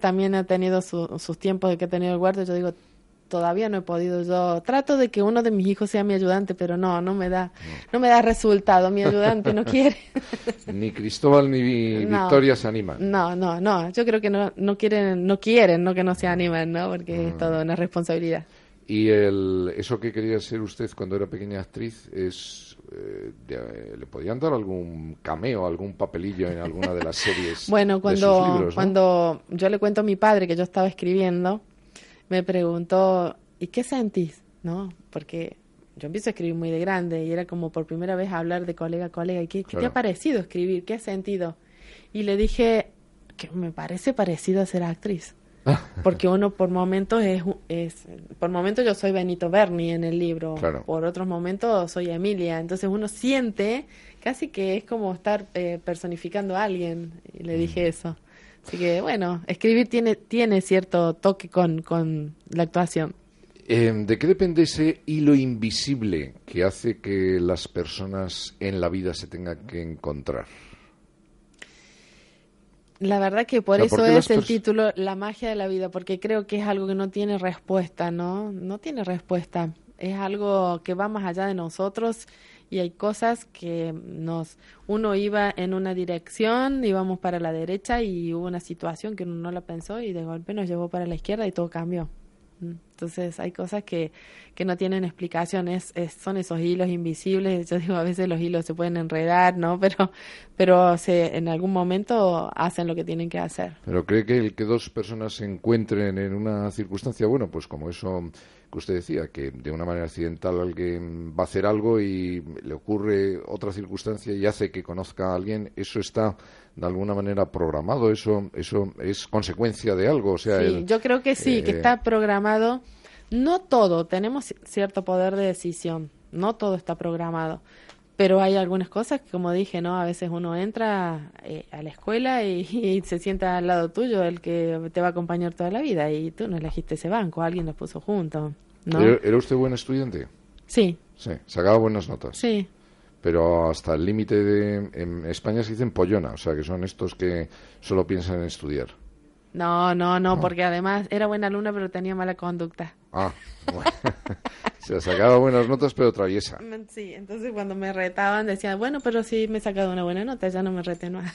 también ha tenido sus tiempos de que ha tenido el huerto. Yo digo, todavía no he podido yo. Trato de que uno de mis hijos sea mi ayudante, pero no, no me da, no, me da resultado. Mi ayudante no quiere. ni Cristóbal ni Victoria se animan. No, no, no. Yo creo que no, no quieren, no quieren, no que no se animen, ¿no? Porque es mm. toda una responsabilidad. Y el, eso que quería ser usted cuando era pequeña actriz es eh, le podían dar algún cameo, algún papelillo en alguna de las series. bueno, cuando cuando yo le cuento a mi padre que yo estaba escribiendo, me preguntó, ¿y qué sentís? ¿No? Porque yo empiezo a escribir muy de grande y era como por primera vez hablar de colega a colega. ¿Y qué, te ha parecido escribir? ¿Qué has sentido? Y le dije que me parece parecido a ser actriz. Porque uno por momentos es, es, por momentos yo soy Benito Berni en el libro, por otros momentos soy Emilia, entonces uno siente casi que es como estar eh, personificando a alguien, y le dije mm. eso. Así que bueno, escribir tiene, tiene cierto toque con, con la actuación. Em, ¿De qué depende ese hilo invisible que hace que las personas en la vida se tengan que encontrar? La verdad que por eso es el título La magia de la vida, porque creo que es algo que no tiene respuesta, ¿no? No tiene respuesta. Es algo que va más allá de nosotros y hay cosas que nos uno iba en una dirección, íbamos para la derecha y hubo una situación que uno no la pensó y de golpe nos llevó para la izquierda y todo cambió. Entonces hay cosas que, que no tienen explicación, es, son esos hilos invisibles, yo digo a veces los hilos se pueden enredar, ¿no? Pero, pero se, en algún momento hacen lo que tienen que hacer. Pero cree que el que dos personas se encuentren en una circunstancia, bueno, pues como eso que usted decía, que de una manera accidental alguien va a hacer algo y le ocurre otra circunstancia y hace que conozca a alguien, eso está de alguna manera programado, eso, eso es consecuencia de algo. O sea, sí, yo creo que sí, que eh, está programado. No todo, tenemos cierto poder de decisión, no todo está programado. Pero hay algunas cosas que, como dije, ¿no? A veces uno entra eh, a la escuela y, se sienta al lado tuyo el que te va a acompañar toda la vida y tú no elegiste ese banco, alguien lo puso junto, ¿no? ¿Era usted buen estudiante? Sí. Sí, sacaba buenas notas. Sí. Pero hasta el límite de... En España se dicen pollona, o sea, que son estos que solo piensan en estudiar. No, no, no, porque además era buena alumna pero tenía mala conducta. Ah, bueno. Se ha sacado buenas notas, pero traviesa. Mm, sí, entonces cuando me retaban decía, bueno, pero sí me he sacado una buena nota, ya no me reten más.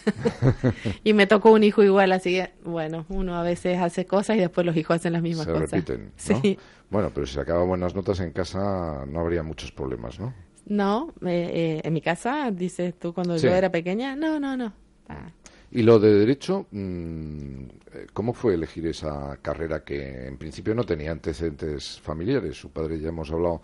y me tocó un hijo igual, así que, bueno, uno a veces hace cosas y después los hijos hacen las mismas Se cosas. repiten, Sí. Bueno, pero si sacaba buenas notas en casa no habría muchos problemas, ¿no? No, eh, eh, en mi casa, dices tú, cuando yo era pequeña, no, no, no. Ah. Y lo de derecho, mm, eh, ¿cómo fue elegir esa carrera que en principio no tenía antecedentes familiares? Su padre ya hemos hablado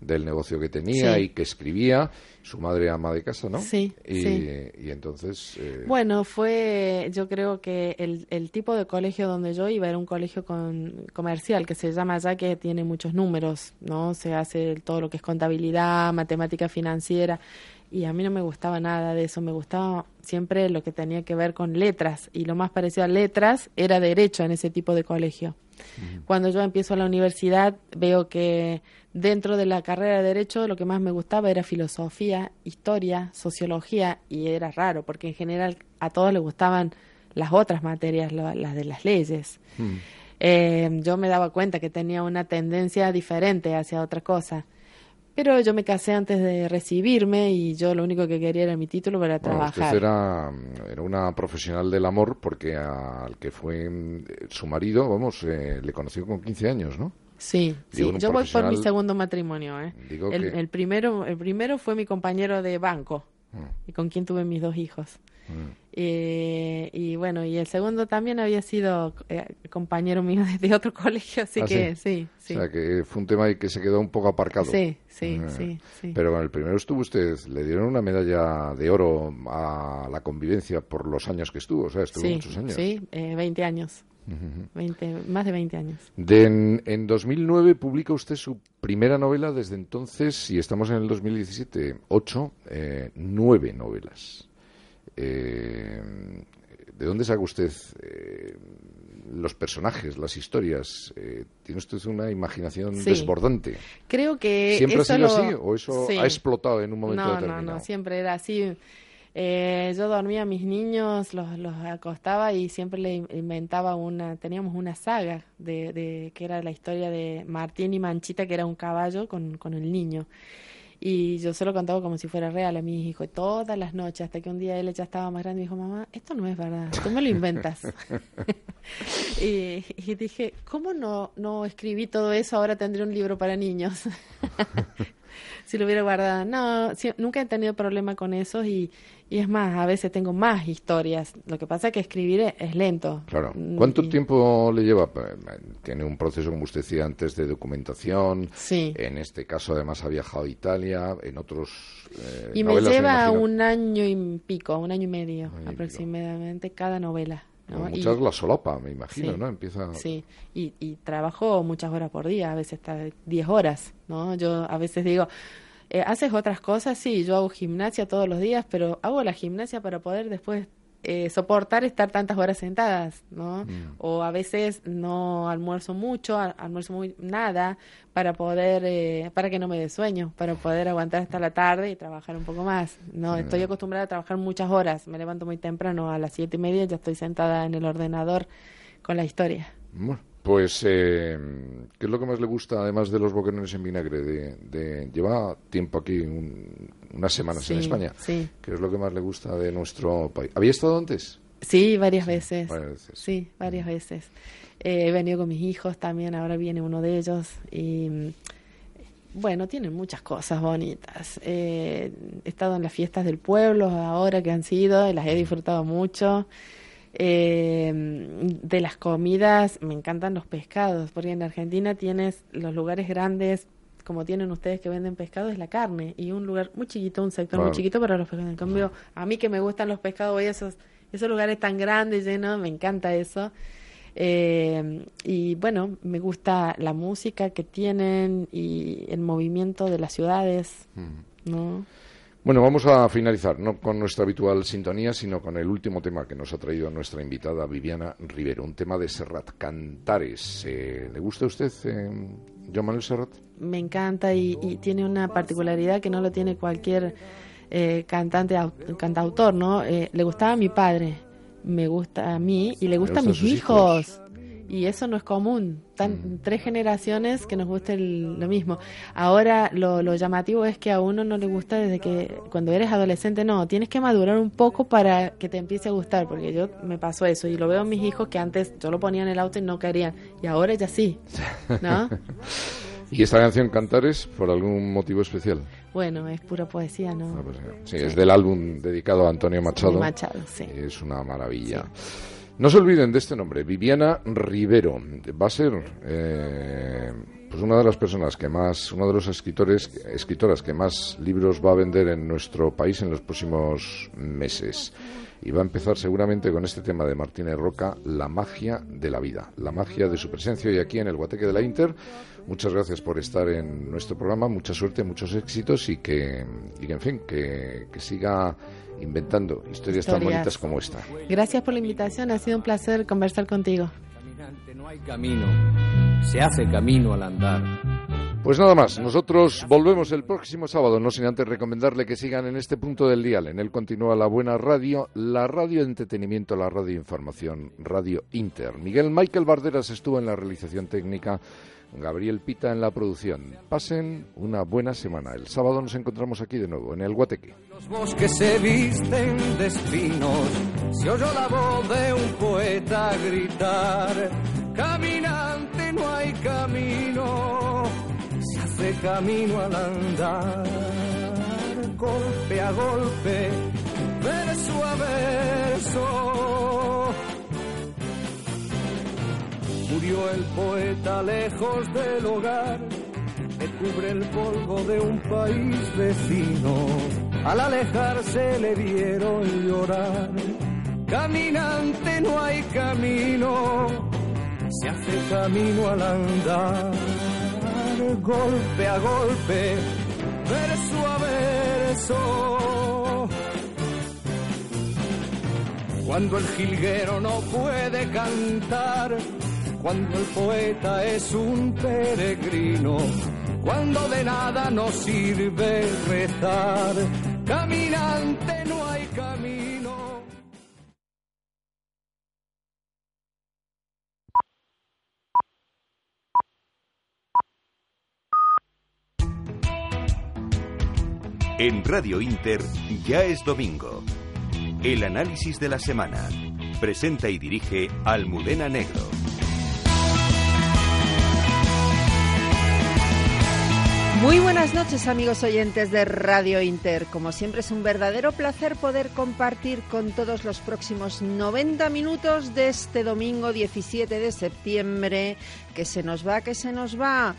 del negocio que tenía y que escribía, su madre ama de casa, ¿no? Sí. Y, entonces. Eh, bueno, fue, yo creo que el, el, tipo de colegio donde yo iba era un colegio con, comercial que se llama ya que tiene muchos números, ¿no? Se hace todo lo que es contabilidad, matemática financiera y a mí no me gustaba nada de eso, me gustaba siempre lo que tenía que ver con letras y lo más parecido a letras era derecho en ese tipo de colegio. Cuando yo empiezo a la universidad veo que dentro de la carrera de derecho lo que más me gustaba era filosofía, historia, sociología y era raro porque en general a todos les gustaban las otras materias, las de las leyes. Eh, yo me daba cuenta que tenía una tendencia diferente hacia otra cosa. Pero yo me casé antes de recibirme y yo lo único que quería era mi título para trabajar. Usted era, era, una profesional del amor porque al que fue mm, su marido, vamos, eh, le conoció con 15 años, ¿no? Sí, sí. yo voy por mi segundo matrimonio. ¿eh? El, el, primero, el primero fue mi compañero de banco mm. Y con quien tuve mis dos hijos. Mm. Eh, y bueno, y el segundo también había sido eh, compañero mío de, otro colegio, así ¿Ah, que sí? sí, O sea, que fue un tema que se quedó un poco aparcado. Sí, sí, ah. sí, Pero con el primero estuvo usted, le dieron una medalla de oro a la convivencia por los años que estuvo, o sea, estuvo muchos años. Sí, eh, 20 años. 20, más de 20 años. en, en 2009 publica usted su primera novela, desde entonces, y estamos en el 2017, ocho, eh, nueve novelas. Eh, ¿De dónde saca usted eh, los personajes, las historias? Eh, ¿Tiene usted una imaginación desbordante? Creo que... ¿Siempre ha sido así o eso ha explotado en un momento determinado? No, no, siempre era así. Eh, yo dormía a mis niños, los, los acostaba y siempre le inventaba una, teníamos una saga de, de que era la historia de Martín y Manchita, que era un caballo con, con el niño. Y yo se lo contaba como si fuera real a mi hijo, todas las noches, hasta que un día él ya estaba más grande y dijo, mamá, esto no es verdad, tú me lo inventas. y, y, dije, ¿cómo no, no escribí todo eso? Ahora tendré un libro para niños. si lo hubiera guardado. No, nunca he tenido problema con eso y, y es más, a veces tengo más historias. Lo que pasa es que escribir es, lento. Claro. Mm, ¿Cuánto tiempo le lleva? Tiene un proceso, como usted decía antes, de documentación. Sí. En este caso, además, ha viajado a Italia, en otros. Eh, y me lleva un año y pico, un año y medio aproximadamente, cada novela. muchas la solapa, me imagino, ¿no? Empieza... Sí, y, y trabajo muchas horas por día, a veces hasta 10 horas, ¿no? Yo a veces digo, eh, ¿haces otras cosas? Sí, yo hago gimnasia todos los días, pero hago la gimnasia para poder después eh, soportar estar tantas horas sentadas, ¿no? Mm. O a veces no almuerzo mucho, almuerzo muy nada para poder, eh, para que no me dé sueño, para poder aguantar hasta la tarde y trabajar un poco más. No, estoy acostumbrada a trabajar muchas horas. Me levanto muy temprano, a las siete y media ya estoy sentada en el ordenador con la historia. Pues, eh, ¿qué es lo que más le gusta, además de los boquerones en vinagre? De, lleva tiempo aquí, unas semanas en España. Sí. ¿Qué es lo que más le gusta de nuestro país? ¿Había estado antes? Sí, varias veces. Sí, varias veces. Eh, he venido con mis hijos también, ahora viene uno de ellos. Y bueno, tienen muchas cosas bonitas. Eh, he estado en las fiestas del pueblo ahora que han sido, y las he disfrutado mucho. Eh, de las comidas, me encantan los pescados, porque en Argentina tienes los lugares grandes, como tienen ustedes que venden pescado, es la carne, y un lugar muy chiquito, un sector muy chiquito para los pescados. En cambio, a mí que me gustan los pescados, voy a esos, esos lugares tan grandes, llenos, me encanta eso. Eh, y bueno, me gusta la música que tienen y el movimiento de las ciudades, ¿no? Bueno, vamos a finalizar, no con nuestra habitual sintonía, sino con el último tema que nos ha traído nuestra invitada Viviana Rivero, un tema de Serrat, Cantares. Eh, ¿Le gusta a usted, eh, John Manuel Serrat? Me encanta y, tiene una particularidad que no lo tiene cualquier eh, cantante, cantautor, ¿no? Eh, le gustaba a mi padre, me gusta a mí y le gusta a mis hijos y eso no es común. Tan, mm. tres generaciones que nos guste lo mismo. Ahora lo, lo, llamativo es que a uno no le gusta desde que cuando eres adolescente, no, tienes que madurar un poco para que te empiece a gustar, porque yo me pasó eso y lo veo en mis hijos que antes yo lo ponía en el auto y no querían, y ahora ya sí, ¿no? ¿Y esta canción Cantares por algún motivo especial? Bueno, es pura poesía, ¿no? Ah, pues, sí, es del álbum dedicado a Antonio Machado. Machado, sí. Es una maravilla. No se olviden de este nombre, Viviana Rivero. Va a ser eh, pues una de las personas que más, uno de los escritores, escritoras que más libros va a vender en nuestro país en los próximos meses. Y va a empezar seguramente con este tema de Martínez Roca, la magia de la vida, la magia de su presencia hoy aquí en el Guateque de la Inter. Muchas gracias por estar en nuestro programa, mucha suerte, muchos éxitos y que, y en fin, que, que siga inventando historias, tan bonitas como esta. Gracias por la invitación, ha sido un placer conversar contigo. No hay camino, se hace camino al andar. Pues nada más, nosotros volvemos el próximo sábado, no sin antes recomendarle que sigan en este punto del dial. En él continúa la buena radio, la radio de entretenimiento, la radio de información, Radio Inter. Miguel Michael Barderas estuvo en la realización técnica. Gabriel Pita en la producción. Pasen una buena semana. El sábado nos encontramos aquí de nuevo, en el Guateque. Los bosques se visten de espinos, se oyó la voz de un poeta gritar, caminante no hay camino, se hace camino al andar, golpe a golpe, verso a verso Murió el poeta lejos del hogar, que cubre el polvo de un país vecino. Al alejarse le vieron llorar. Caminante no hay camino, se hace camino al andar. Golpe a golpe, verso a verso. Cuando el jilguero no puede cantar, cuando el poeta es un peregrino, cuando de nada nos sirve rezar, caminante no hay camino. En Radio Inter ya es domingo. El análisis de la semana. Presenta y dirige Almudena Negro. Muy buenas noches amigos oyentes de Radio Inter. Como siempre es un verdadero placer poder compartir con todos los próximos 90 minutos de este domingo 17 de septiembre, que se nos va, que se nos va,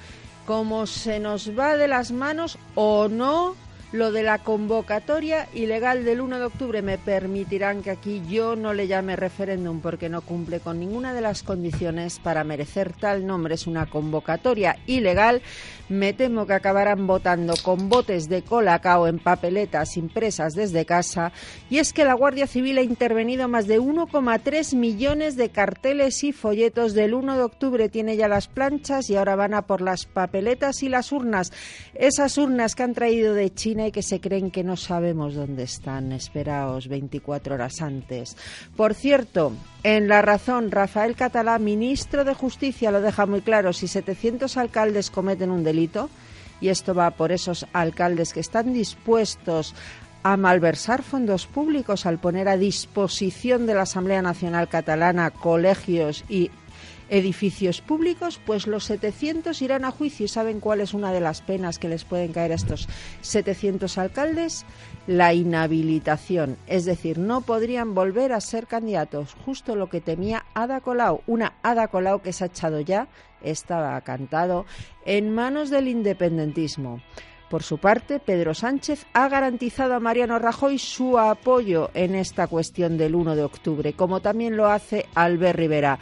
como se nos va de las manos o no lo de la convocatoria ilegal del 1 de octubre me permitirán que aquí yo no le llame referéndum porque no cumple con ninguna de las condiciones para merecer tal nombre. Es una convocatoria ilegal. Me temo que acabarán votando con botes de colacao en papeletas impresas desde casa. Y es que la Guardia Civil ha intervenido más de 1,3 millones de carteles y folletos del 1 de octubre. Tiene ya las planchas y ahora van a por las papeletas y las urnas. Esas urnas que han traído de China y que se creen que no sabemos dónde están. Esperaos 24 horas antes. Por cierto, en La Razón, Rafael Catalá, ministro de Justicia, lo deja muy claro. Si 700 alcaldes cometen un delito, y esto va por esos alcaldes que están dispuestos a malversar fondos públicos al poner a disposición de la Asamblea Nacional Catalana colegios y edificios públicos, pues los 700 irán a juicio. ¿Y saben cuál es una de las penas que les pueden caer a estos 700 alcaldes? La inhabilitación. Es decir, no podrían volver a ser candidatos. Justo lo que temía Ada Colau. Una Ada Colau que se ha echado ya, estaba cantado, en manos del independentismo. Por su parte, Pedro Sánchez ha garantizado a Mariano Rajoy su apoyo en esta cuestión del 1 de octubre, como también lo hace Albert Rivera.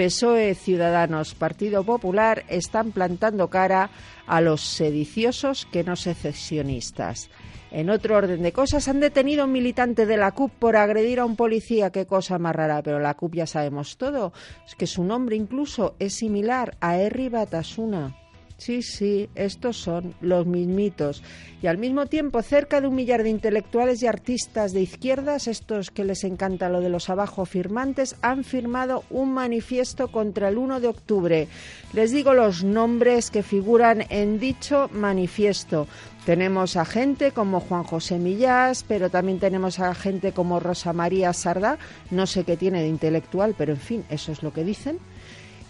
PSOE, Ciudadanos, Partido Popular están plantando cara a los sediciosos que no secesionistas. En otro orden de cosas, han detenido a un militante de la CUP por agredir a un policía. Qué cosa más rara, pero la CUP ya sabemos todo. Es que su nombre incluso es similar a Erri Batasuna. Sí, sí, estos son los mismitos. Y al mismo tiempo, cerca de un millar de intelectuales y artistas de izquierdas, estos que les encanta lo de los abajo firmantes, han firmado un manifiesto contra el 1 de octubre. Les digo los nombres que figuran en dicho manifiesto. Tenemos a gente como Juan José Millás, pero también tenemos a gente como Rosa María Sardá, no sé qué tiene de intelectual, pero en fin, eso es lo que dicen.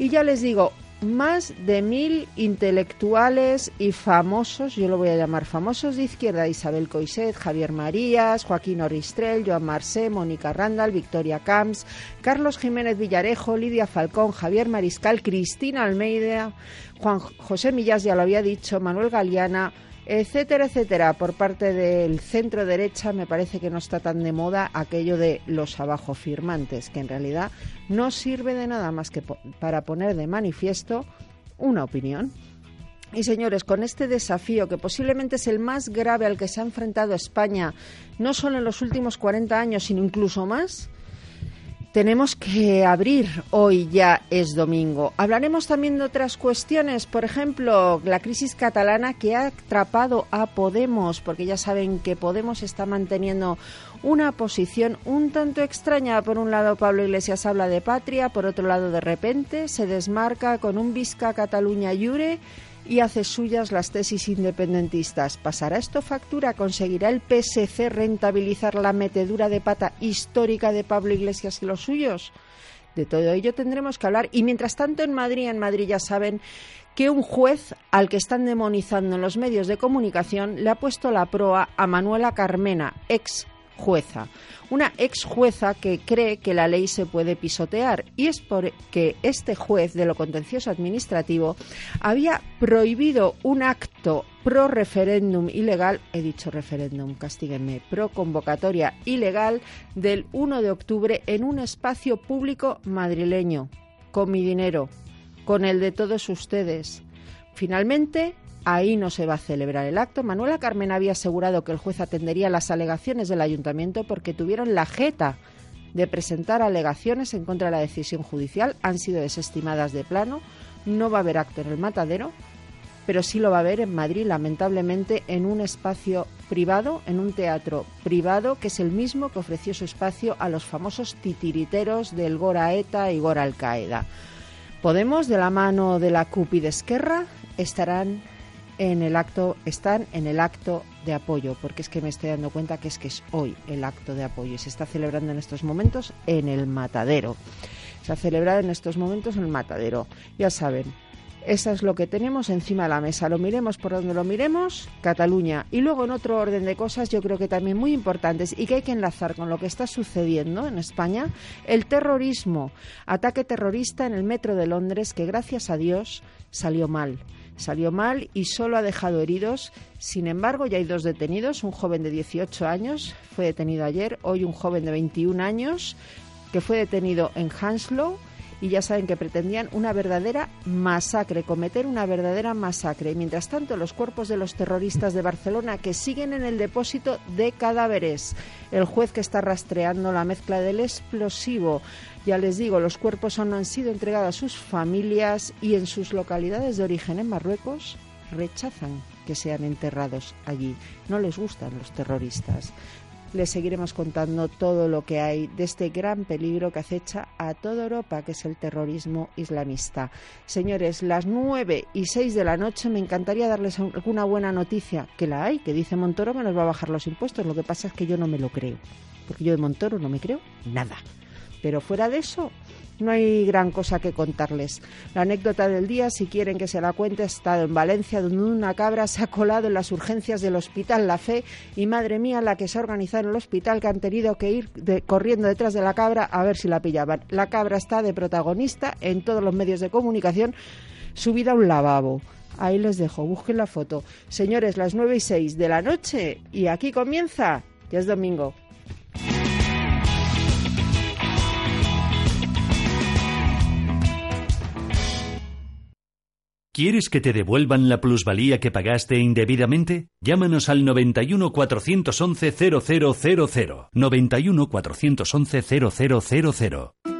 Y ya les digo, más de mil intelectuales y famosos, yo lo voy a llamar famosos de izquierda, Isabel Coiset, Javier Marías, Joaquín Oristrel, Joan Marsé, Mónica Randall, Victoria Camps, Carlos Jiménez Villarejo, Lidia Falcón, Javier Mariscal, Cristina Almeida, Juan José Millas, ya lo había dicho, Manuel Galeana, etcétera, etcétera. Por parte del centro derecha me parece que no está tan de moda aquello de los abajo firmantes, que en realidad no sirve de nada más que para poner de manifiesto una opinión. Y señores, con este desafío, que posiblemente es el más grave al que se ha enfrentado España, no solo en los últimos 40 años, sino incluso más, tenemos que abrir hoy ya es domingo. Hablaremos también de otras cuestiones, por ejemplo, la crisis catalana que ha atrapado a Podemos, porque ya saben que Podemos está manteniendo una posición un tanto extraña. Por un lado, Pablo Iglesias habla de patria, por otro lado, de repente se desmarca con un Visca Cataluña Jure y hace suyas las tesis independentistas. ¿Pasará esto factura? ¿Conseguirá el PSC rentabilizar la metedura de pata histórica de Pablo Iglesias y los suyos? De todo ello tendremos que hablar. Y mientras tanto, en Madrid, en Madrid ya saben que un juez al que están demonizando en los medios de comunicación le ha puesto la proa a Manuela Carmena, ex jueza, una ex jueza que cree que la ley se puede pisotear y es porque este juez de lo contencioso administrativo había prohibido un acto pro referéndum ilegal, he dicho referéndum, castíguenme, pro convocatoria ilegal del 1 de octubre en un espacio público madrileño, con mi dinero, con el de todos ustedes. Finalmente, Ahí no se va a celebrar el acto. Manuela Carmen había asegurado que el juez atendería las alegaciones del ayuntamiento porque tuvieron la jeta de presentar alegaciones en contra de la decisión judicial. Han sido desestimadas de plano. No va a haber acto en el matadero. pero sí lo va a ver en Madrid, lamentablemente, en un espacio privado, en un teatro privado, que es el mismo que ofreció su espacio a los famosos titiriteros del Gora ETA y Gora Al Qaeda. Podemos, de la mano de la CUP y de Esquerra, estarán en el acto, están en el acto de apoyo, porque es que me estoy dando cuenta que es que es hoy el acto de apoyo y se está celebrando en estos momentos en el matadero. Se ha celebrado en estos momentos en el matadero. Ya saben, eso es lo que tenemos encima de la mesa. Lo miremos por donde lo miremos, Cataluña. Y luego en otro orden de cosas, yo creo que también muy importantes y que hay que enlazar con lo que está sucediendo en España, el terrorismo, ataque terrorista en el metro de Londres que gracias a Dios salió mal salió mal y solo ha dejado heridos. Sin embargo, ya hay dos detenidos. Un joven de 18 años fue detenido ayer, hoy un joven de 21 años que fue detenido en Hanslow y ya saben que pretendían una verdadera masacre, cometer una verdadera masacre. Y mientras tanto, los cuerpos de los terroristas de Barcelona que siguen en el depósito de cadáveres. El juez que está rastreando la mezcla del explosivo. Ya les digo, los cuerpos aún no han sido entregados a sus familias y en sus localidades de origen en Marruecos rechazan que sean enterrados allí. No les gustan los terroristas les seguiremos contando todo lo que hay de este gran peligro que acecha a toda Europa, que es el terrorismo islamista. Señores, las nueve y seis de la noche me encantaría darles alguna buena noticia, que la hay, que dice Montoro que nos va a bajar los impuestos. Lo que pasa es que yo no me lo creo, porque yo de Montoro no me creo nada. Pero fuera de eso, no hay gran cosa que contarles. La anécdota del día, si quieren que se la cuente, está en Valencia, donde una cabra se ha colado en las urgencias del Hospital La Fe y madre mía, la que se ha organizado en el hospital, que han tenido que ir corriendo detrás de la cabra a ver si la pillaban. La cabra está de protagonista en todos los medios de comunicación, subida a un lavabo. Ahí les dejo, busquen la foto. Señores, las nueve y seis de la noche y aquí comienza, ya es domingo. ¿Quieres que te devuelvan la plusvalía que pagaste indebidamente? Llámanos al 91 411 0000. 91 411 0000.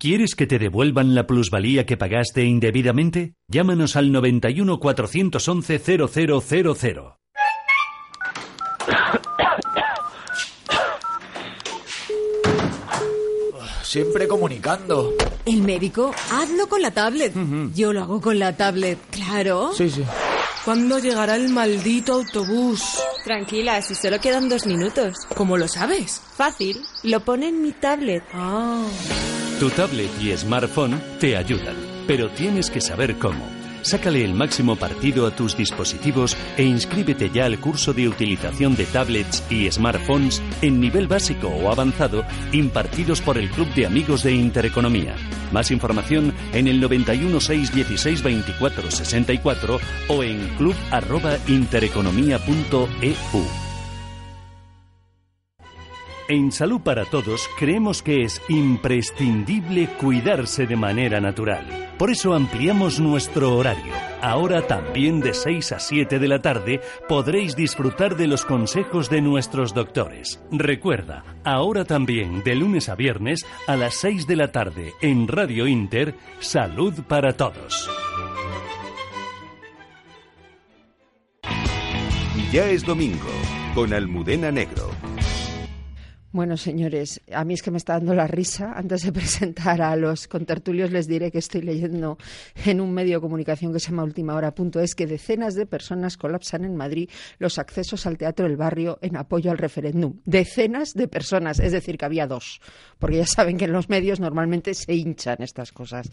¿Quieres que te devuelvan la plusvalía que pagaste indebidamente? Llámanos al 91 411 0000. Siempre comunicando. El médico, hazlo con la tablet. Yo lo hago con la tablet, claro. Sí, sí. ¿Cuándo llegará el maldito autobús? Tranquila, si solo quedan dos minutos. ¿Cómo lo sabes? Fácil, lo pone en mi tablet. Ah. Tu tablet y smartphone te ayudan, pero tienes que saber cómo. Sácale el máximo partido a tus dispositivos e inscríbete ya al curso de utilización de tablets y smartphones en nivel básico o avanzado impartidos por el Club de Amigos de Intereconomía. Más información en el 91 616 24 64 o en club@intereconomía.eu. En Salud para Todos creemos que es imprescindible cuidarse de manera natural. Por eso ampliamos nuestro horario. Ahora también de 6 a 7 de la tarde podréis disfrutar de los consejos de nuestros doctores. Recuerda, ahora también de lunes a viernes a las 6 de la tarde en Radio Inter, Salud para Todos. Ya es domingo, con Almudena Negro. Bueno, señores, a mí es que me está dando la risa. Antes de presentar a los contertulios, les diré que estoy leyendo en un medio de comunicación que se llama Última Hora. es que decenas de personas colapsan en Madrid los accesos al Teatro del Barrio en apoyo al referéndum. Decenas de personas, es decir, que había dos, porque ya saben que en los medios normalmente se hinchan estas cosas.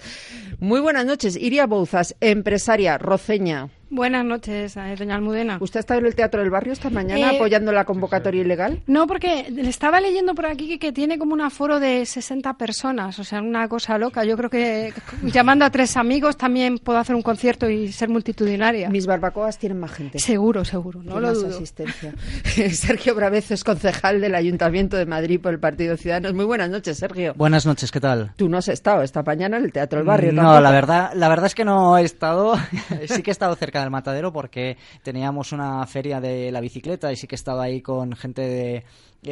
Muy buenas noches. Iria Bouzas, empresaria roceña. Buenas noches, eh, doña Almudena. ¿Usted ha estado en el Teatro del Barrio esta mañana Eh, apoyando la convocatoria ilegal? No, porque le estaba leyendo por aquí que, que tiene como un aforo de 60 personas, o sea, una cosa loca. Yo creo que llamando a tres amigos también puedo hacer un concierto y ser multitudinaria. Mis barbacoas tienen más gente. Seguro, seguro, no lo más dudo. asistencia. Sergio Bravezo es concejal del Ayuntamiento de Madrid por el Partido Ciudadanos. Muy buenas noches, Sergio. Buenas noches, ¿qué tal? Tú no has estado esta mañana en el Teatro del Barrio. No, tampoco. la verdad, la verdad es que no he estado. sí que he estado cerca del matadero porque teníamos una feria de la bicicleta y sí que he estado ahí con gente de,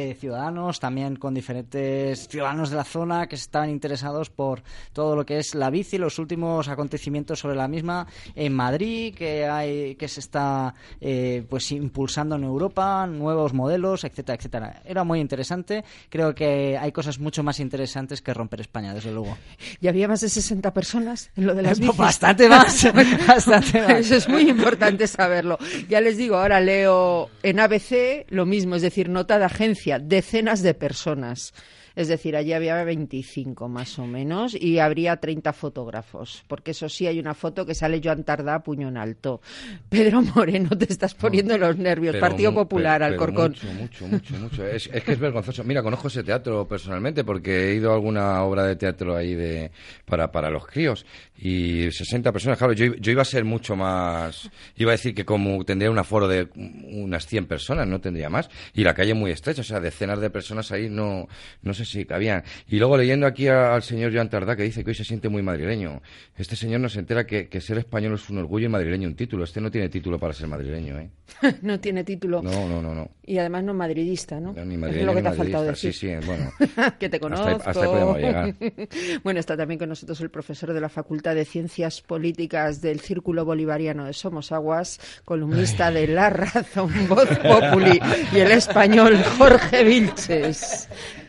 de ciudadanos, también con diferentes ciudadanos de la zona que estaban interesados por todo lo que es la bici, los últimos acontecimientos sobre la misma en Madrid, que hay, que se está eh, pues impulsando en Europa, nuevos modelos, etcétera, etcétera. Era muy interesante. Creo que hay cosas mucho más interesantes que romper España, desde luego. ¿Y había más de 60 personas en lo de las bicis? Bastante más, bastante más. Eso es muy importante saberlo. Ya les digo, ahora leo en ABC lo mismo, es decir, nota de agencia, decenas de personas. Es decir, allí había 25 más o menos y habría 30 fotógrafos, porque eso sí hay una foto que sale Joan Tardá puño en alto. Pedro Moreno, te estás poniendo los nervios. Pero Partido Popular, pero- pero Alcorcón. Mucho, mucho, mucho, mucho. Es, es que es vergonzoso. Mira, conozco ese teatro personalmente porque he ido a alguna obra de teatro ahí de para, para los críos y 60 personas. Claro, yo, yo iba a ser mucho más. Iba a decir que como tendría un aforo de unas 100 personas, no tendría más. Y la calle muy estrecha, o sea, decenas de personas ahí no, no sé si cabían. Y luego leyendo aquí a- al señor Joan Tardá que dice que hoy se siente muy madrileño. Este señor no se entera que, que ser español es un orgullo y madrileño un título. Este no tiene título para ser madrileño, ¿eh? no tiene título. No, no, no, no. Y además no madridista, ¿no? No, ni es madrileño lo que te ha faltado decir. Sí, sí, bueno. que te Hasta conozco. ahí- hasta ahí podemos llegar. bueno, está también con nosotros el profesor de la Facultad de Ciencias Políticas del Círculo Bolivariano de Somos Aguas, columnista de La Razón, Voz Populi y el español Jorge Vilches.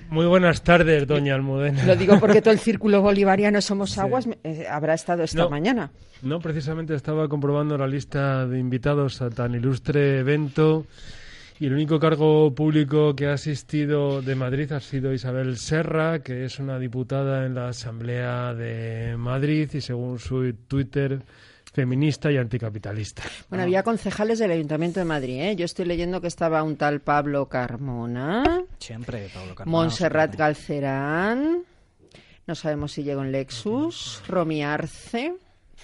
Muy buenas tardes, doña Almudena. Lo digo porque todo el Círculo Bolivariano Somos Aguas eh, habrá estado esta No. mañana. No, precisamente estaba comprobando la lista de invitados a tan ilustre evento y el único cargo público que ha asistido de Madrid ha sido Isabel Serra, que es una diputada en la Asamblea de Madrid y según su Twitter feminista y anticapitalista. Bueno, había concejales del Ayuntamiento de Madrid. ¿eh? Yo estoy leyendo que estaba un tal Pablo Carmona. Siempre, Pablo Carmona. Montserrat Galcerán, no sabemos si llegó en Lexus, Romy Arce,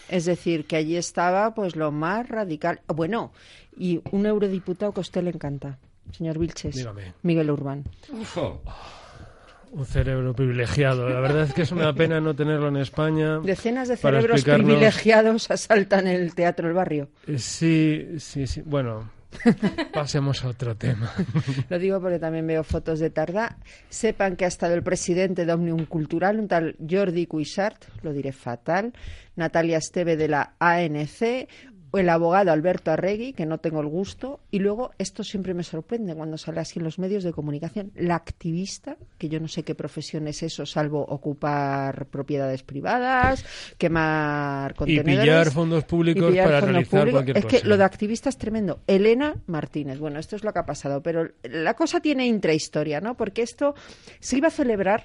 es decir, que allí estaba pues lo más radical. Bueno, y un eurodiputado que a usted le encanta, señor Vilches, Dígame. Miguel Urbán. Un cerebro privilegiado. La verdad es que es una pena no tenerlo en España. Decenas de cerebros explicarnos- privilegiados asaltan el Teatro del Barrio. Eh, Sí, sí, sí. Bueno, pasemos a otro tema. Lo digo porque también veo fotos de Tardá. Sepan que ha estado el presidente de Omnium Cultural, un tal Jordi Cuixart, lo diré fatal, Natalia Esteve de la ANC, el abogado Alberto Arregui, que no tengo el gusto, y luego, esto siempre me sorprende cuando sale así en los medios de comunicación, la activista, que yo no sé qué profesión es eso, salvo ocupar propiedades privadas, quemar Y contenedores. pillar fondos públicos y pillar para fondos realizar públicos. cualquier Es que cosa. lo de activista es tremendo. Elena Martínez, bueno, esto es lo que ha pasado, pero la cosa tiene intrahistoria, ¿no? Porque esto se iba a celebrar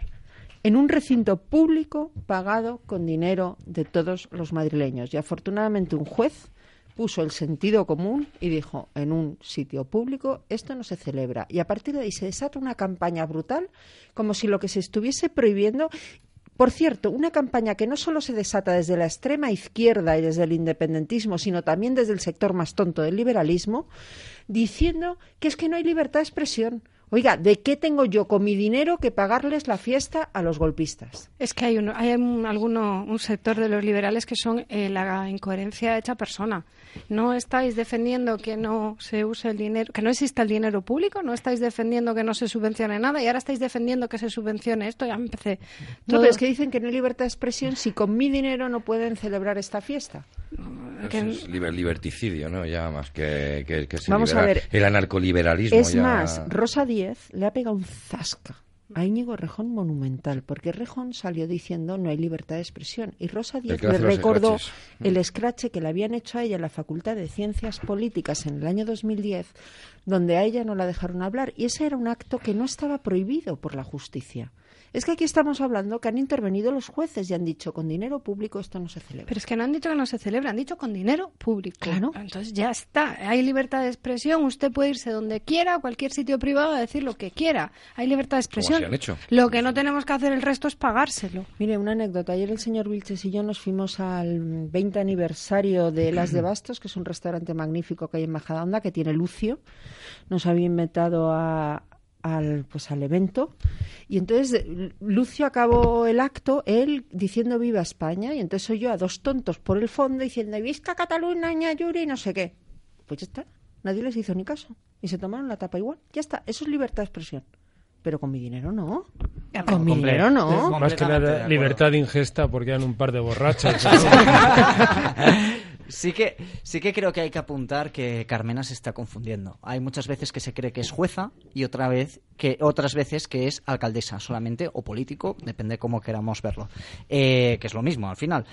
en un recinto público pagado con dinero de todos los madrileños. Y afortunadamente un juez puso el sentido común y dijo, en un sitio público esto no se celebra. Y a partir de ahí se desata una campaña brutal, como si lo que se estuviese prohibiendo por cierto, una campaña que no solo se desata desde la extrema izquierda y desde el independentismo, sino también desde el sector más tonto del liberalismo, diciendo que es que no hay libertad de expresión. Oiga, ¿de qué tengo yo con mi dinero que pagarles la fiesta a los golpistas? Es que hay, uno, hay un, alguno, un sector de los liberales que son eh, la incoherencia hecha persona. No estáis defendiendo que no se use el dinero, que no exista el dinero público, no estáis defendiendo que no se subvencione nada y ahora estáis defendiendo que se subvencione esto. Ya empecé. No, todo- pero es que dicen que no hay libertad de expresión si con mi dinero no pueden celebrar esta fiesta. Es liber- liberticidio, ¿no? Ya más que, que, que se Vamos a ver. El anarcoliberalismo Es ya... más, Rosa Le ha pegado un zasca a Íñigo Rejón monumental, porque Rejón salió diciendo no hay libertad de expresión. Y Rosa Díez le recordó el escrache que le habían hecho a ella en la Facultad de Ciencias Políticas en el año 2010, donde a ella no la dejaron hablar. Y ese era un acto que no estaba prohibido por la justicia. Es que aquí estamos hablando que han intervenido los jueces y han dicho con dinero público esto no se celebra. Pero es que no han dicho que no se celebra, han dicho con dinero público. Claro. Entonces ya está. Hay libertad de expresión. Usted puede irse donde quiera, a cualquier sitio privado, a decir lo que quiera. Hay libertad de expresión. se han hecho. Lo que no tenemos que hacer el resto es pagárselo. Mire, una anécdota. Ayer el señor Vilches y yo nos fuimos al 20 aniversario de Las de Bastos, que es un restaurante magnífico que hay en Majadahonda, que tiene Lucio. Nos había invitado a, al, pues, al evento. Y entonces eh, Lucio acabó el acto, él diciendo viva España, y entonces soy yo a dos tontos por el fondo diciendo visca Cataluña, Yuri, y no sé qué. Pues ya está, nadie les hizo ni caso. Y se tomaron la tapa igual. Ya está, eso es libertad de expresión. Pero con mi dinero no. Con mi Comple- dinero no. Más que nada libertad de ingesta porque eran un par de borrachos. Sí que, sí que creo que hay que apuntar que Carmena se está confundiendo. Hay muchas veces que se cree que es jueza y otra vez que otras veces que es alcaldesa solamente o político, depende cómo queramos verlo. Eh, que es lo mismo al final.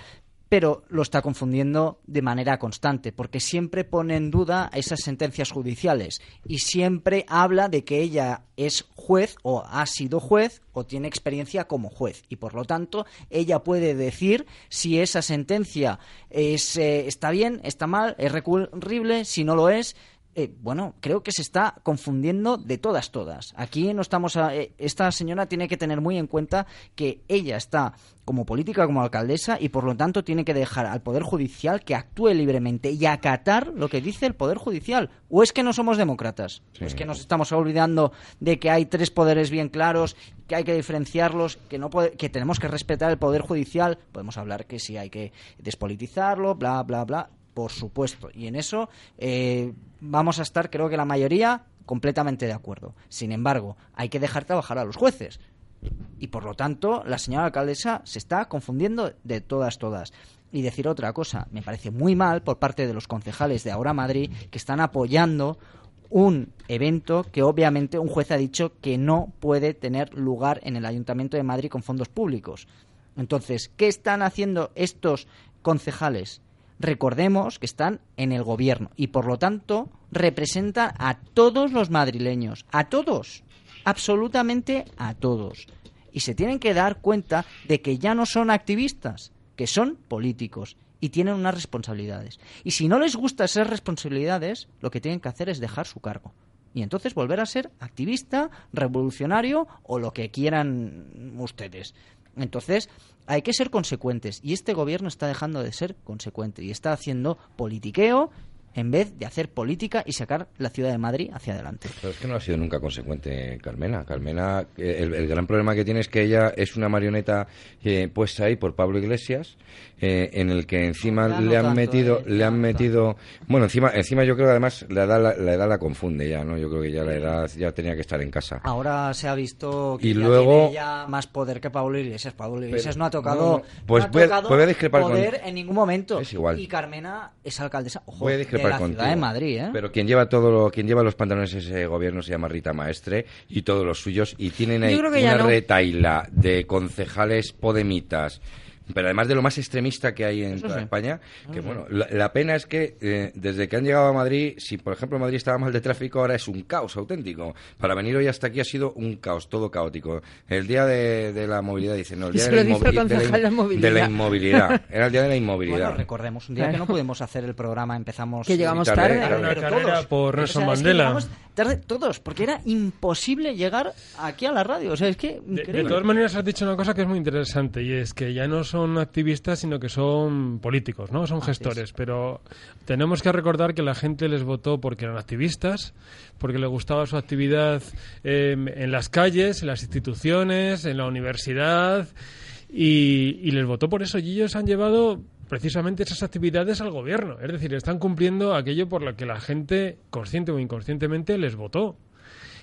Pero lo está confundiendo de manera constante, porque siempre pone en duda esas sentencias judiciales y siempre habla de que ella es juez o ha sido juez o tiene experiencia como juez y por lo tanto ella puede decir si esa sentencia es, eh, está bien, está mal, es recurrible, si no lo es. Eh, bueno, creo que se está confundiendo de todas, todas. Aquí no estamos. a- eh, esta señora tiene que tener muy en cuenta que ella está como política, como alcaldesa, y por lo tanto tiene que dejar al Poder Judicial que actúe libremente y acatar lo que dice el Poder Judicial. ¿O es que no somos demócratas? ¿O es que nos estamos olvidando de que hay tres poderes bien claros, que hay que diferenciarlos, que, no puede- que tenemos que respetar el Poder Judicial? Podemos hablar que si hay que despolitizarlo, bla, bla, bla. Por supuesto. Y en eso eh, vamos a estar, creo que la mayoría, completamente de acuerdo. Sin embargo, hay que dejar trabajar a los jueces. Y por lo tanto, la señora alcaldesa se está confundiendo de todas, todas. Y decir otra cosa, me parece muy mal por parte de los concejales de Ahora Madrid que están apoyando un evento que obviamente un juez ha dicho que no puede tener lugar en el Ayuntamiento de Madrid con fondos públicos. Entonces, ¿qué están haciendo estos concejales? Recordemos que están en el gobierno y por lo tanto representan a todos los madrileños, a todos, absolutamente a todos. Y se tienen que dar cuenta de que ya no son activistas, que son políticos y tienen unas responsabilidades. Y si no les gusta esas responsabilidades, lo que tienen que hacer es dejar su cargo. Y entonces volver a ser activista, revolucionario o lo que quieran ustedes. Entonces, hay que ser consecuentes. Y este gobierno está dejando de ser consecuente y está haciendo politiqueo en vez de hacer política y sacar la ciudad de Madrid hacia adelante. Pero es que no ha sido nunca consecuente Carmena. Carmena, eh, el, el gran problema que tiene es que ella es una marioneta eh, puesta ahí por Pablo Iglesias, eh, en el que encima Ya no le han tanto, metido, eh, le han metido, bueno, encima, encima yo creo que además la edad la, la edad la confunde ya, ¿no? Yo creo que ya la edad ya tenía que estar en casa. Ahora se ha visto que Y ya luego- tiene ya más poder que Pablo Iglesias. Pablo Iglesias no ha tocado, no, pues no ha voy tocado voy a discrepar con- poder en ningún momento. Es igual. Y Carmena es alcaldesa ojo, Voy a de la contigo. ciudad de Madrid. ¿eh? Pero quien lleva todo lo, quien lleva los pantalones ese gobierno se llama Rita Maestre y todos los suyos y tienen ahí una no. retaila de concejales podemitas. Pero además de lo más extremista que hay en toda sí. España, que Eso bueno, la, la pena es que eh, desde que han llegado a Madrid, si por ejemplo Madrid estaba mal de tráfico, ahora es un caos auténtico. Para venir hoy hasta aquí ha sido un caos, todo caótico. El día de, de la movilidad, dice, no, el día de la, de la de in- movilidad. de la inmovilidad. Era el día de la inmovilidad. Bueno, recordemos un día que no pudimos hacer el programa, empezamos Que llegamos tarde, tarde. claro. Una pero carrera todos. por O Nelson que Mandela. Tarde todos, porque era imposible llegar aquí a la radio. O sea, es que De, todas maneras, has dicho una cosa que es muy interesante y es que ya no son activistas, sino que son políticos, ¿no? Son gestores. Pero tenemos que recordar que la gente les votó porque eran activistas, porque les gustaba su actividad eh, en las calles, en las instituciones, en la universidad y, y les votó por eso. Y ellos han llevado precisamente esas actividades al gobierno. Es decir, están cumpliendo aquello por lo que la gente, consciente o inconscientemente, les votó.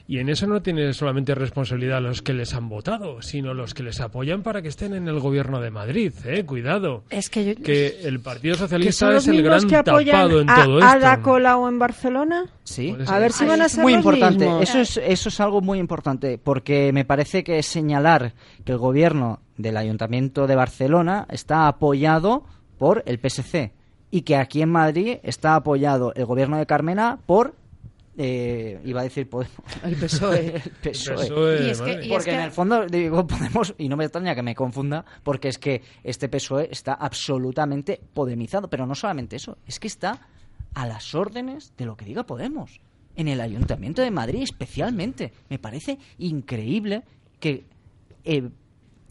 Y en eso no tiene solamente responsabilidad los que les han votado, sino los que les apoyan para que estén en el gobierno de Madrid. ¿eh? Cuidado. Es que yo- Que el Partido ¿Que Socialista son los es el mismos gran que apoyan tapado en a todo Ada esto. Colau en Barcelona? Sí. A ver si van a Es ser muy los importante. mismos. Eso es, eso es algo muy importante, porque me parece que señalar que el gobierno del Ayuntamiento de Barcelona está apoyado por el PSC y que aquí en Madrid está apoyado el gobierno de Carmena por eh, iba a decir Podemos. El PSOE. el PSOE. El PSOE, Y es que- madre. y Porque que- en el fondo digo Podemos, y no me extraña que me confunda, porque es que este PSOE está absolutamente podemizado. Pero no solamente eso, es que está a las órdenes de lo que diga Podemos. En el Ayuntamiento de Madrid especialmente. Me parece increíble que eh,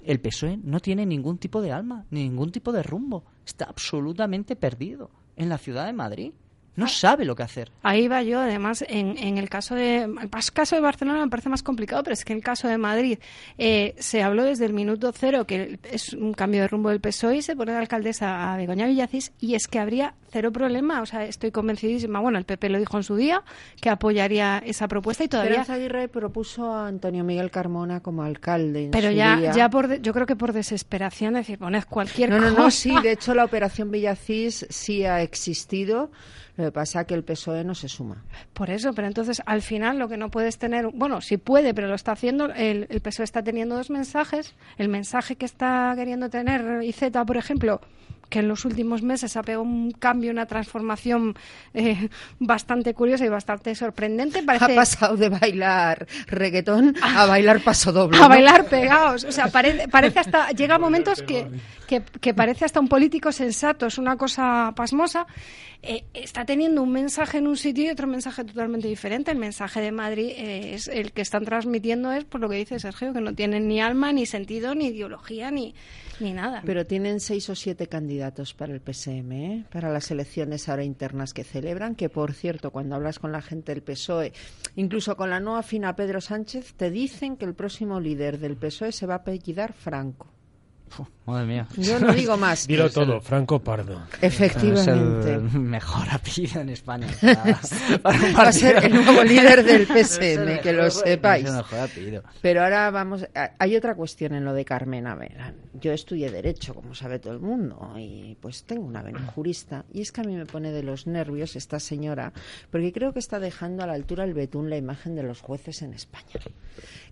el PSOE no tiene ningún tipo de alma, ni ningún tipo de rumbo. Está absolutamente perdido en la ciudad de Madrid. No sabe lo que hacer. Ahí va yo, además, en, en el caso de el caso de Barcelona me parece más complicado, pero es que en el caso de Madrid eh, se habló desde el minuto cero que es un cambio de rumbo del PSOE y se pone de alcaldesa a Begoña Villacís y es que habría cero problema, o sea, estoy convencidísima, bueno, el PP lo dijo en su día, que apoyaría esa propuesta y todavía... Esperanza Aguirre propuso a Antonio Miguel Carmona como alcalde. en Pero su ya, día. ya por, de- yo creo que por desesperación, decir, poned cualquier No, no, cosa. no, sí, de hecho la operación Villacís sí ha existido, lo que pasa que el PSOE no se suma. Por eso, pero entonces al final lo que no puedes tener, bueno, sí puede, pero lo está haciendo, el, el PSOE está teniendo dos mensajes. El mensaje que está queriendo tener IZ, por ejemplo, que en los últimos meses ha pegado un cambio, una transformación eh, bastante curiosa y bastante sorprendente. Parece, Ha pasado de bailar reggaetón a bailar paso doble. a bailar pegados. O sea, parece, parece hasta, llega a momentos que, que, que parece hasta un político sensato, es una cosa pasmosa. Eh, está teniendo un mensaje en un sitio y otro mensaje totalmente diferente. El mensaje de Madrid eh, es el que están transmitiendo es por lo que dice Sergio, que no tienen ni alma, ni sentido, ni ideología, ni, ni nada. Pero tienen seis o siete candidatos para el PSM, ¿eh? para las elecciones ahora internas que celebran, que por cierto, cuando hablas con la gente del PSOE, incluso con la no afina Pedro Sánchez, te dicen que el próximo líder del PSOE se va a apellidar Franco. Madre mía. Yo no digo más. Dilo todo, Franco Pardo. Efectivamente. Es el mejor apellido en España. para- para un Va a ser el nuevo líder del PSM, que lo sepáis. es el mejor apellido. Pero ahora vamos, hay otra cuestión en lo de Carmen. A ver, yo estudié Derecho, como sabe todo el mundo, y pues tengo una vena jurista. Y es que a mí me pone de los nervios esta señora, porque creo que está dejando a la altura el betún la imagen de los jueces en España.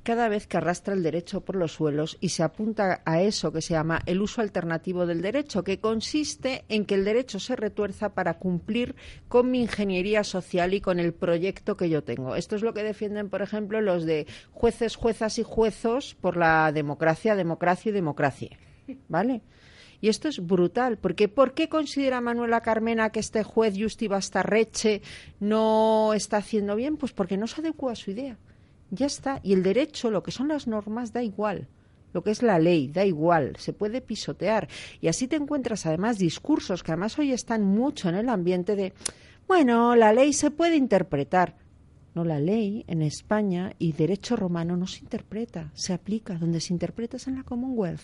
Cada vez que arrastra el derecho por los suelos y se apunta a eso que se llama el uso alternativo del derecho, que consiste en que el derecho se retuerza para cumplir con mi ingeniería social y con el proyecto que yo tengo. Esto es lo que defienden, por ejemplo, los de jueces, juezas y juezos por la democracia, democracia y democracia. ¿Vale? Y esto es brutal, porque ¿por qué considera Manuela Carmena que este juez Justi Bastarreche no está haciendo bien? Pues porque no se adecua a su idea. Ya está. Y el derecho, lo que son las normas, da igual. Lo que es la ley, da igual. Se puede pisotear. Y así te encuentras además discursos que además hoy están mucho en el ambiente de, bueno, la ley se puede interpretar. No, la ley en España y derecho romano no se interpreta, se aplica. Donde se interpreta es en la Commonwealth.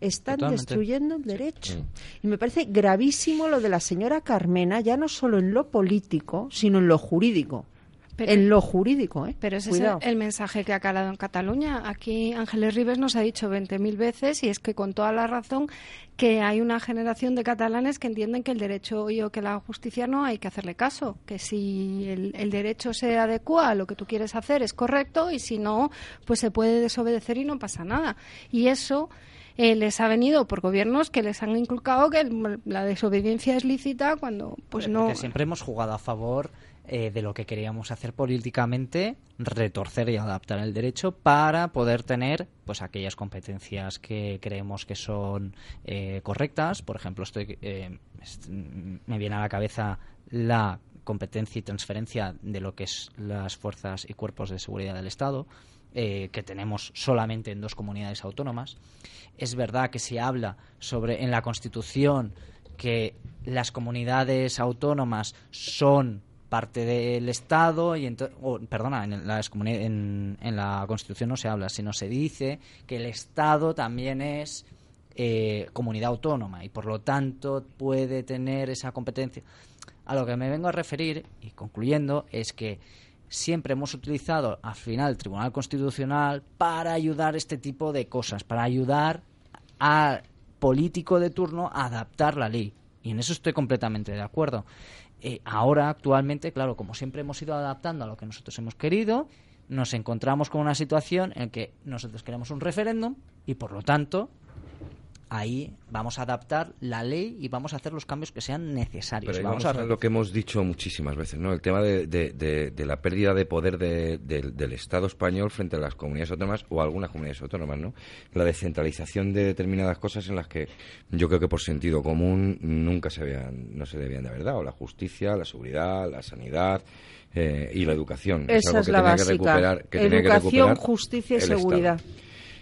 Están Totalmente. destruyendo el derecho. Y me parece gravísimo lo de la señora Carmena, ya no solo en lo político, sino en lo jurídico. Pero- en lo jurídico, ¿eh? Pero ese es Cuidado. el, el mensaje que ha calado en Cataluña. Aquí Ángeles Ribes nos ha dicho 20.000 veces, y es que con toda la razón, que hay una generación de catalanes que entienden que el derecho y o que la justicia no hay que hacerle caso. Que si el, el derecho se adecua a lo que tú quieres hacer es correcto, y si no, pues se puede desobedecer y no pasa nada. Y eso. eh, les ha venido por gobiernos que les han inculcado que el- la desobediencia es lícita cuando pues Porque no siempre hemos jugado a favor eh, de lo que queríamos hacer políticamente, retorcer y adaptar el derecho para poder tener pues aquellas competencias que creemos que son eh, correctas. Por ejemplo, estoy, eh, me viene a la cabeza la competencia y transferencia de lo que es las fuerzas y cuerpos de seguridad del Estado, que tenemos solamente en dos comunidades autónomas. Es verdad que se habla sobre en la Constitución que las comunidades autónomas son parte del Estado y ento- o, perdona en, en, en la Constitución no se habla sino se dice que el Estado también es eh, comunidad autónoma y por lo tanto puede tener esa competencia. A lo que me vengo a referir y concluyendo es que siempre hemos utilizado al final el Tribunal Constitucional para ayudar este tipo de cosas para ayudar al político de turno a adaptar la ley. Y en eso estoy completamente de acuerdo eh, ahora, actualmente, claro, como siempre hemos ido adaptando a lo que nosotros hemos querido, nos encontramos con una situación en que nosotros queremos un referéndum y, por lo tanto, ahí vamos a adaptar la ley y vamos a hacer los cambios que sean necesarios. Pero vamos, vamos a, lo que hemos dicho muchísimas veces, ¿no? El tema de, de- de- de la pérdida de poder de- del- del Estado español frente a las comunidades autónomas o algunas comunidades autónomas, ¿no? La descentralización de determinadas cosas en las que yo creo que por sentido común nunca se habían, no se debían de haber dado. La justicia, la seguridad, la sanidad eh, y la educación. Esa algo es que la tenía que básica. recuperar- que tenía que Educación, recuperar justicia y Estado.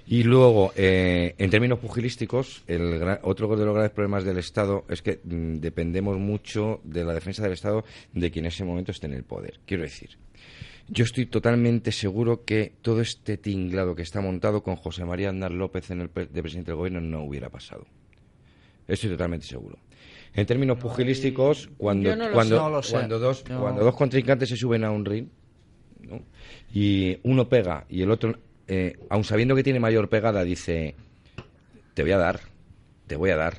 Y luego, eh, en términos pugilísticos, el gran- otro de los grandes problemas del Estado es que mm, dependemos mucho de la defensa del Estado de quien en ese momento esté en el poder. Quiero decir, yo estoy totalmente seguro que todo este tinglado que está montado con José María Aznar López en el pre- de presidente del gobierno no hubiera pasado. Estoy totalmente seguro. En términos pugilísticos, cuando, no cuando. No cuando dos, No. cuando dos contrincantes se suben a un ring, ¿no? y uno pega y el otro, eh, aun sabiendo que tiene mayor pegada, dice, te voy a dar, te voy a dar,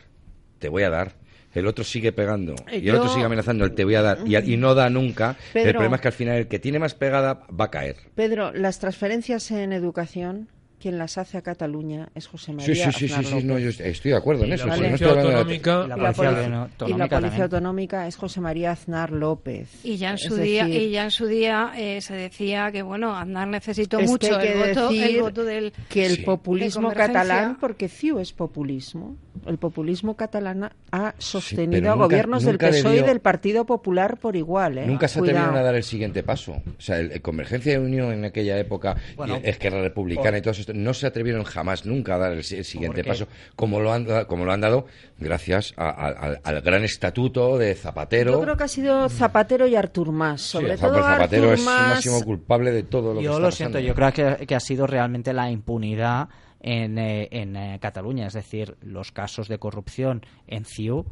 te voy a dar. El otro sigue pegando Eh, y el otro sigue amenazando, el te voy a dar, y, y no da nunca. el Pedro. problema es que al final el que tiene más pegada va a caer. Pedro, las transferencias en educación, quien las hace a Cataluña es José María Sí, sí, sí, sí, sí, no, yo estoy de acuerdo en Y eso. la no Policía de la- Autonómica- Y la Y la Policía Autonómica y la Policía también. Autonómica es José María Aznar López. Y ya en Es su día, decir, y ya en su día eh, se decía que bueno, Aznar necesitó es mucho que el voto, el voto del que el Sí. populismo de catalán, porque CIU es populismo, el populismo catalán ha sostenido a nunca- gobiernos del nunca PSOE y del Partido Popular por igual. ¿eh? Nunca se atrevieron a dar el siguiente paso. O sea, el, el Convergencia y Unión en aquella época, Bueno, y Esquerra Republicana y todo esto, no se atrevieron jamás nunca a dar el, si- el siguiente paso, como lo han, como lo han dado gracias a- a- al, al gran estatuto de Zapatero. Yo creo que ha sido Zapatero y Artur Mas. Sobre todo Zapatero Artur es el máximo culpable de todo lo que Yo lo pasando. siento, yo creo que, que ha sido realmente la impunidad en, eh, en eh, Cataluña. Es decir, los casos de corrupción en CIU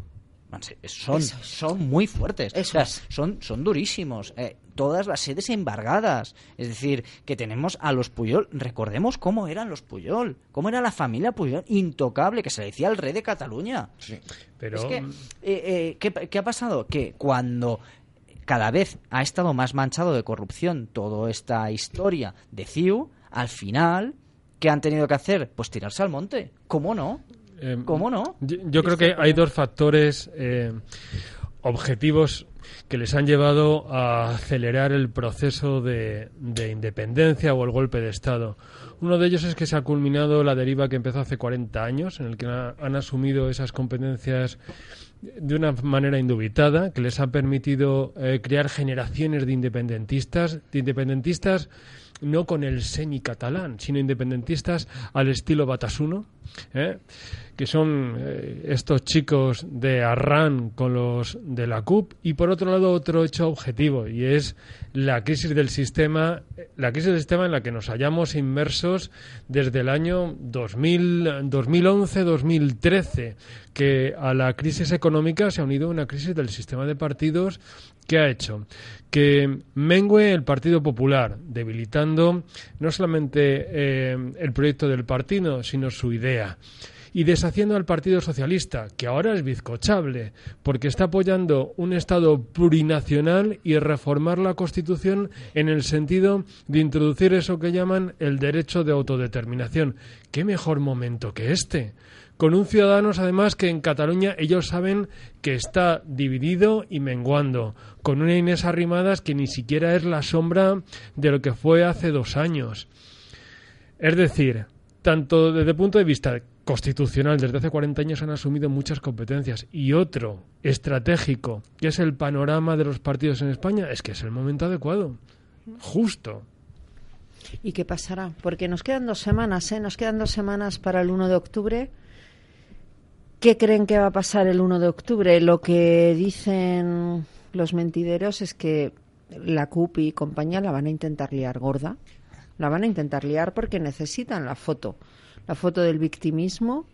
son, es. son muy fuertes. O sea, son, son durísimos. Eh, todas las sedes embargadas. Es decir, que tenemos a los Puyol. Recordemos cómo eran los Puyol. Cómo era la familia Puyol. Intocable, que se le decía el rey de Cataluña. Pero Es que, eh, eh, ¿qué, qué ha pasado? Que cuando cada vez ha estado más manchado de corrupción toda esta historia de CIU, al final, ¿qué han tenido que hacer? Pues tirarse al monte. ¿Cómo no? Eh, ¿Cómo no? Yo, yo creo que hay dos factores eh, objetivos que les han llevado a acelerar el proceso de, de independencia o el golpe de Estado. Uno de ellos es que se ha culminado la deriva que empezó hace 40 años, en el que ha- han asumido esas competencias de una manera indubitada, que les ha permitido eh, crear generaciones de independentistas, de independentistas no con el semi catalán, sino independentistas al estilo Batasuno, ¿eh? que son eh, estos chicos de Arran con los de la CUP, y por otro lado otro hecho objetivo, y es la crisis del sistema, la crisis del sistema en la que nos hallamos inmersos desde el año 2000, 2011-2013, que a la crisis económica se ha unido una crisis del sistema de partidos que ha hecho que mengue el Partido Popular, debilitando no solamente eh, el proyecto del partido, sino su idea. Y deshaciendo al Partido Socialista, que ahora es bizcochable, porque está apoyando un Estado plurinacional y reformar la Constitución en el sentido de introducir eso que llaman el derecho de autodeterminación. ¿Qué mejor momento que este? Con un Ciudadanos además que en Cataluña ellos saben que está dividido y menguando, con una Inés Arrimadas que ni siquiera es la sombra de lo que fue hace dos años. Es decir, tanto desde el punto de vista constitucional, desde hace 40 años han asumido muchas competencias y otro estratégico, que es el panorama de los partidos en España, es que es el momento adecuado, justo. ¿Y qué pasará? Porque nos quedan dos semanas, ¿eh? Nos quedan dos semanas para el 1 de octubre. ¿Qué creen que va a pasar el 1 de octubre? Lo que dicen los mentideros es que la CUP y compañía la van a intentar liar gorda. La van a intentar liar porque necesitan la foto. La foto del victimismo.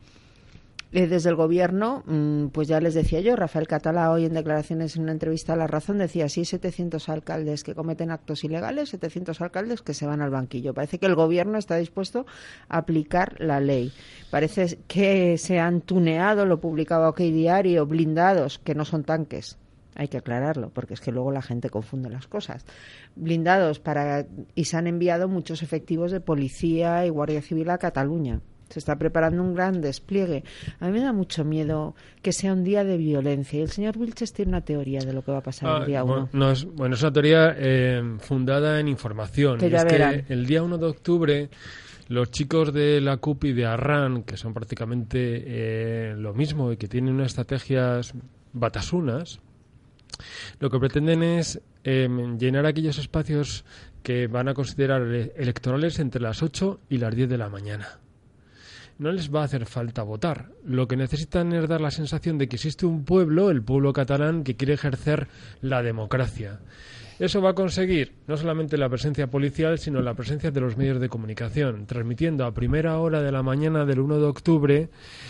Eh, desde el gobierno, mm, pues ya les decía yo, Rafael Catalá hoy en declaraciones en una entrevista a La Razón decía, sí, 700 alcaldes que cometen actos ilegales, 700 alcaldes que se van al banquillo. Parece que el gobierno está dispuesto a aplicar la ley. Parece que se han tuneado, lo publicaba OK Diario, blindados, que no son tanques. Hay que aclararlo, porque es que luego la gente confunde las cosas. Blindados para y se han enviado muchos efectivos de policía y guardia civil a Cataluña se está preparando un gran despliegue. A mí me da mucho miedo que sea un día de violencia. Y el señor Wilches tiene una teoría de lo que va a pasar el Ah, día bueno, 1. no es, bueno, es una teoría eh, fundada en información. Que Y ya es verán. que el día 1 de octubre los chicos de la CUP y de Arran, que son prácticamente eh, lo mismo y que tienen unas estrategias batasunas, lo que pretenden es eh, llenar aquellos espacios que van a considerar ele- electorales entre las 8 y las 10 de la mañana. No les va a hacer falta votar. Lo que necesitan es dar la sensación de que existe un pueblo, el pueblo catalán, que quiere ejercer la democracia. Eso va a conseguir no solamente la presencia policial, sino la presencia de los medios de comunicación, transmitiendo a primera hora de la mañana del 1 de octubre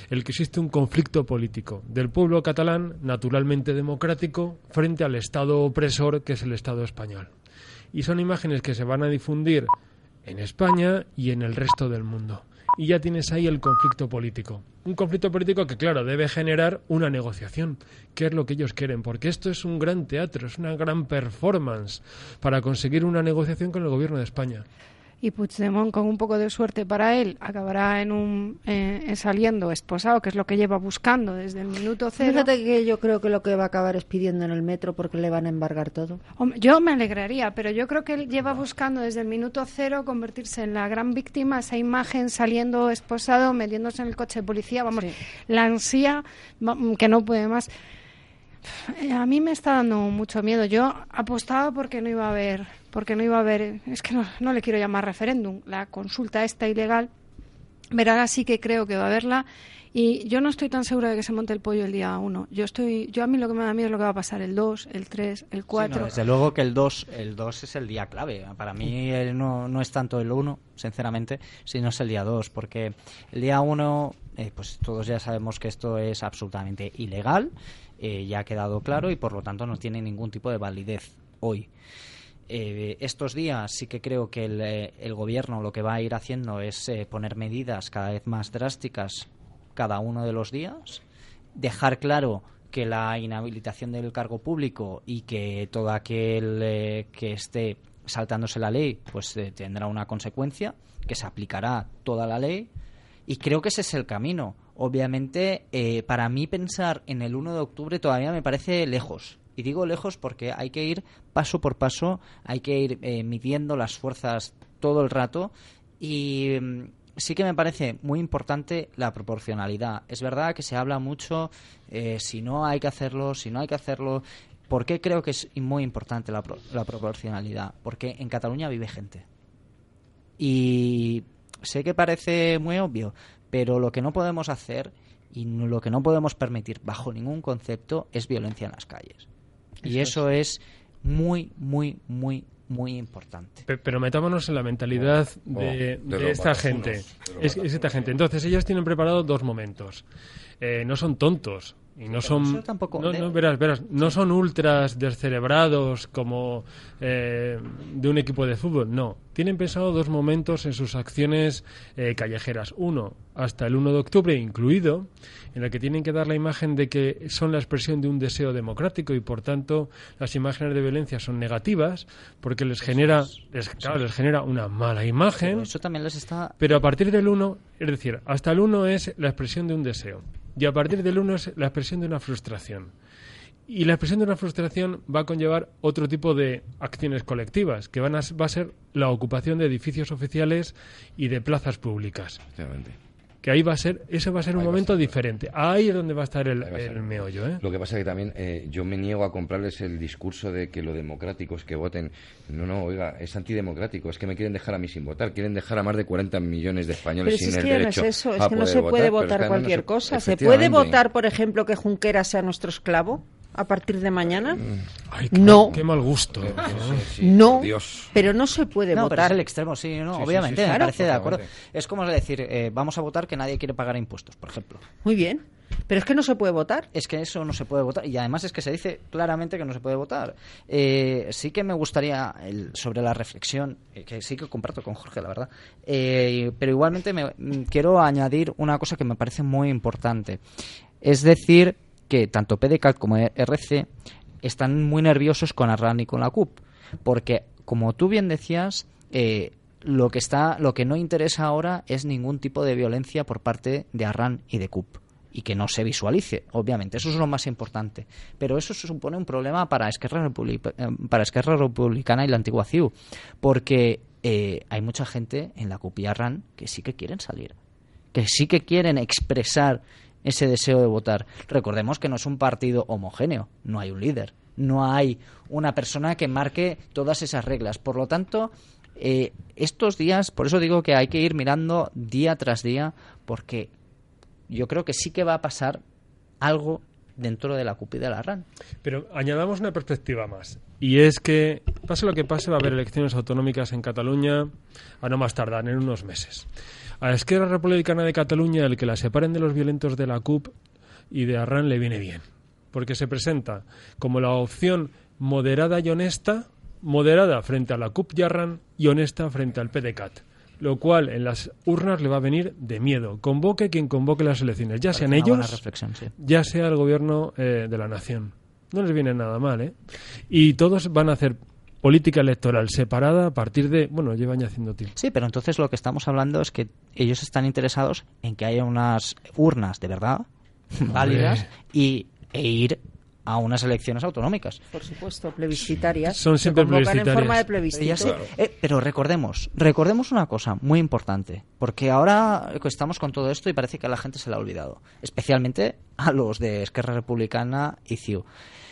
el que existe un conflicto político del pueblo catalán, naturalmente democrático, frente al Estado opresor que es el Estado español. Y son imágenes que se van a difundir en España y en el resto del mundo. Y ya tienes ahí el conflicto político. Un conflicto político que, claro, debe generar una negociación, que es lo que ellos quieren, porque esto es un gran teatro, es una gran performance para conseguir una negociación con el gobierno de España. Y Puigdemont, con un poco de suerte para él, acabará en un eh, en saliendo esposado, que es lo que lleva buscando desde el minuto cero. Fíjate que yo creo que lo que va a acabar es pidiendo en el metro porque le van a embargar todo. Yo me alegraría, pero yo creo que él lleva buscando desde el minuto cero convertirse en la gran víctima, esa imagen saliendo esposado, metiéndose en el coche de policía, vamos, la ansía que no puede más. Eh, A mí me está dando mucho miedo. Yo apostaba porque no iba a haber, porque no iba a haber, es que no, no le quiero llamar referéndum, la consulta esta ilegal, pero ahora sí que creo que va a haberla y yo no estoy tan segura de que se monte el pollo el día uno. Yo estoy, yo a mí lo que me da miedo es lo que va a pasar el 2, el 3, el 4. Sí, no, desde luego que el 2 el 2 es el día clave. Para mí el no, no es tanto el 1, sinceramente, sino es el día 2, porque el día 1, pues todos ya sabemos que esto es absolutamente ilegal, eh, ya ha quedado claro y por lo tanto no tiene ningún tipo de validez hoy. Eh, estos días sí que creo que el, eh, el gobierno lo que va a ir haciendo es poner medidas cada vez más drásticas cada uno de los días, dejar claro que la inhabilitación del cargo público y que todo aquel que esté saltándose la ley pues tendrá una consecuencia que se aplicará toda la ley y creo que ese es el camino obviamente eh, para mí pensar en el 1 de octubre todavía me parece lejos y digo lejos porque hay que ir paso por paso hay que ir eh, midiendo las fuerzas todo el rato y mm, sí que me parece muy importante la proporcionalidad. Es verdad que se habla mucho eh, si no hay que hacerlo, si no hay que hacerlo. ¿Por qué creo que es muy importante la, pro- la proporcionalidad? Porque en Cataluña vive gente. Y sé que parece muy obvio, pero lo que no podemos hacer y lo que no podemos permitir bajo ningún concepto es violencia en las calles. Y Eso eso es muy, muy, muy, muy importante. Pe- Pero metámonos en la mentalidad Oh, de, de esta gente. de Es, es esta gente. Entonces, ellos tienen preparado dos momentos. Eh, no son tontos. Y no son. tampoco- no, no, verás, verás, no son ultras descerebrados como eh, de un equipo de fútbol. No. Tienen pensado dos momentos en sus acciones eh, callejeras. Uno, hasta el 1 de octubre incluido, en el que tienen que dar la imagen de que son la expresión de un deseo democrático y por tanto las imágenes de violencia son negativas porque les genera les, claro, les genera una mala imagen Pero eso también les está pero a partir del 1 es decir hasta el 1 es la expresión de un deseo y a partir del 1 es la expresión de una frustración y la expresión de una frustración va a conllevar otro tipo de acciones colectivas, que van a, va a ser la ocupación de edificios oficiales y de plazas públicas. Que ahí va a ser, ese va a ser un momento diferente. Ahí es donde va a estar el, el meollo, ¿eh? Lo que pasa es que también eh, yo me niego a comprarles el discurso de que lo democrático es que voten. No, no, oiga, es antidemocrático. Es que me quieren dejar a mí sin votar. Quieren dejar a más de 40 millones de españoles Pero sin es el que no es derecho eso, es a que no poder se puede votar, no, cualquier se- cosa. ¿Se puede votar, por ejemplo, que Junquera sea nuestro esclavo a partir de mañana? Ay, qué no. qué mal gusto. ¿no? no, pero no se puede no, pero votar. es el extremo, sí, no, Sí, obviamente, sí, sí, me claro. parece de acuerdo. Es como decir, eh, vamos a votar que nadie quiere pagar impuestos, por ejemplo. Muy bien, pero es que no se puede votar. Es que eso no se puede votar y además es que se dice claramente que no se puede votar. Eh, sí que me gustaría, el- sobre la reflexión, eh, que sí que comparto con Jorge, la verdad, eh, pero igualmente me, mm, quiero añadir una cosa que me parece muy importante. Es decir, que tanto PDCAT como RC están muy nerviosos con Arran y con la CUP, porque, como tú bien decías, eh, lo que está, lo que no interesa ahora es ningún tipo de violencia por parte de Arran y de CUP y que no se visualice, obviamente. Eso es lo más importante. Pero eso supone un problema para Esquerra, eh, para Esquerra Republicana y la antigua CIU, porque eh, hay mucha gente en la CUP y Arran que sí que quieren salir, que sí que quieren expresar ese deseo de votar. Recordemos que no es un partido homogéneo, no hay un líder, no hay una persona que marque todas esas reglas. Por lo tanto, eh, estos días, por eso digo que hay que ir mirando día tras día, porque yo creo que sí que va a pasar algo dentro de la CUP y de la RAN. Pero añadamos una perspectiva más. Y es que, pase lo que pase, va a haber elecciones autonómicas en Cataluña a no más tardar, en unos meses. A la izquierda republicana de Cataluña, el que la separen de los violentos de la CUP y de Arran le viene bien. Porque se presenta como la opción moderada y honesta, moderada frente a la CUP y Arran y honesta frente al PDCAT lo cual en las urnas le va a venir de miedo. Convoque quien convoque las elecciones, ya sean ellos, ya sea el gobierno eh, de la nación. No les viene nada mal, ¿eh? Y todos van a hacer política electoral separada a partir de, bueno, llevan ya haciendo tiempo. Sí, pero entonces lo que estamos hablando es que ellos están interesados en que haya unas urnas de verdad válidas y e ir a unas elecciones autonómicas. Por supuesto, plebiscitarias. Son siempre plebiscitarias. en forma de plebiscito. Eh, pero recordemos, recordemos una cosa muy importante, porque ahora estamos con todo esto y parece que a la gente se le ha olvidado, especialmente a los de Esquerra Republicana y CIU.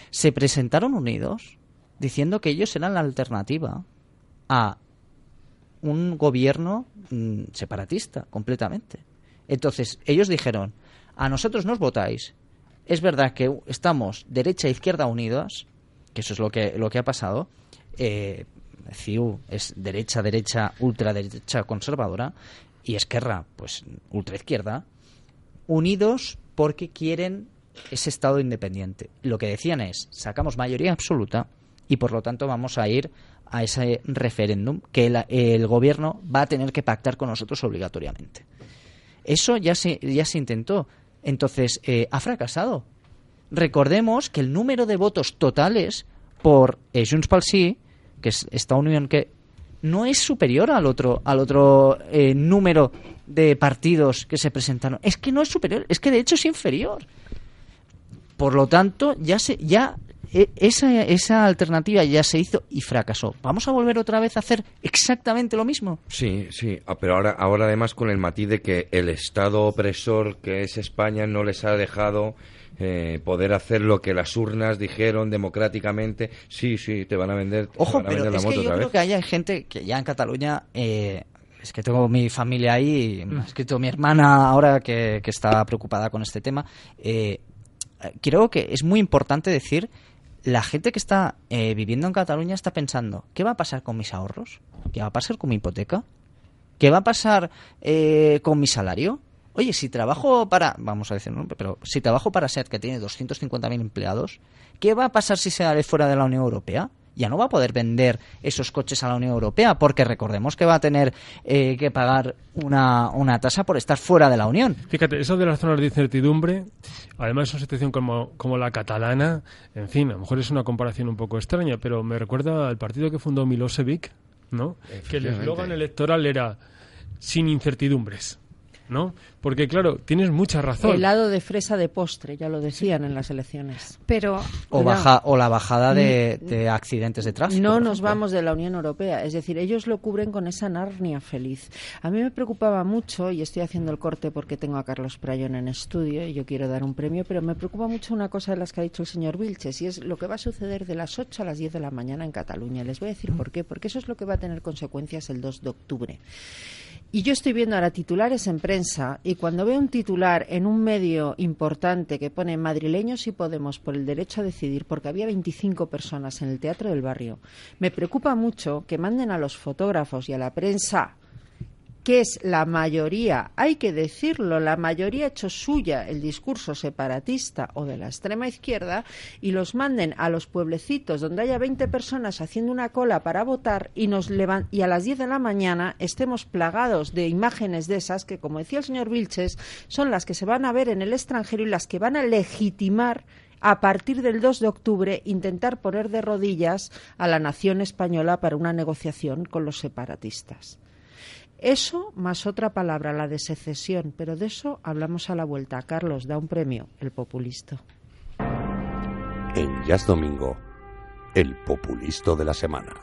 Se presentaron unidos diciendo que ellos eran la alternativa a un gobierno mm, separatista completamente. Entonces, ellos dijeron, a nosotros nos votáis es verdad que estamos derecha e izquierda unidas, que eso es lo que, lo que ha pasado. Eh, CIU es derecha, derecha, ultraderecha conservadora y Esquerra, pues ultraizquierda, unidos porque quieren ese Estado independiente. Lo que decían es, sacamos mayoría absoluta y por lo tanto vamos a ir a ese referéndum que el, gobierno va a tener que pactar con nosotros obligatoriamente. Eso ya se, ya se intentó. Entonces, eh, ha fracasado. Recordemos que el número de votos totales por eh, Junts pel Sí, que es esta unión que no es superior al otro al otro eh, número de partidos que se presentaron. Es que no es superior, es que de hecho es inferior. Por lo tanto, ya se ya esa, esa alternativa ya se hizo y fracasó. ¿Vamos a volver otra vez a hacer exactamente lo mismo? Sí, sí, ah, pero ahora, ahora además con el matiz de que el Estado opresor que es España no les ha dejado eh, poder hacer lo que las urnas dijeron democráticamente. Sí, sí, te van a vender. Ojo, pero es que yo creo que hay gente que ya en Cataluña. Eh, es que tengo mi familia ahí, me ha escrito mi hermana ahora que, que está preocupada con este tema. Eh, creo que es muy importante decir la gente que está eh, viviendo en Cataluña está pensando, ¿qué va a pasar con mis ahorros? ¿Qué va a pasar con mi hipoteca? ¿Qué va a pasar eh, con mi salario? Oye, si trabajo para, vamos a decir, pero si trabajo para SEAT, que tiene 250.000 empleados, ¿qué va a pasar si se sale fuera de la Unión Europea? Ya no va a poder vender esos coches a la Unión Europea, porque recordemos que va a tener eh, que pagar una, una, tasa por estar fuera de la Unión. Fíjate, eso de las zonas de incertidumbre, además es una situación como, como la catalana, en fin, a lo mejor es una comparación un poco extraña, pero me recuerda al partido que fundó Milosevic, ¿no? Que el eslogan electoral era sin incertidumbres. ¿No? Porque claro, tienes mucha razón. Helado de fresa de postre, ya lo decían en las elecciones. Pero o baja o la bajada de, mm. accidentes de tráfico. No nos vamos de la Unión Europea, es decir, ellos lo cubren con esa Narnia feliz. A mí me preocupaba mucho y estoy haciendo el corte porque tengo a Carlos Prayón en estudio y yo quiero dar un premio, pero me preocupa mucho una cosa de las que ha dicho el señor Vilches y es lo que va a suceder de las 8 a las 10 de la mañana en Cataluña. Les voy a decir por qué, porque eso es lo que va a tener consecuencias el 2 de octubre. Y yo estoy viendo ahora titulares en prensa y cuando veo un titular en un medio importante que pone madrileños y Podemos por el derecho a decidir, porque había 25 personas en el Teatro del Barrio, me preocupa mucho que manden a los fotógrafos y a la prensa que es la mayoría, hay que decirlo, la mayoría ha hecho suya el discurso separatista o de la extrema izquierda y los manden a los pueblecitos donde haya 20 personas haciendo una cola para votar y, nos y a las 10 de la mañana estemos plagados de imágenes de esas que, como decía el señor Vilches, son las que se van a ver en el extranjero y las que van a legitimar a partir del 2 de octubre intentar poner de rodillas a la nación española para una negociación con los separatistas. Eso más otra palabra, la de secesión, pero de eso hablamos a la vuelta. Carlos, da un premio, el populista. En Jazz Domingo, el populisto de la semana.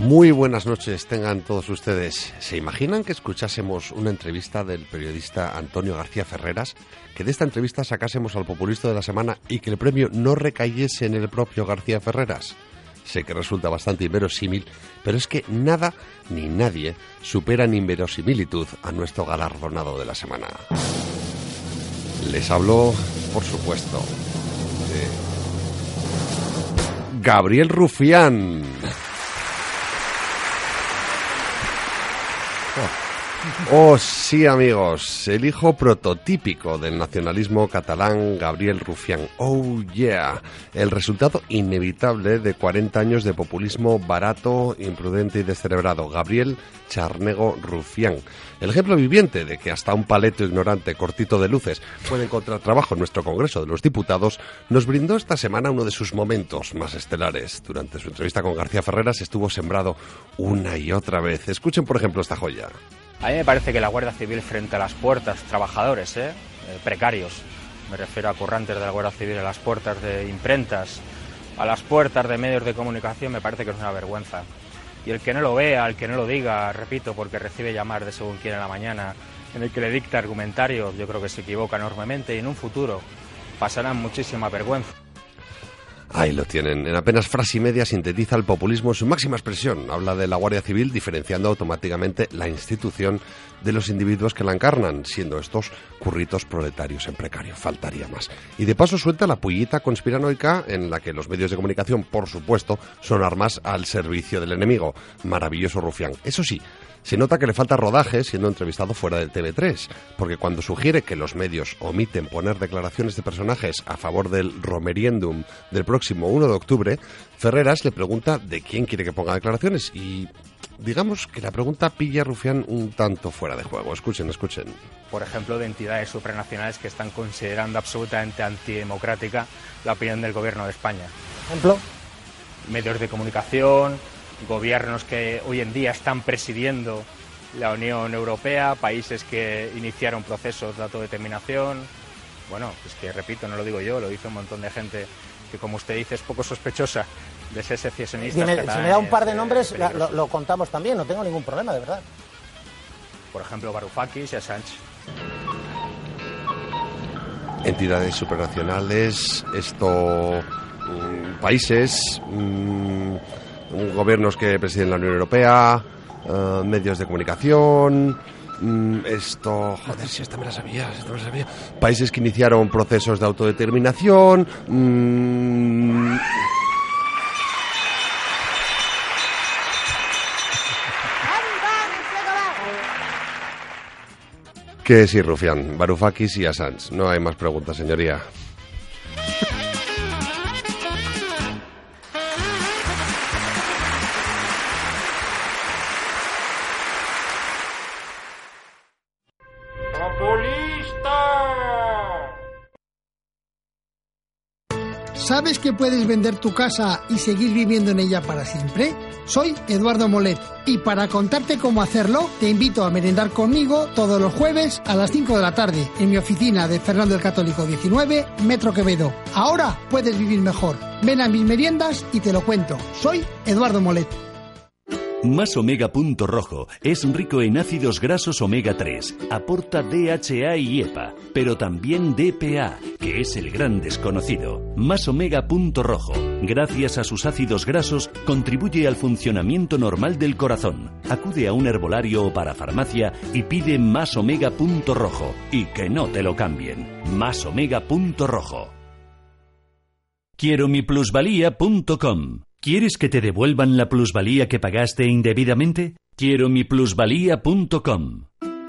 Muy buenas noches tengan todos ustedes. ¿Se imaginan que escuchásemos una entrevista del periodista Antonio García Ferreras? Que de esta entrevista sacásemos al populista de la semana y que el premio no recayese en el propio García Ferreras. Sé que resulta bastante inverosímil, pero es que nada ni nadie supera en inverosimilitud a nuestro galardonado de la semana. Les hablo, por supuesto, de Gabriel Rufián. Oh, sí, amigos, el hijo prototípico del nacionalismo catalán, Gabriel Rufián. Oh, yeah, el resultado inevitable de 40 años de populismo barato, imprudente y descerebrado. Gabriel Charnego Rufián. El ejemplo viviente de que hasta un paleto ignorante cortito de luces puede encontrar trabajo en nuestro Congreso de los Diputados, nos brindó esta semana uno de sus momentos más estelares. Durante su entrevista con García Ferreras estuvo sembrado una y otra vez. Escuchen, por ejemplo, esta joya. A mí me parece que la Guardia Civil frente a las puertas, trabajadores, ¿eh? Eh, precarios, me refiero a currantes de la Guardia Civil, a las puertas de imprentas, a las puertas de medios de comunicación, me parece que es una vergüenza. Y el que no lo vea, el que no lo diga, repito, porque recibe llamar de según quién en la mañana, en el que le dicta argumentarios, yo creo que se equivoca enormemente y en un futuro pasarán muchísima vergüenza. Ahí lo tienen. En apenas frase y media sintetiza el populismo en su máxima expresión. Habla de la Guardia Civil diferenciando automáticamente la institución de los individuos que la encarnan, siendo estos curritos proletarios en precario. Faltaría más. Y de paso suelta la pullita conspiranoica en la que los medios de comunicación, por supuesto, son armas al servicio del enemigo. Maravilloso rufián. Eso sí, se nota que le falta rodaje siendo entrevistado fuera de TV3, porque cuando sugiere que los medios omiten poner declaraciones de personajes a favor del romeriendum del próximo 1 de octubre, Ferreras le pregunta de quién quiere que ponga declaraciones y digamos que la pregunta pilla a Rufián un tanto fuera de juego. Escuchen, escuchen. Por ejemplo, de entidades supranacionales que están considerando absolutamente antidemocrática la opinión del gobierno de España. ¿Ejemplo? Medios de comunicación, gobiernos que hoy en día están presidiendo la Unión Europea, países que iniciaron procesos de autodeterminación. Bueno, es que repito, no lo digo yo, lo dice un montón de gente que, como usted dice, es poco sospechosa de ser secesionistas. Si me, si me da un par de nombres, lo, lo, contamos también, no tengo ningún problema, de verdad. Por ejemplo, Varoufakis y Assange. Entidades supranacionales, esto. Mm, países. Mm, gobiernos que presiden la Unión Europea, uh, medios de comunicación, mm, esto, joder, si esta me la sabía, esta me la sabía. Países que iniciaron procesos de autodeterminación. Mm, que sí, Rufián, Varoufakis y Assange. No hay más preguntas, señoría. ¿Sabes que puedes vender tu casa y seguir viviendo en ella para siempre? Soy Eduardo Molet y para contarte cómo hacerlo te invito a merendar conmigo todos los jueves a las 5 de la tarde en mi oficina de Fernando el Católico 19, Metro Quevedo. Ahora puedes vivir mejor. Ven a mis meriendas y te lo cuento. Soy Eduardo Molet. Más Omega Punto Rojo es rico en ácidos grasos omega 3, aporta DHA y EPA, pero también DPA, que es el gran desconocido. Más Omega Punto Rojo, gracias a sus ácidos grasos, contribuye al funcionamiento normal del corazón. Acude a un herbolario o para farmacia y pide Más Omega Punto Rojo y que no te lo cambien. Más Omega Punto Rojo. Quiero mi plusvalía.com ¿Quieres que te devuelvan la plusvalía que pagaste indebidamente? Quiero mi plusvalía.com.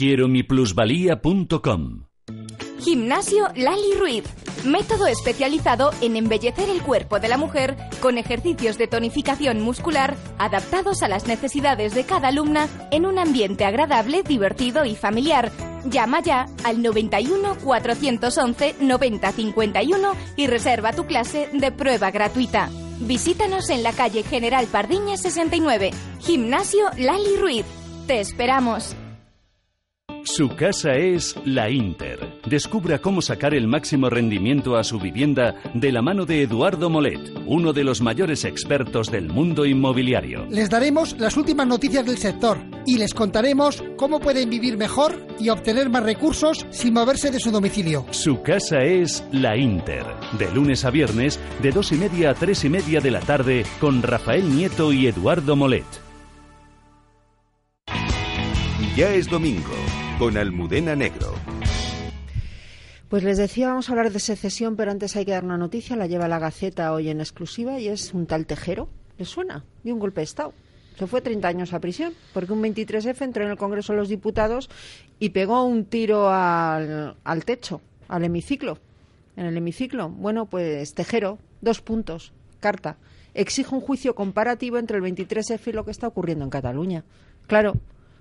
Quiero mi plusvalía.com. Gimnasio Lali Ruiz. Método especializado en embellecer el cuerpo de la mujer con ejercicios de tonificación muscular adaptados a las necesidades de cada alumna en un ambiente agradable, divertido y familiar. Llama ya al 91 411 9051 y reserva tu clase de prueba gratuita. Visítanos en la calle General Pardiña 69. Gimnasio Lali Ruiz. Te esperamos. Su casa es la Inter. Descubra cómo sacar el máximo rendimiento a su vivienda de la mano de Eduardo Molet, uno de los mayores expertos del mundo inmobiliario. Les daremos las últimas noticias del sector y les contaremos cómo pueden vivir mejor y obtener más recursos sin moverse de su domicilio. Su casa es la Inter. De lunes a viernes, de dos y media a tres y media de la tarde, con Rafael Nieto y Eduardo Molet. Ya es domingo con Almudena Negro. Pues les decía, vamos a hablar de secesión, pero antes hay que dar una noticia. La lleva la Gaceta hoy en exclusiva y es un tal Tejero. ¿Le suena? De un golpe de Estado. Se fue 30 años a prisión porque un 23F entró en el Congreso de los Diputados y pegó un tiro al, al techo, al hemiciclo. En el hemiciclo. Bueno, pues Tejero, dos puntos. Carta. Exige un juicio comparativo entre el 23F y lo que está ocurriendo en Cataluña. Claro,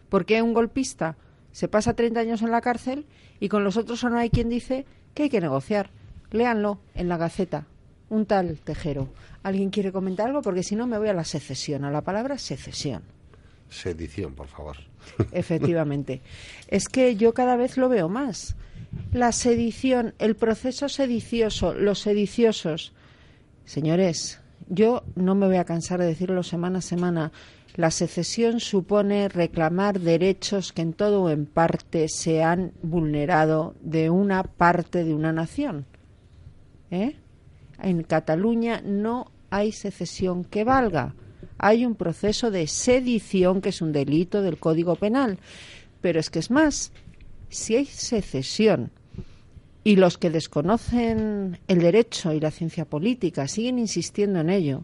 ¿por qué un golpista? Se pasa 30 años en la cárcel y con los otros no hay quien dice que hay que negociar. Léanlo en la Gaceta. Un tal Tejero. ¿Alguien quiere comentar algo? Porque si no me voy a la secesión, a la palabra secesión. Sedición, por favor. Efectivamente. es que yo cada vez lo veo más. La sedición, el proceso sedicioso, los sediciosos. Señores, yo no me voy a cansar de decirlo semana a semana. La secesión supone reclamar derechos que en todo o en parte se han vulnerado de una parte de una nación. ¿Eh? En Cataluña no hay secesión que valga. Hay un proceso de sedición que es un delito del Código Penal. Pero es que es más, si hay secesión y los que desconocen el derecho y la ciencia política siguen insistiendo en ello,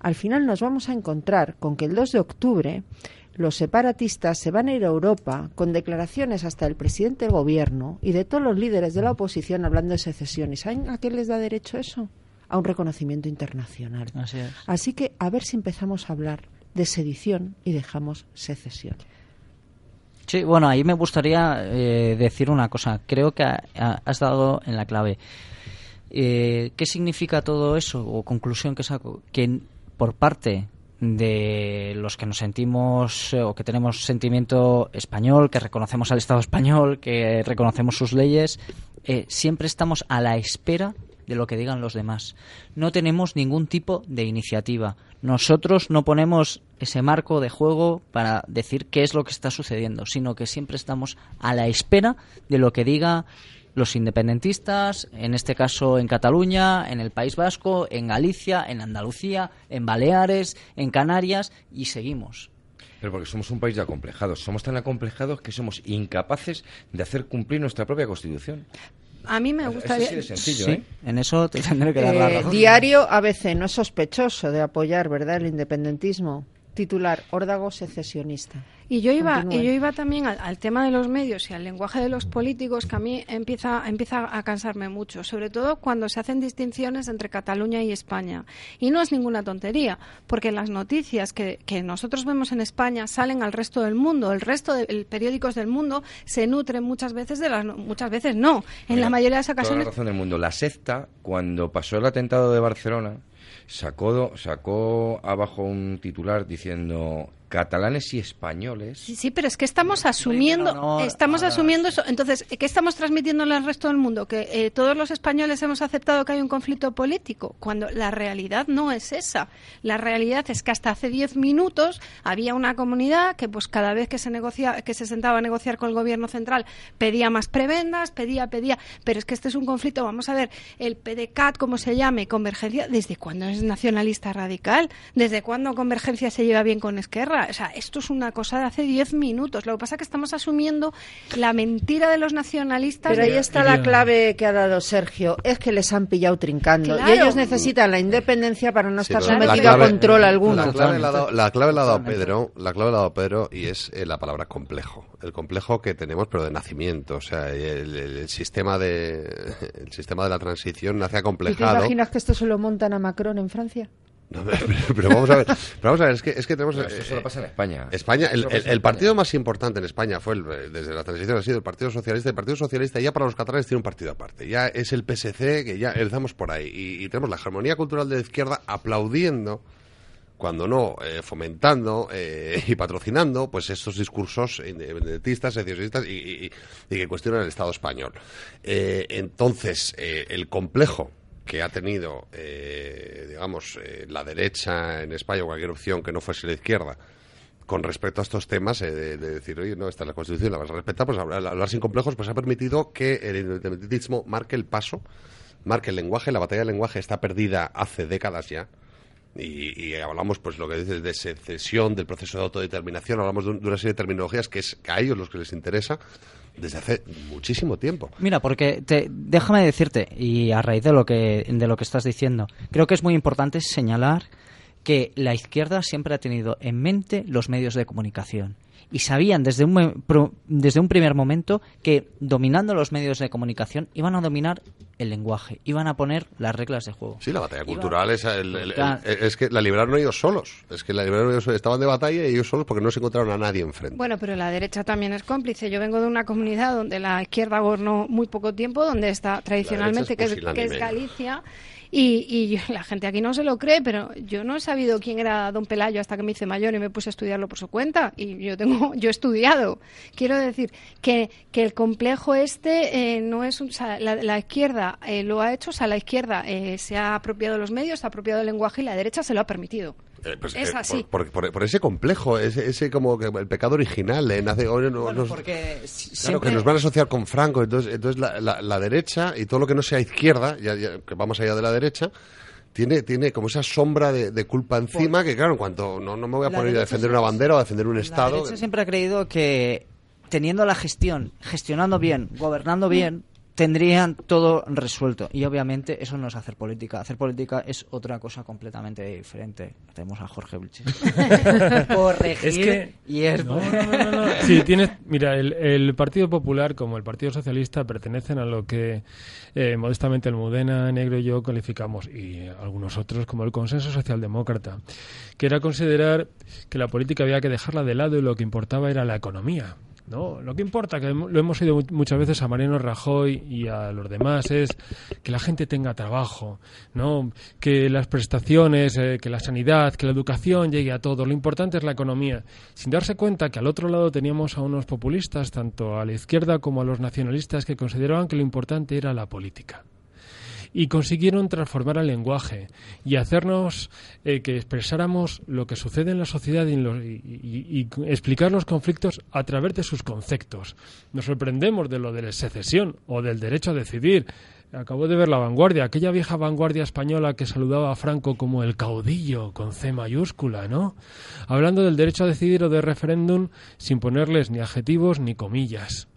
al final nos vamos a encontrar con que el 2 de octubre los separatistas se van a ir a Europa con declaraciones hasta del presidente del gobierno y de todos los líderes de la oposición hablando de secesión. ¿Y saben a qué les da derecho eso? A un reconocimiento internacional. Así, que a ver si empezamos a hablar de sedición y dejamos secesión. Sí, bueno, ahí me gustaría eh, decir una cosa. Creo que has dado en la clave. Eh, ¿Qué significa todo eso? O conclusión que saco. Que por parte de los que nos sentimos eh, o que tenemos sentimiento español, que reconocemos al Estado español, que reconocemos sus leyes, eh, siempre estamos a la espera de lo que digan los demás. No tenemos ningún tipo de iniciativa. Nosotros no ponemos ese marco de juego para decir qué es lo que está sucediendo, sino que siempre estamos a la espera de lo que diga los independentistas, en este caso en Cataluña, en el País Vasco, en Galicia, en Andalucía, en Baleares, en Canarias y seguimos. Pero porque somos un país de acomplejados. Somos tan acomplejados que somos incapaces de hacer cumplir nuestra propia Constitución. A mí me gustaría. Eso sencillo, ¿eh? En eso te tendré que dar la Eh, razón. diario ABC no es sospechoso de apoyar, ¿verdad?, el independentismo. Titular, órdago secesionista. Y yo iba, Continúe. y yo iba también al, al tema de los medios y al lenguaje de los políticos que a mí empieza, empieza a cansarme mucho, sobre todo cuando se hacen distinciones entre Cataluña y España. Y no es ninguna tontería, porque las noticias que, que nosotros vemos en España salen al resto del mundo. El resto de el- periódicos del mundo se nutren muchas veces de las, muchas veces no. En Mira, la mayoría de las Toda la ocasiones razón del mundo. La secta, cuando pasó el atentado de Barcelona, sacó, sacó abajo un titular diciendo catalanes y españoles. Sí, sí, pero es que estamos asumiendo, estamos ahora- asumiendo eso. Entonces, ¿qué estamos transmitiéndole al resto del mundo? Que eh, todos los españoles hemos aceptado que hay un conflicto político, cuando la realidad no es esa. La realidad es que hasta hace diez minutos había una comunidad que, pues, cada vez que se negocia, que se sentaba a negociar con el gobierno central, pedía más prebendas, pedía, pedía. Pero es que este es un conflicto. Vamos a ver, el PDCAT, como se llame, Convergencia, ¿desde cuándo es nacionalista radical? ¿Desde cuándo Convergencia se lleva bien con Esquerra? O sea, esto es una cosa de hace 10 minutos. Lo que pasa es que estamos asumiendo la mentira de los nacionalistas. Pero ahí está la clave que ha dado Sergio, es que les han pillado trincando Claro. y ellos necesitan la independencia para no Sí, estar sometidos a control alguno. La clave la ha dado, la clave la ha dado Pedro, la clave la ha dado Pedro y es eh, la palabra complejo. El complejo que tenemos, pero de nacimiento. O sea, el, el- el sistema de el sistema de la transición nace ¿Y te acomplejado. imaginas que esto se lo montan a Macron en Francia? No, pero, pero vamos a ver, pero vamos a ver, es que, es que tenemos... Pero esto solo pasa en España. España, el, partido más importante en España fue, el- desde la transición, ha sido el Partido Socialista. El Partido Socialista ya para los catalanes tiene un partido aparte. Ya es el PSC, que ya empezamos por ahí. Y, y tenemos la hegemonía cultural de la izquierda aplaudiendo cuando no eh, fomentando eh, y patrocinando pues estos discursos independentistas, secesionistas y, y- y que cuestionan el Estado español. Eh, entonces, eh, el complejo que ha tenido, eh, digamos, eh, la derecha en España o cualquier opción que no fuese la izquierda con respecto a estos temas, eh, de, de decir, oye, no, esta es la Constitución, la vas a respetar, pues hablar, hablar sin complejos, pues ha permitido que el independentismo marque el paso, marque el lenguaje, la batalla del lenguaje está perdida hace décadas ya, y, y hablamos, pues, lo que dices de secesión, del proceso de autodeterminación, hablamos de, un- de una serie de terminologías que es a ellos los que les interesa desde hace muchísimo tiempo. Mira, porque te, déjame decirte, y a raíz de lo, que, de lo que estás diciendo, creo que es muy importante señalar que la izquierda siempre ha tenido en mente los medios de comunicación. Y sabían desde un, me- pro- desde un primer momento que dominando los medios de comunicación iban a dominar el lenguaje, iban a poner las reglas de juego. Sí, la batalla cultural es, el- el- el- Claro. es que la libraron ellos solos. Es que la libraron ellos solos. Estaban de batalla y ellos solos porque no se encontraron a nadie enfrente. Bueno, pero la derecha también es cómplice. Yo vengo de una comunidad donde la izquierda gobernó muy poco tiempo, donde está tradicionalmente, que es, que es pusilánime. Galicia. Y, y yo- la gente aquí no se lo cree, pero yo no he sabido quién era don Pelayo hasta que me hice mayor y me puse a estudiarlo por su cuenta. Y yo tengo, yo he estudiado. Quiero decir que, que el complejo este eh, no es un, la, la izquierda eh, lo ha hecho, o sea, la izquierda eh, se ha apropiado los medios, se ha apropiado del lenguaje y la derecha se lo ha permitido. Eh, pues, es eh, así. Por, por- por- por ese complejo, ese, ese como que el pecado original. eh, nace, o no- nos- porque Claro, que nos van a asociar con Franco. Entonces, entonces la, la- la derecha y todo lo que no sea izquierda, ya, ya- que vamos allá de la derecha, tiene, tiene como esa sombra de, de culpa encima que, claro, en cuanto no, no me voy a La poner a defender una bandera o a defender un La Estado. derecha siempre ha creído que teniendo la gestión, gestionando bien, gobernando bien, tendrían todo resuelto. Y obviamente eso no es hacer política. Hacer política es otra cosa completamente diferente. Tenemos a Jorge Vilches. Corregir Es que- y es... No, no, no, no, no. Sí, tienes, mira, el, el Partido Popular como el Partido Socialista pertenecen a lo que eh, modestamente el Mudena, Negro y yo calificamos, y algunos otros, como el consenso socialdemócrata, que era considerar que la política había que dejarla de lado y lo que importaba era la economía. No, lo que importa, que lo hemos oído mu- muchas veces a Mariano Rajoy y a los demás, es que la gente tenga trabajo, no, que las prestaciones, eh, que la sanidad, que la educación llegue a todos. Lo importante es la economía, sin darse cuenta que al otro lado teníamos a unos populistas, tanto a la izquierda como a los nacionalistas, que consideraban que lo importante era la política y consiguieron transformar el lenguaje y hacernos eh, que expresáramos lo que sucede en la sociedad y, y explicar los conflictos a través de sus conceptos. Nos sorprendemos de lo de la secesión o del derecho a decidir. Acabo de ver la vanguardia, aquella vieja vanguardia española que saludaba a Franco como el caudillo con C mayúscula, ¿no? Hablando del derecho a decidir o de referéndum sin ponerles ni adjetivos ni comillas.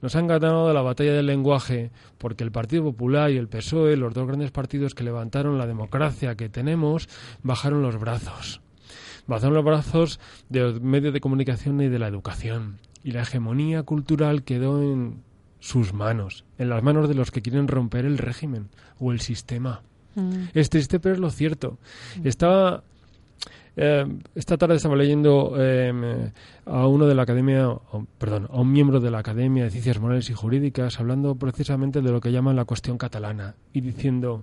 Nos han ganado la batalla del lenguaje porque el Partido Popular y el PSOE, los dos grandes partidos que levantaron la democracia que tenemos, bajaron los brazos. Bajaron los brazos de los medios de comunicación y de la educación. Y la hegemonía cultural quedó en sus manos, en las manos de los que quieren romper el régimen o el sistema. Es triste, pero es lo cierto. Estaba eh, esta tarde estaba leyendo eh, a uno de la academia, perdón, a un miembro de la Academia de Ciencias Morales y Jurídicas hablando precisamente de lo que llaman la cuestión catalana y diciendo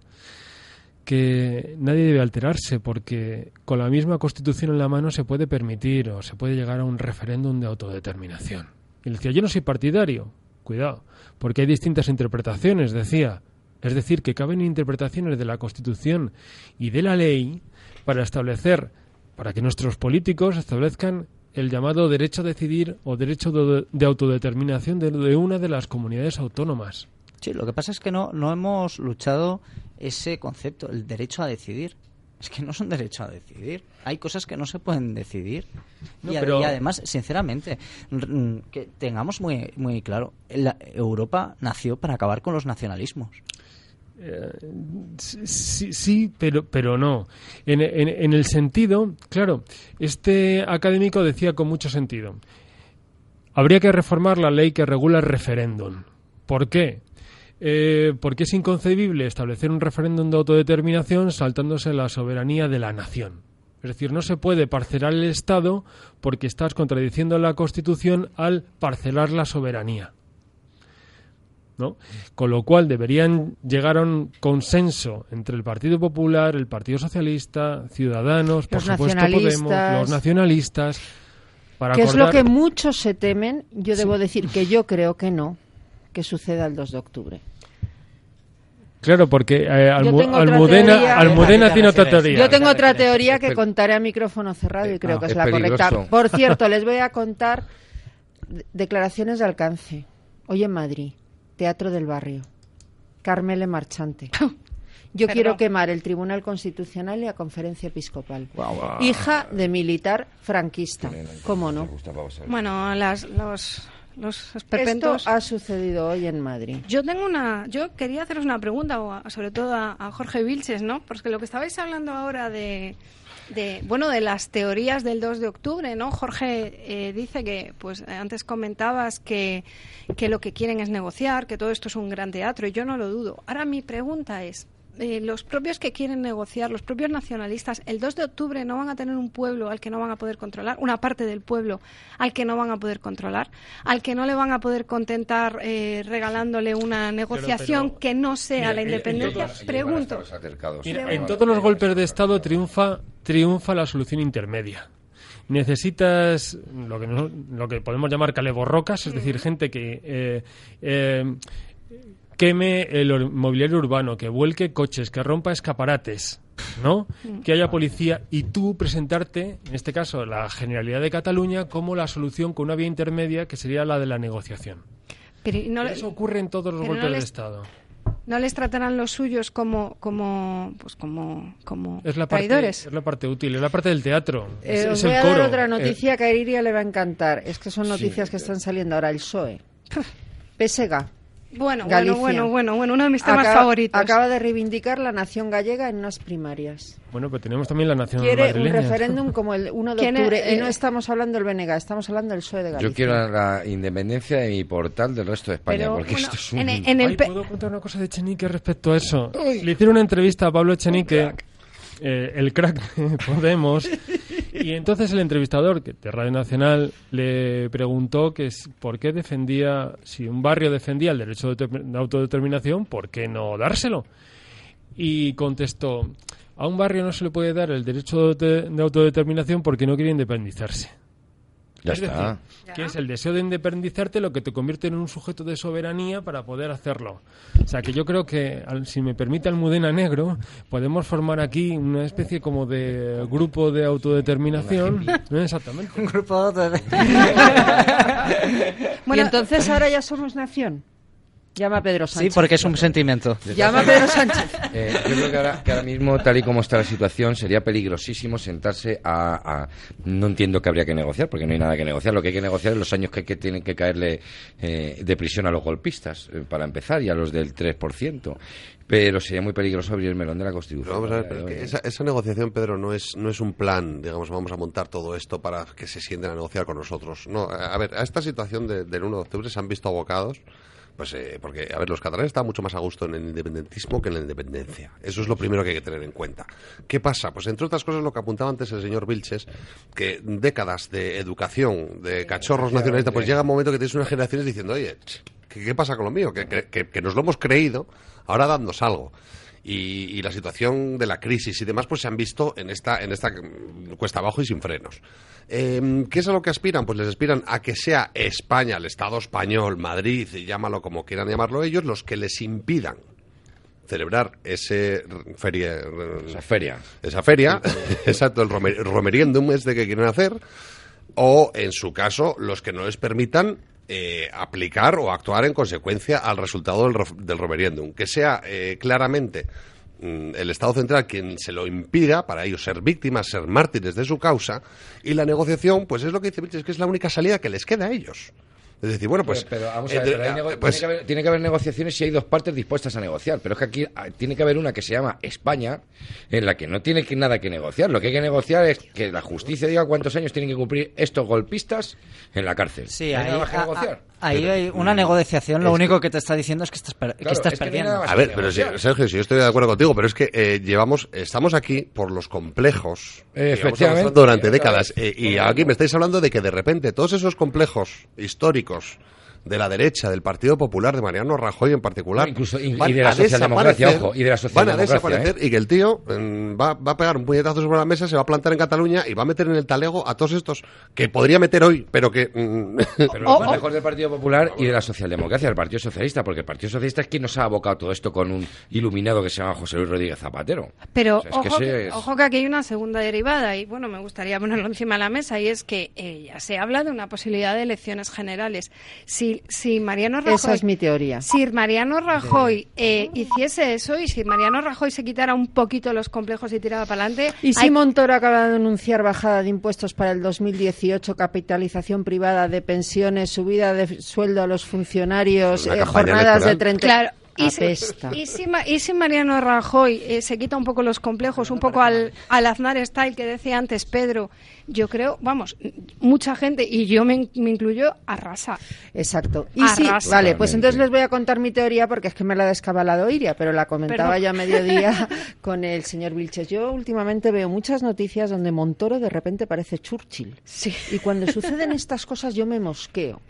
que nadie debe alterarse porque con la misma constitución en la mano se puede permitir o se puede llegar a un referéndum de autodeterminación. Y decía, yo no soy partidario, cuidado, porque hay distintas interpretaciones, decía. Es decir, que caben interpretaciones de la Constitución y de la ley para establecer, para que nuestros políticos establezcan el llamado derecho a decidir o derecho de, de autodeterminación de, de una de las comunidades autónomas. Sí, lo que pasa es que no, no hemos luchado ese concepto, el derecho a decidir. Es que no es un derecho a decidir. Hay cosas que no se pueden decidir. No, y, a- pero- y además, sinceramente, que tengamos muy, muy claro, la- Europa nació para acabar con los nacionalismos. Eh, sí, pero, pero no. En el sentido, claro, este académico decía con mucho sentido. Habría que reformar la ley que regula el referéndum. ¿Por qué? Eh, porque es inconcebible establecer un referéndum de autodeterminación saltándose la soberanía de la nación. Es decir, no se puede parcelar el Estado porque estás contradiciendo la Constitución al parcelar la soberanía. ¿No? Con lo cual deberían llegar a un consenso entre el Partido Popular, el Partido Socialista, Ciudadanos, por Los supuesto Podemos, los nacionalistas, para que es lo que muchos se temen, yo debo decir que yo creo que no, que suceda el 2 de octubre. Claro, porque eh, Almu- Almudena, teoría. Almudena tiene otra teoría. Yo tengo otra teoría que contaré a micrófono cerrado y creo ah, que es, es la correcta. Por cierto, les voy a contar de- declaraciones de alcance. Hoy en Madrid, Teatro del Barrio, Carmele Marchante. Yo quiero quemar el Tribunal Constitucional y la Conferencia Episcopal. Hija de militar franquista. ¿Cómo no? Bueno, las, los, los Esto ha sucedido hoy en Madrid. Yo tengo una, yo quería haceros una pregunta, sobre todo a, a Jorge Vilches, ¿no? Porque lo que estabais hablando ahora de, de, bueno, de las teorías del 2 de octubre, ¿no? Jorge eh, dice que, pues antes comentabas que, que lo que quieren es negociar, que todo esto es un gran teatro, y yo no lo dudo. Ahora mi pregunta es, eh, los propios que quieren negociar, los propios nacionalistas, el 2 de octubre no van a tener un pueblo al que no van a poder controlar, una parte del pueblo al que no van a poder controlar, al que no le van a poder contentar eh, regalándole una negociación que no sea Mira, la en- en independencia. todos- Pregunto. Mira, en todos los golpes de Estado triunfa, triunfa la solución intermedia. Necesitas lo que, no- lo que podemos llamar caleborrocas, es decir, gente que eh, eh, queme el mobiliario urbano, que vuelque coches, que rompa escaparates, ¿no? Que haya policía y tú presentarte, en este caso, la Generalidad de Cataluña como la solución con una vía intermedia que sería la de la negociación. Pero no le- Eso ocurre en todos los pero no golpes de les- Estado. no les tratarán los suyos como como pues como como Es la parte, traidores. es la parte útil, es la parte del teatro. Eh, es, os es voy el a coro. dar otra Eh, noticia que a Iria le va a encantar. Es que son noticias que están saliendo ahora. El PSOE. PSG. Bueno, Galicia. bueno, bueno, bueno, bueno, uno de mis temas Acaba- favoritos. Acaba de reivindicar la nación gallega en unas primarias. Bueno, pero tenemos también la nación Quiere un madrileña. referéndum como el 1 de ¿Quién es- octubre. y no estamos hablando del BNG, estamos hablando del PSOE de Galicia. Yo quiero la independencia de mi portal del resto de España, Pero, porque bueno, esto es un... en el- en el Ay, ¿Puedo contar una cosa de Echenique respecto a eso? Le hicieron una entrevista a Pablo Echenique, eh, el crack de Podemos, y entonces el entrevistador de Radio Nacional le preguntó que es- por qué defendía, si un barrio defendía el derecho de, auto- de autodeterminación, ¿por qué no dárselo? Y contestó, a un barrio no se le puede dar el derecho de, de autodeterminación porque no quiere independizarse. Ya es está. decir, que es el deseo de independizarte lo que te convierte en un sujeto de soberanía para poder hacerlo. O sea, que yo creo que, al- si me permite Almudena Negro, podemos formar aquí una especie como de grupo de autodeterminación. ¿no? Exactamente. Un grupo de... y entonces ahora ya somos nación. Llama a Pedro Sí, Sánchez. porque es un sentimiento. Llama a Pedro Sánchez. Eh, yo creo que ahora, que ahora mismo, tal y como está la situación, sería peligrosísimo sentarse a, a- No entiendo que habría que negociar, porque no hay nada que negociar. Lo que hay que negociar es los años que, que tienen que caerle eh, de prisión a los golpistas, eh, para empezar, y a los del 3%. Pero sería muy peligroso abrir el melón de la Constitución. Vamos a ver, pero es que esa, esa negociación, Pedro, no es, no es un plan, digamos, vamos a montar todo esto para que se sienten a negociar con nosotros. No, a a ver, a esta situación de- del 1 de octubre se han visto abocados, pues eh, porque, a ver, los catalanes están mucho más a gusto en el independentismo que en la independencia. Eso es lo primero que hay que tener en cuenta. ¿Qué pasa? Pues entre otras cosas lo que apuntaba antes el señor Vilches, que décadas de educación, de cachorros nacionalistas, pues llega un momento que tienes unas generaciones diciendo, oye, ¿qué, qué pasa con lo mío? Que, que- que- que nos lo hemos creído, ahora dadnos algo. Y, y la situación de la crisis y demás, pues se han visto en esta, en esta cuesta abajo y sin frenos. Eh, ¿Qué es a lo que aspiran? Pues les aspiran a que sea España, el Estado español, Madrid, llámalo como quieran llamarlo ellos, los que les impidan celebrar ese feria, Esa feria. esa feria, exacto, el romer- romeriendum este que quieren hacer, o en su caso, los que no les permitan eh, aplicar o actuar en consecuencia al resultado del, del romeriendum, que sea eh, claramente mm, el Estado central quien se lo impida para ellos ser víctimas, ser mártires de su causa, y la negociación, pues es lo que dice Vilches, que es la única salida que les queda a ellos. Es decir, bueno, pues... Pero, pero vamos a ver, pero hay nego- pues- tiene, que haber, tiene que haber negociaciones si hay dos partes dispuestas a negociar. Pero es que aquí ah, tiene que haber una que se llama España, en la que no tiene que, nada que negociar. Lo que hay que negociar es que la justicia diga cuántos años tienen que cumplir estos golpistas en la cárcel. Sí, No hay nada más que a- negociar. a- ahí Pero, hay una mm, negociación, lo único que te está diciendo es que estás, per- que estás es que perdiendo. A ver, pero Sergio, sí, yo estoy de acuerdo contigo, pero es que eh, llevamos, estamos aquí por los complejos arrastrando durante décadas. eh, y aquí me estáis hablando de que de repente todos esos complejos históricos de la derecha, del Partido Popular, de Mariano Rajoy en particular, incluso- y- y van de la a socialdemocracia, ojo, y de la van a socialdemocracia, desaparecer y que el tío mm, va, va a pegar un puñetazo sobre la mesa, se va a plantar en Cataluña y va a meter en el talego a todos estos que podría meter hoy, pero que... mm, Pero lo más mejor del Partido Popular y de la socialdemocracia, del Partido Socialista, porque el Partido Socialista es quien nos ha abocado todo esto con un iluminado que se llama José Luis Rodríguez Zapatero. Pero O sea, es que ojo, que, es- ojo que aquí hay una segunda derivada y bueno, me gustaría ponerlo encima de la mesa y es que eh, ya se habla de una posibilidad de elecciones generales. Si, si Mariano Rajoy, Esa es mi teoría. si Mariano Rajoy eh, hiciese eso y si Mariano Rajoy se quitara un poquito los complejos y tirara para adelante, Y si hay- Montoro acaba de anunciar bajada de impuestos para el 2018, capitalización privada de pensiones, subida de sueldo a los funcionarios, eh, jornadas de electoral. 30... Claro. Y si, Apesta. y si Ma- y si Mariano Rajoy eh, se quita un poco los complejos, un poco al, al Aznar style que decía antes Pedro, yo creo, vamos, mucha gente, y yo me, me incluyo, arrasa. Exacto. Y sí, Arrasa. vale, pues entonces les voy a contar mi teoría porque es que me la ha descabalado Iria, pero la comentaba Perdón. ya a mediodía con el señor Vilches. Yo últimamente veo muchas noticias donde Montoro de repente parece Churchill. Y cuando suceden estas cosas yo me mosqueo.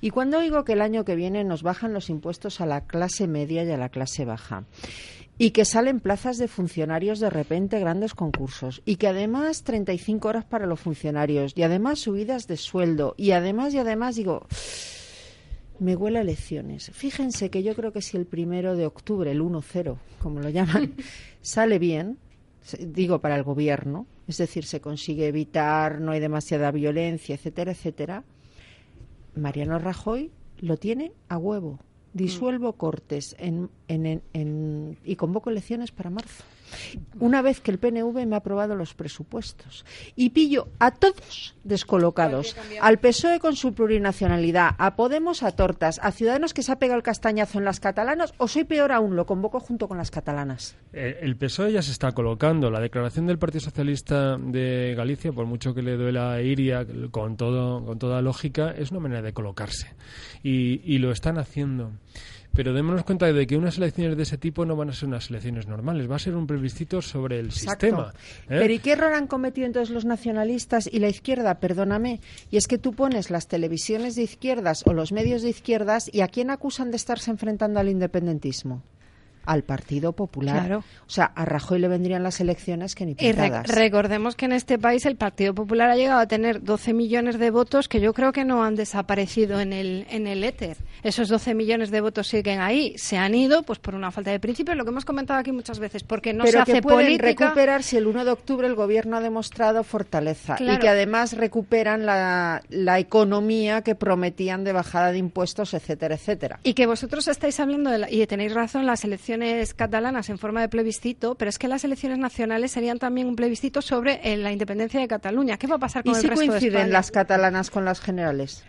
Y cuando oigo que el año que viene nos bajan los impuestos a la clase media y a la clase baja, y que salen plazas de funcionarios de repente, grandes concursos, y que además 35 horas para los funcionarios, y además subidas de sueldo, y además, y además, digo, me huele a elecciones. Fíjense que yo creo que si el primero de octubre, el 1-0, como lo llaman, sale bien, digo para el gobierno, es decir, se consigue evitar, no hay demasiada violencia, etcétera, etcétera, Mariano Rajoy lo tiene a huevo. Disuelvo cortes en- en- en- y convoco elecciones para marzo. Una vez que el PNV me ha aprobado los presupuestos y pillo a todos descolocados, al PSOE con su plurinacionalidad, a Podemos a tortas, a Ciudadanos que se ha pegado el castañazo en las catalanas, o soy peor aún, lo convoco junto con las catalanas. Eh, El PSOE ya se está colocando. La declaración del Partido Socialista de Galicia, por mucho que le duela a Iria, con, todo, con toda lógica, es una manera de colocarse. Y, y lo están haciendo. Pero démonos cuenta de que unas elecciones de ese tipo no van a ser unas elecciones normales, va a ser un plebiscito sobre el Exacto. sistema. ¿eh? Pero ¿y qué error han cometido entonces los nacionalistas y la izquierda? Perdóname. Y es que tú pones las televisiones de izquierdas o los medios de izquierdas y ¿a quién acusan de estarse enfrentando al independentismo? Al Partido Popular. Claro. O sea, a Rajoy le vendrían las elecciones que ni Y re- pintadas. recordemos que en este país el Partido Popular ha llegado a tener 12 millones de votos que yo creo que no han desaparecido en el, en el éter. Esos 12 millones de votos siguen ahí. Se han ido pues por una falta de principios, lo que hemos comentado aquí muchas veces, porque no Pero se que hace pueden política. recuperar si el 1 de octubre el gobierno ha demostrado fortaleza y que además recuperan la, la economía que prometían de bajada de impuestos, etcétera, etcétera. Y que vosotros estáis hablando, de la- y tenéis razón, las elecciones catalanas en forma de plebiscito, pero es que las elecciones nacionales serían también un plebiscito sobre eh, la independencia de Cataluña. ¿Qué va a pasar con ¿Y el si resto de coinciden España? las catalanas con las generales?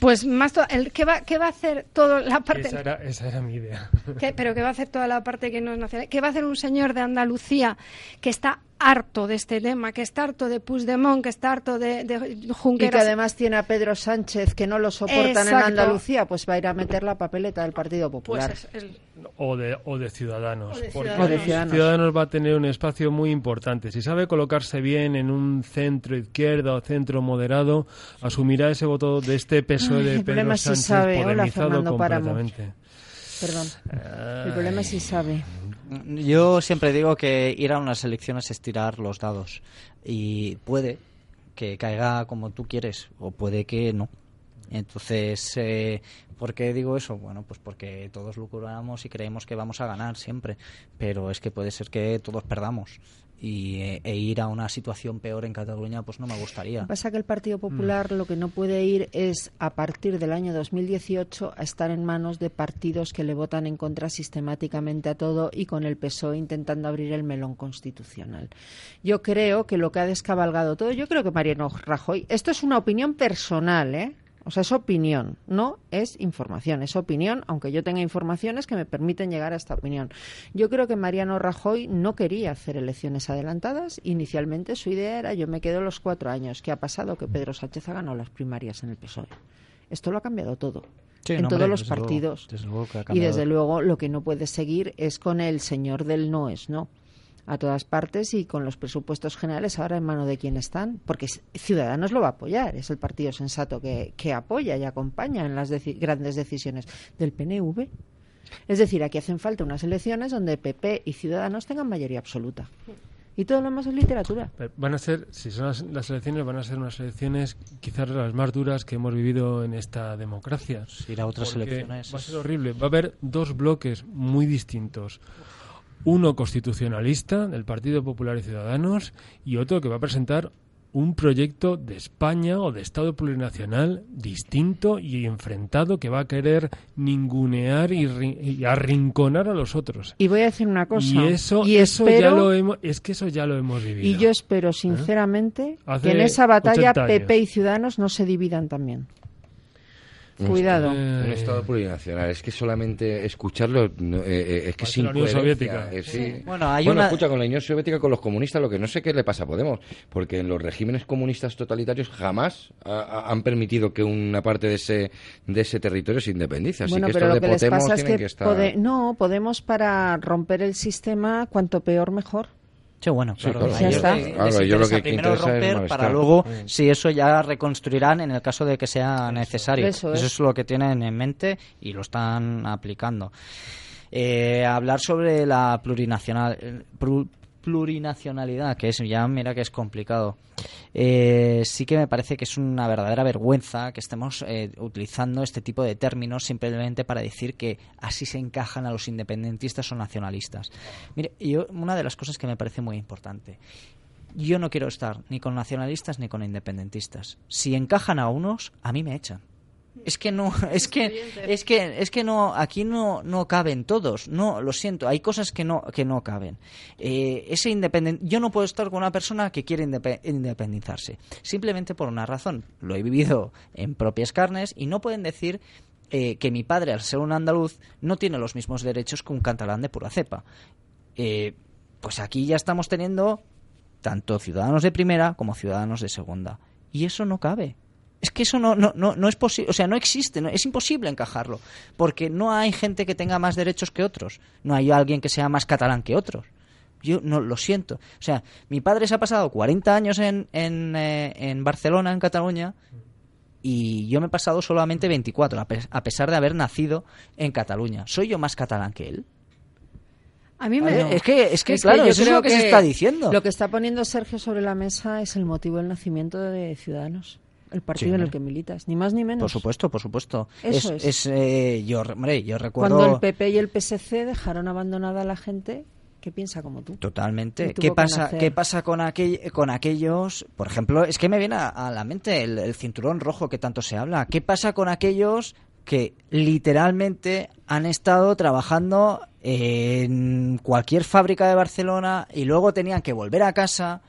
Pues más, to- el, ¿qué, va, ¿qué va a hacer toda la parte? Esa era, esa era mi idea. ¿Qué- ¿Pero qué va a hacer toda la parte que no es nacional? ¿Qué va a hacer un señor de Andalucía que está harto de este tema, que está harto de Puigdemont, que está harto de, de Y que Junqueras? además tiene a Pedro Sánchez que no lo soportan en. Andalucía, pues va a ir a meter la papeleta del Partido Popular. Pues es- es- O de, o de Ciudadanos. O de Ciudadanos. O de Ciudadanos. Ciudadanos va a tener un espacio muy importante. Si sabe colocarse bien en un centro izquierda o centro moderado, asumirá ese voto de este PSOE Ay, de el Pedro problema es si Sánchez sabe. Hola, Páramo. completamente. Perdón. El problema es si sabe. Yo siempre digo que ir a unas elecciones es tirar los dados. Y puede que caiga como tú quieres, o puede que no. Entonces, eh, ¿por qué digo eso? Bueno, pues porque todos lucramos y creemos que vamos a ganar siempre, pero es que puede ser que todos perdamos y, eh, e ir a una situación peor en Cataluña, pues no me gustaría. Lo que pasa que el Partido Popular lo que no puede ir es, a partir del año 2018, a estar en manos de partidos que le votan en contra sistemáticamente a todo y con el PSOE intentando abrir el melón constitucional. Yo creo que lo que ha descabalgado todo, yo creo que Mariano Rajoy, esto es una opinión personal, ¿eh? O sea, es opinión, no es información, es opinión, aunque yo tenga informaciones que me permiten llegar a esta opinión. Yo creo que Mariano Rajoy no quería hacer elecciones adelantadas. Inicialmente su idea era yo me quedo los cuatro años. ¿Qué ha pasado? Que Pedro Sánchez ha ganado las primarias en el PSOE. Esto lo ha cambiado todo. Sí, en no, todos hombre, los luego, partidos. desde luego y desde luego lo que no puede seguir es con el señor del no es no a todas partes y con los presupuestos generales ahora en mano de quién están, porque Ciudadanos lo va a apoyar, es el partido sensato que, que apoya y acompaña en las deci- grandes decisiones del PNV. Es decir, aquí hacen falta unas elecciones donde PP y Ciudadanos tengan mayoría absoluta. Y todo lo demás es literatura. Pero Van a ser, si son las, las elecciones, van a ser unas elecciones quizás las más duras que hemos vivido en esta democracia. ir a otras elecciones Va a ser horrible. Va a haber dos bloques muy distintos. Uno constitucionalista, del Partido Popular y Ciudadanos, y otro que va a presentar un proyecto de España o de Estado plurinacional distinto y enfrentado que va a querer ningunear y, ri- y arrinconar a los otros. Y voy a decir una cosa. Y eso, y eso ya lo hemos, es que eso ya lo hemos vivido. Y yo espero sinceramente Hace que en esa batalla 80 años. PP y Ciudadanos no se dividan también. Un Cuidado. Un Estado plurinacional. Es que solamente escucharlo no, eh, eh, es que sin la Unión Soviética. sí. Sí. Bueno, hay una- escucha, con la Unión Soviética, con los comunistas, lo que no sé qué le pasa a Podemos, porque en los regímenes comunistas totalitarios jamás ha- ha- han permitido que una parte de ese de ese territorio se independice. Así bueno, que pero lo de que les Podemos pasa es que, que estar... pode- no, Podemos para romper el sistema, cuanto peor mejor. Sí, bueno, Sí, claro. claro. a Ya ellos está. les- Claro, yo lo interesa que primero es romper malestar. para luego, Mm. si eso ya reconstruirán en el caso de que sea necesario. Eso Eso es. es lo que tienen en mente y lo están aplicando. Eh, hablar sobre la plurinacional, eh, plurinacionalidad, que es ya, mira que es complicado. Eh, sí que me parece que es una verdadera vergüenza que estemos eh, utilizando este tipo de términos simplemente para decir que así se encajan a los independentistas o nacionalistas. Mire, yo, una de las cosas que me parece muy importante, yo no quiero estar ni con nacionalistas ni con independentistas. Si encajan a unos, a mí me echan. Es que no, es que, es que, es que no, aquí no, no caben todos. No, lo siento, hay cosas que no, que no caben. Eh, ese independen- yo no puedo estar con una persona que quiere indepe- independizarse. Simplemente por una razón. Lo he vivido en propias carnes y no pueden decir eh, que mi padre, al ser un andaluz, no tiene los mismos derechos que un catalán de pura cepa. Eh, pues aquí ya estamos teniendo tanto ciudadanos de primera como ciudadanos de segunda. Y eso no cabe. Es que eso no, no, no, no es posible, o sea, no existe, no, es imposible encajarlo, porque no hay gente que tenga más derechos que otros, no hay alguien que sea más catalán que otros. Yo no lo siento. O sea, mi padre se ha pasado 40 años en, en, eh, en Barcelona, en Cataluña, y yo me he pasado solamente 24, a, pe- a pesar de haber nacido en Cataluña. ¿Soy yo más catalán que él? A mí me... ver, es que, es que Es claro, yo eso es lo que, se está diciendo. Lo que está poniendo Sergio sobre la mesa es el motivo del nacimiento de Ciudadanos, el partido Sí, en el que militas, ni más ni menos. Por supuesto, por supuesto. Eso es, es. es, eh, yo, hombre, yo recuerdo Cuando el PP y el PSC dejaron abandonada a la gente que piensa como tú. totalmente. ¿Qué pasa. ¿Qué pasa con, aquell- con aquellos? Por ejemplo, es que me viene a, a la mente el, el cinturón rojo que tanto se habla. ¿Qué pasa con aquellos que literalmente han estado trabajando en cualquier fábrica de Barcelona y luego tenían que volver a casa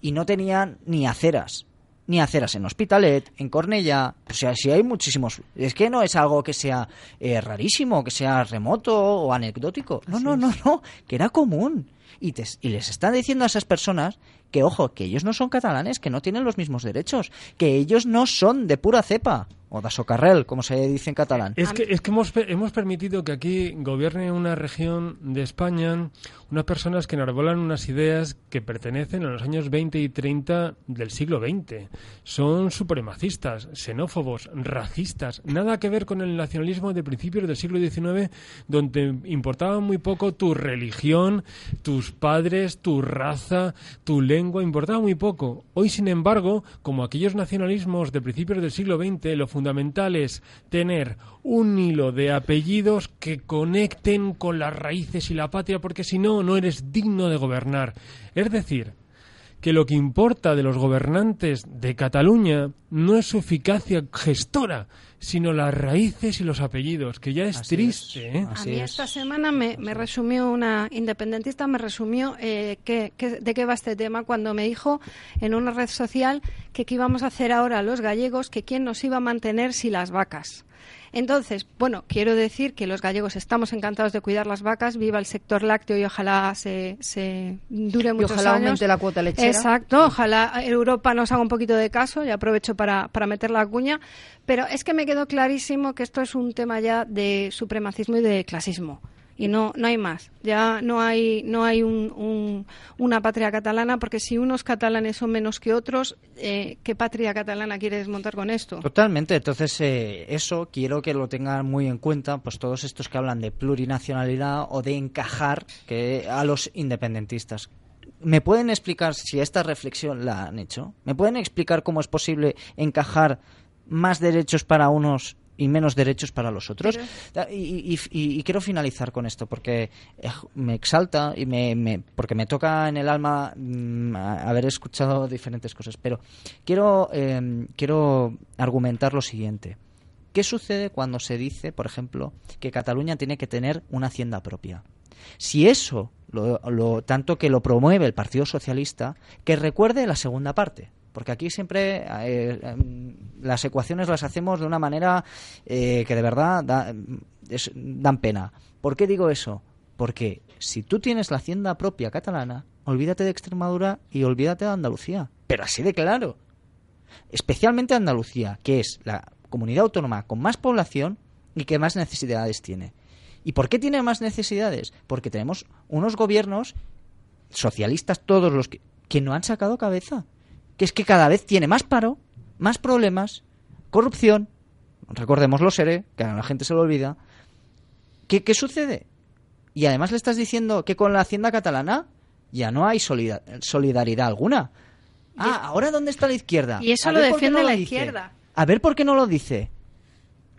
y no tenían ni aceras? Ni aceras en Hospitalet, en Cornellá. O sea, si hay muchísimos. Es que no es algo que sea eh, rarísimo, que sea remoto o anecdótico. No, no, no, no. Que era común. Y, te- y les están diciendo a esas personas que, ojo, que ellos no son catalanes, que no tienen los mismos derechos, que ellos no son de pura cepa, o de socarrel, como se dice en catalán. Es que, es que hemos, hemos permitido que aquí gobierne una región de España unas personas que enarbolan unas ideas que pertenecen a los años 20 y 30 del siglo XX. Son supremacistas, xenófobos, racistas, nada que ver con el nacionalismo de principios del siglo XIX, donde importaba muy poco tu religión, tus padres, tu raza, tu lengua, importaba muy poco. Hoy, sin embargo, como aquellos nacionalismos de principios del siglo XX, lo fundamental es tener un hilo de apellidos que conecten con las raíces y la patria, porque si no, no eres digno de gobernar. Es decir, que lo que importa de los gobernantes de Cataluña no es su eficacia gestora, sino las raíces y los apellidos, que ya es triste. ¿eh? A mí esta semana me, me resumió una independentista, me resumió eh, qué- qué- de qué va este tema cuando me dijo en una red social que qué íbamos a hacer ahora los gallegos, que quién nos iba a mantener si las vacas. Entonces, bueno, quiero decir que los gallegos estamos encantados de cuidar las vacas, viva el sector lácteo y ojalá se, se dure muchos ojalá años. aumente la cuota lechera. Exacto, ojalá Europa nos haga un poquito de caso y aprovecho para, para meter la cuña. Pero es que me quedó clarísimo que esto es un tema ya de supremacismo y de clasismo. Y no, no hay más. Ya no hay, no hay un- un- una patria catalana, porque si unos catalanes son menos que otros, eh, ¿qué patria catalana quieres montar con esto? Totalmente, entonces eh, eso quiero que lo tengan muy en cuenta, pues todos estos que hablan de plurinacionalidad o de encajar que a los independentistas. ¿Me pueden explicar si esta reflexión la han hecho? ¿Me pueden explicar cómo es posible encajar más derechos para unos y menos derechos para los otros? Y, y- y- y quiero finalizar con esto porque eh, me exalta y me, me- porque me toca en el alma mm, haber escuchado diferentes cosas. Pero quiero, eh, quiero argumentar lo siguiente. ¿Qué sucede cuando se dice, por ejemplo, que Cataluña tiene que tener una hacienda propia? Si eso, lo, lo- tanto que lo promueve el Partido Socialista, que recuerde la segunda parte. Porque aquí siempre eh, em, las ecuaciones las hacemos de una manera eh, que de verdad dan pena. ¿Por qué digo eso? Porque si tú tienes la hacienda propia catalana, olvídate de Extremadura y olvídate de Andalucía. Pero así de claro especialmente Andalucía, que es la comunidad autónoma con más población y que más necesidades tiene. ¿Y por qué tiene más necesidades? Porque tenemos unos gobiernos socialistas, todos los que, que no han sacado cabeza. Que es que cada vez tiene más paro, más problemas, corrupción. Recordemos los ERE, que a la gente se lo olvida. ¿Qué, qué sucede? Y además le estás diciendo que con la hacienda catalana ya no hay solida- solidaridad alguna. Ah, ¿ahora dónde está la izquierda? Y eso lo defiende no la izquierda. A ver por qué no lo dice.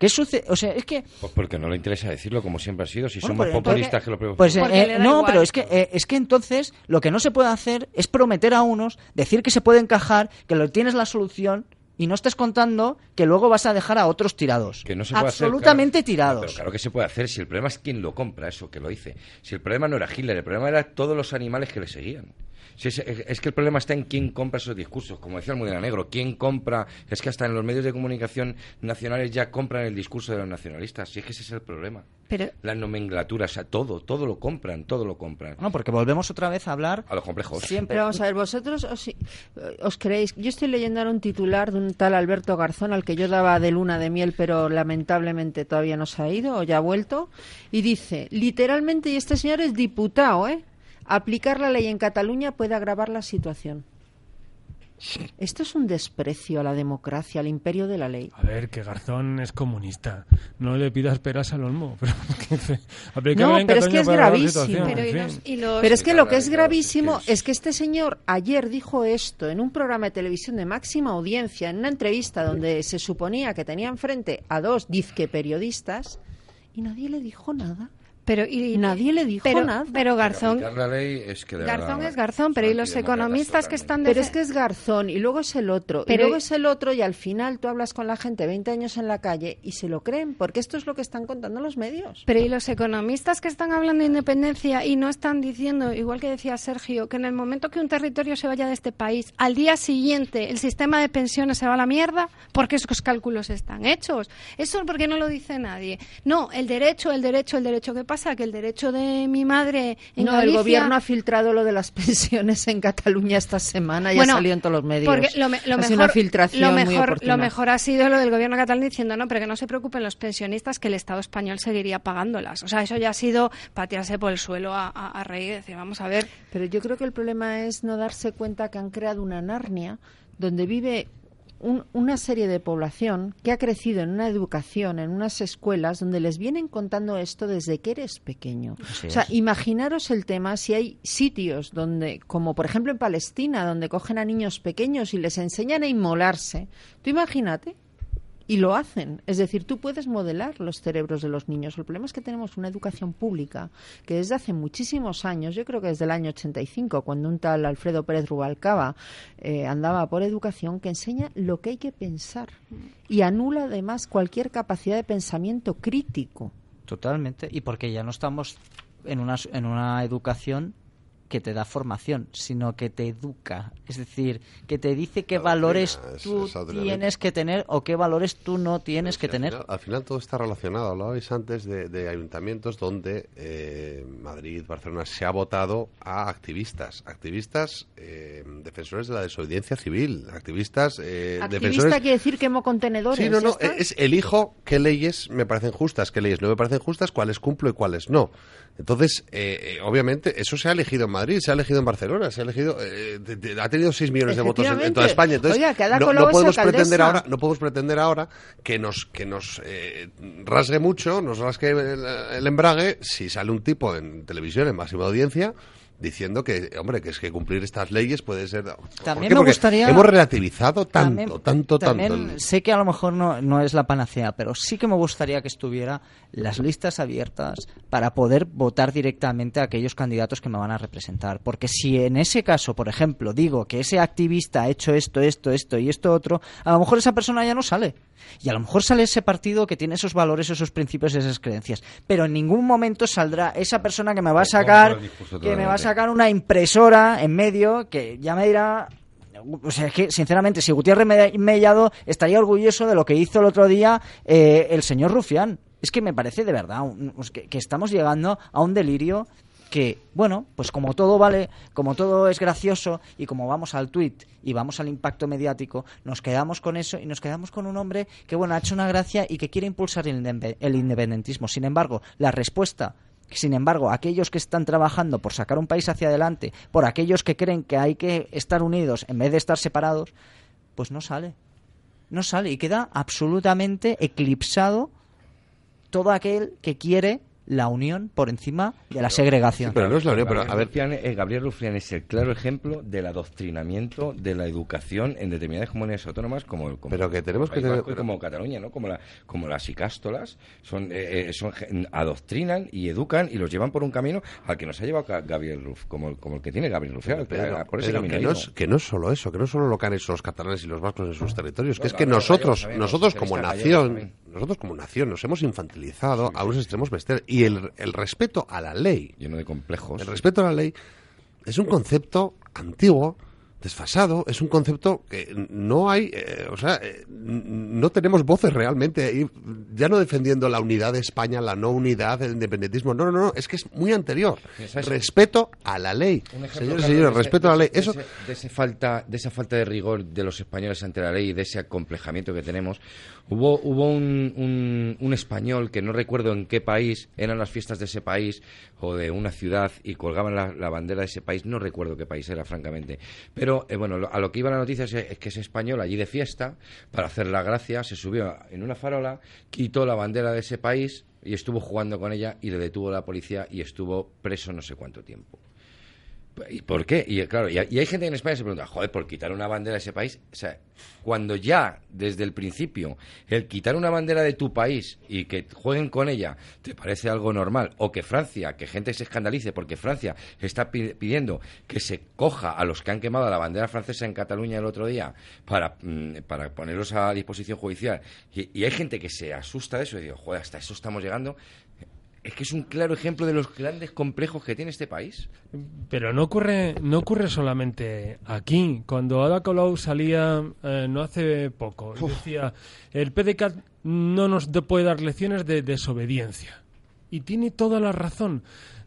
¿Qué sucede? O sea, es que... Pues porque no le interesa decirlo como siempre ha sido. Si Bueno, son más pero populistas que lo Pues eh, no, igual. pero es que eh, es que entonces lo que no se puede hacer es prometer a unos, decir que se puede encajar, que lo tienes la solución y no estés contando que luego vas a dejar a otros tirados. Que no se puede hacer, Absolutamente claro. tirados. Pero claro que se puede hacer. Si el problema es quién lo compra, eso que lo dice. Si el problema no era Hitler, el problema era todos los animales que le seguían. Si es, es que el problema está en quién compra esos discursos. Como decía el Mudena Negro, quién compra. Es que hasta en los medios de comunicación nacionales ya compran el discurso de los nacionalistas. Si es que ese es el problema. Pero Las nomenclaturas, o sea, todo, todo lo compran, todo lo compran. No, porque volvemos otra vez a hablar A los complejos. siempre. Pero vamos a ver, vosotros os, os creéis. Yo estoy leyendo ahora un titular de un tal Alberto Garzón al que yo daba de luna de miel, pero lamentablemente todavía no se ha ido o ya ha vuelto. Y dice, literalmente, y este señor es diputado, ¿eh? Aplicar la ley en Cataluña puede agravar la situación. Esto es un desprecio a la democracia, al imperio de la ley. A ver, que Garzón es comunista. No le pidas peras al olmo. Pero, No, en pero es que es gravísimo. Pero en y fin. los, y los- Pero es que lo que es gravísimo es que es que este señor ayer dijo esto en un programa de televisión de máxima audiencia, en una entrevista donde se suponía que tenía enfrente a dos dizque periodistas y nadie le dijo nada. Pero y, Nadie le dijo pero, nada. pero Garzón, Aplicar la ley es que Garzón es Garzón, pero y los economistas que están Pero es que es Garzón y luego es el otro, Pero- y luego es el otro y al final tú hablas con la gente 20 años en la calle y se lo creen, porque esto es lo que están contando los medios. Pero y los economistas que están hablando de independencia y no están diciendo, igual que decía Sergio, que en el momento que un territorio se vaya de este país, al día siguiente el sistema de pensiones se va a la mierda, porque esos cálculos están hechos. Eso porque no lo dice nadie. No, el derecho, el derecho, el derecho. ¿Qué pasa? Pasa? Que el derecho de mi madre en no, Galicia... el gobierno ha filtrado lo de las pensiones en Cataluña esta semana y Bueno, ha salido en todos los medios. Porque lo, me- lo ha mejor, sido una filtración lo muy mejor, lo mejor ha sido lo del gobierno catalán diciendo no, pero que no se preocupen los pensionistas, que el Estado español seguiría pagándolas. O sea, eso ya ha sido patearse por el suelo a, a, a reír y decir, vamos a ver. Pero yo creo que el problema es no darse cuenta que han creado una Narnia donde vive un- una serie de población que ha crecido en una educación, en unas escuelas donde les vienen contando esto desde que eres pequeño. Así o sea, es. imaginaros el tema si hay sitios donde, como por ejemplo en Palestina, donde cogen a niños pequeños y les enseñan a inmolarse. Tú imagínate. Y lo hacen. Es decir, tú puedes modelar los cerebros de los niños. El problema es que tenemos una educación pública que desde hace muchísimos años, yo creo que desde el año 85, cuando un tal Alfredo Pérez Rubalcaba eh, andaba por educación, que enseña lo que hay que pensar y anula además cualquier capacidad de pensamiento crítico. Totalmente. Y porque ya no estamos en una, en una educación que te da formación, sino que te educa. Es decir, que te dice qué valores es- tú es tienes que tener o qué valores tú no tienes que al tener. final- al final todo está relacionado. Hablabais antes de, de ayuntamientos donde eh, Madrid, Barcelona se ha votado a activistas, activistas eh, defensores de la desobediencia civil, activistas eh, Activista defensores. quiere decir quemo contenedores. Sí, no, ¿ya no, es elijo qué leyes me parecen justas, qué leyes no me parecen justas, cuáles cumplo y cuáles no. Entonces, eh, eh, obviamente, eso se ha elegido en Madrid, se ha elegido en Barcelona, se ha elegido, eh, de- de- ha tenido 6 millones de votos en, en toda. España. Entonces, Oiga, no, podemos pretender ahora, no podemos pretender ahora que nos que nos eh, rasgue mucho, nos rasgue el, el embrague si sale un tipo en televisión en máxima audiencia diciendo que, hombre, que es que cumplir estas leyes puede ser... ¿Por También me gustaría- Hemos relativizado tanto, También- tanto, también tanto. el- Sé que a lo mejor no, no es la panacea, pero sí que me gustaría que estuviera las listas abiertas para poder votar directamente a aquellos candidatos que me van a representar. Porque si en ese caso, por ejemplo, digo que ese activista ha hecho esto, esto, esto y esto otro, a lo mejor esa persona ya no sale. Y a lo mejor sale ese partido que tiene esos valores, esos principios, esas creencias. Pero en ningún momento saldrá esa persona que me va a sacar, que me va a totalmente. Sacar una impresora en medio que ya me dirá o sea, es que, sinceramente, si Gutiérrez Me- Mellado estaría orgulloso de lo que hizo el otro día eh, el señor Rufián. Es que me parece de verdad que, que estamos llegando a un delirio que, bueno, pues como todo vale, como todo es gracioso y como vamos al tuit y vamos al impacto mediático, nos quedamos con eso y nos quedamos con un hombre que, bueno, ha hecho una gracia y que quiere impulsar el independentismo. Sin embargo, la respuesta sin embargo, aquellos que están trabajando por sacar un país hacia adelante, por aquellos que creen que hay que estar unidos en vez de estar separados, pues no sale. No sale y queda absolutamente eclipsado todo aquel que quiere la unión por encima de la segregación. pero no es la unión, pero a ver, Rufián, eh, Gabriel Rufián es el claro ejemplo del adoctrinamiento de la educación en determinadas comunidades autónomas como, como Pero que tenemos que tener- como Cataluña, ¿no? Como, la, como las icástolas, son, eh, eh, son adoctrinan y educan y los llevan por un camino al que nos ha llevado Ga- Gabriel Ruf, como, como el que tiene Gabriel Rufián, Pero- por ese pero camino que, no es, que no es solo eso, que no es solo lo que han hecho los catalanes y los vascos en sus territorios, que es que nosotros, nosotros como nación. Nosotros como nación nos hemos infantilizado a unos extremos bestiales. Y el, el respeto a la ley, lleno de complejos, el respeto a la ley es un concepto antiguo, desfasado, es un concepto que no hay, eh, o sea, eh, no tenemos voces realmente, ahí, ya no defendiendo la unidad de España, la no unidad, el independentismo, no, no, no, es que es muy anterior. Respeto a la ley. Un ejemplo Señores y señores, respeto a la ley. de Eso, ese- de, ese falta, de esa falta de rigor de los españoles ante la ley y de ese acomplejamiento que tenemos. Hubo, hubo un, un, un español que no recuerdo en qué país, eran las fiestas de ese país o de una ciudad y colgaban la, la bandera de ese país, no recuerdo qué país era, francamente. Pero eh, bueno, a lo que iba la noticia es, es que ese español allí de fiesta, para hacer la gracia, se subió en una farola, quitó la bandera de ese país y estuvo jugando con ella y le detuvo la policía y estuvo preso no sé cuánto tiempo. ¿Y por qué? Y claro, y hay, gente en España que se pregunta, joder, por quitar una bandera de ese país. O sea, cuando ya, desde el principio, el quitar una bandera de tu país y que jueguen con ella te parece algo normal, o que Francia, que gente se escandalice porque Francia está pi- pidiendo que se coja a los que han quemado la bandera francesa en Cataluña el otro día para, mm, para ponerlos a disposición judicial, y, y hay gente que se asusta de eso y digo, joder, hasta eso estamos llegando. Es que es un claro ejemplo de los grandes complejos que tiene este país. Pero no ocurre, no ocurre solamente aquí. Cuando Ada Colau salía eh, no hace poco, y decía, el PDCAT no nos de- puede dar lecciones de desobediencia. Y tiene toda la razón.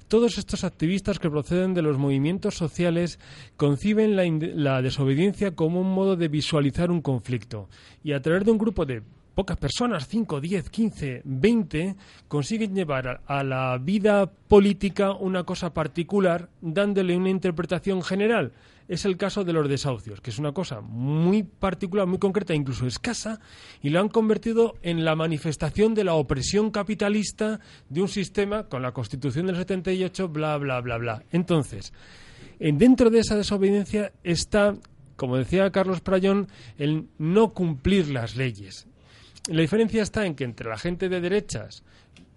Todos estos activistas que proceden de los movimientos sociales conciben la, la desobediencia como un modo de visualizar un conflicto y a través de un grupo de pocas personas, 5, 10, 15, 20, consiguen llevar a la vida política una cosa particular dándole una interpretación general. Es el caso de los desahucios, que es una cosa muy particular, muy concreta, incluso escasa, y lo han convertido en la manifestación de la opresión capitalista de un sistema con la Constitución del 78, bla, bla, bla, bla. Entonces, en, dentro de esa desobediencia está, como decía Carlos Prayón, el no cumplir las leyes. La diferencia está en que entre la gente de derechas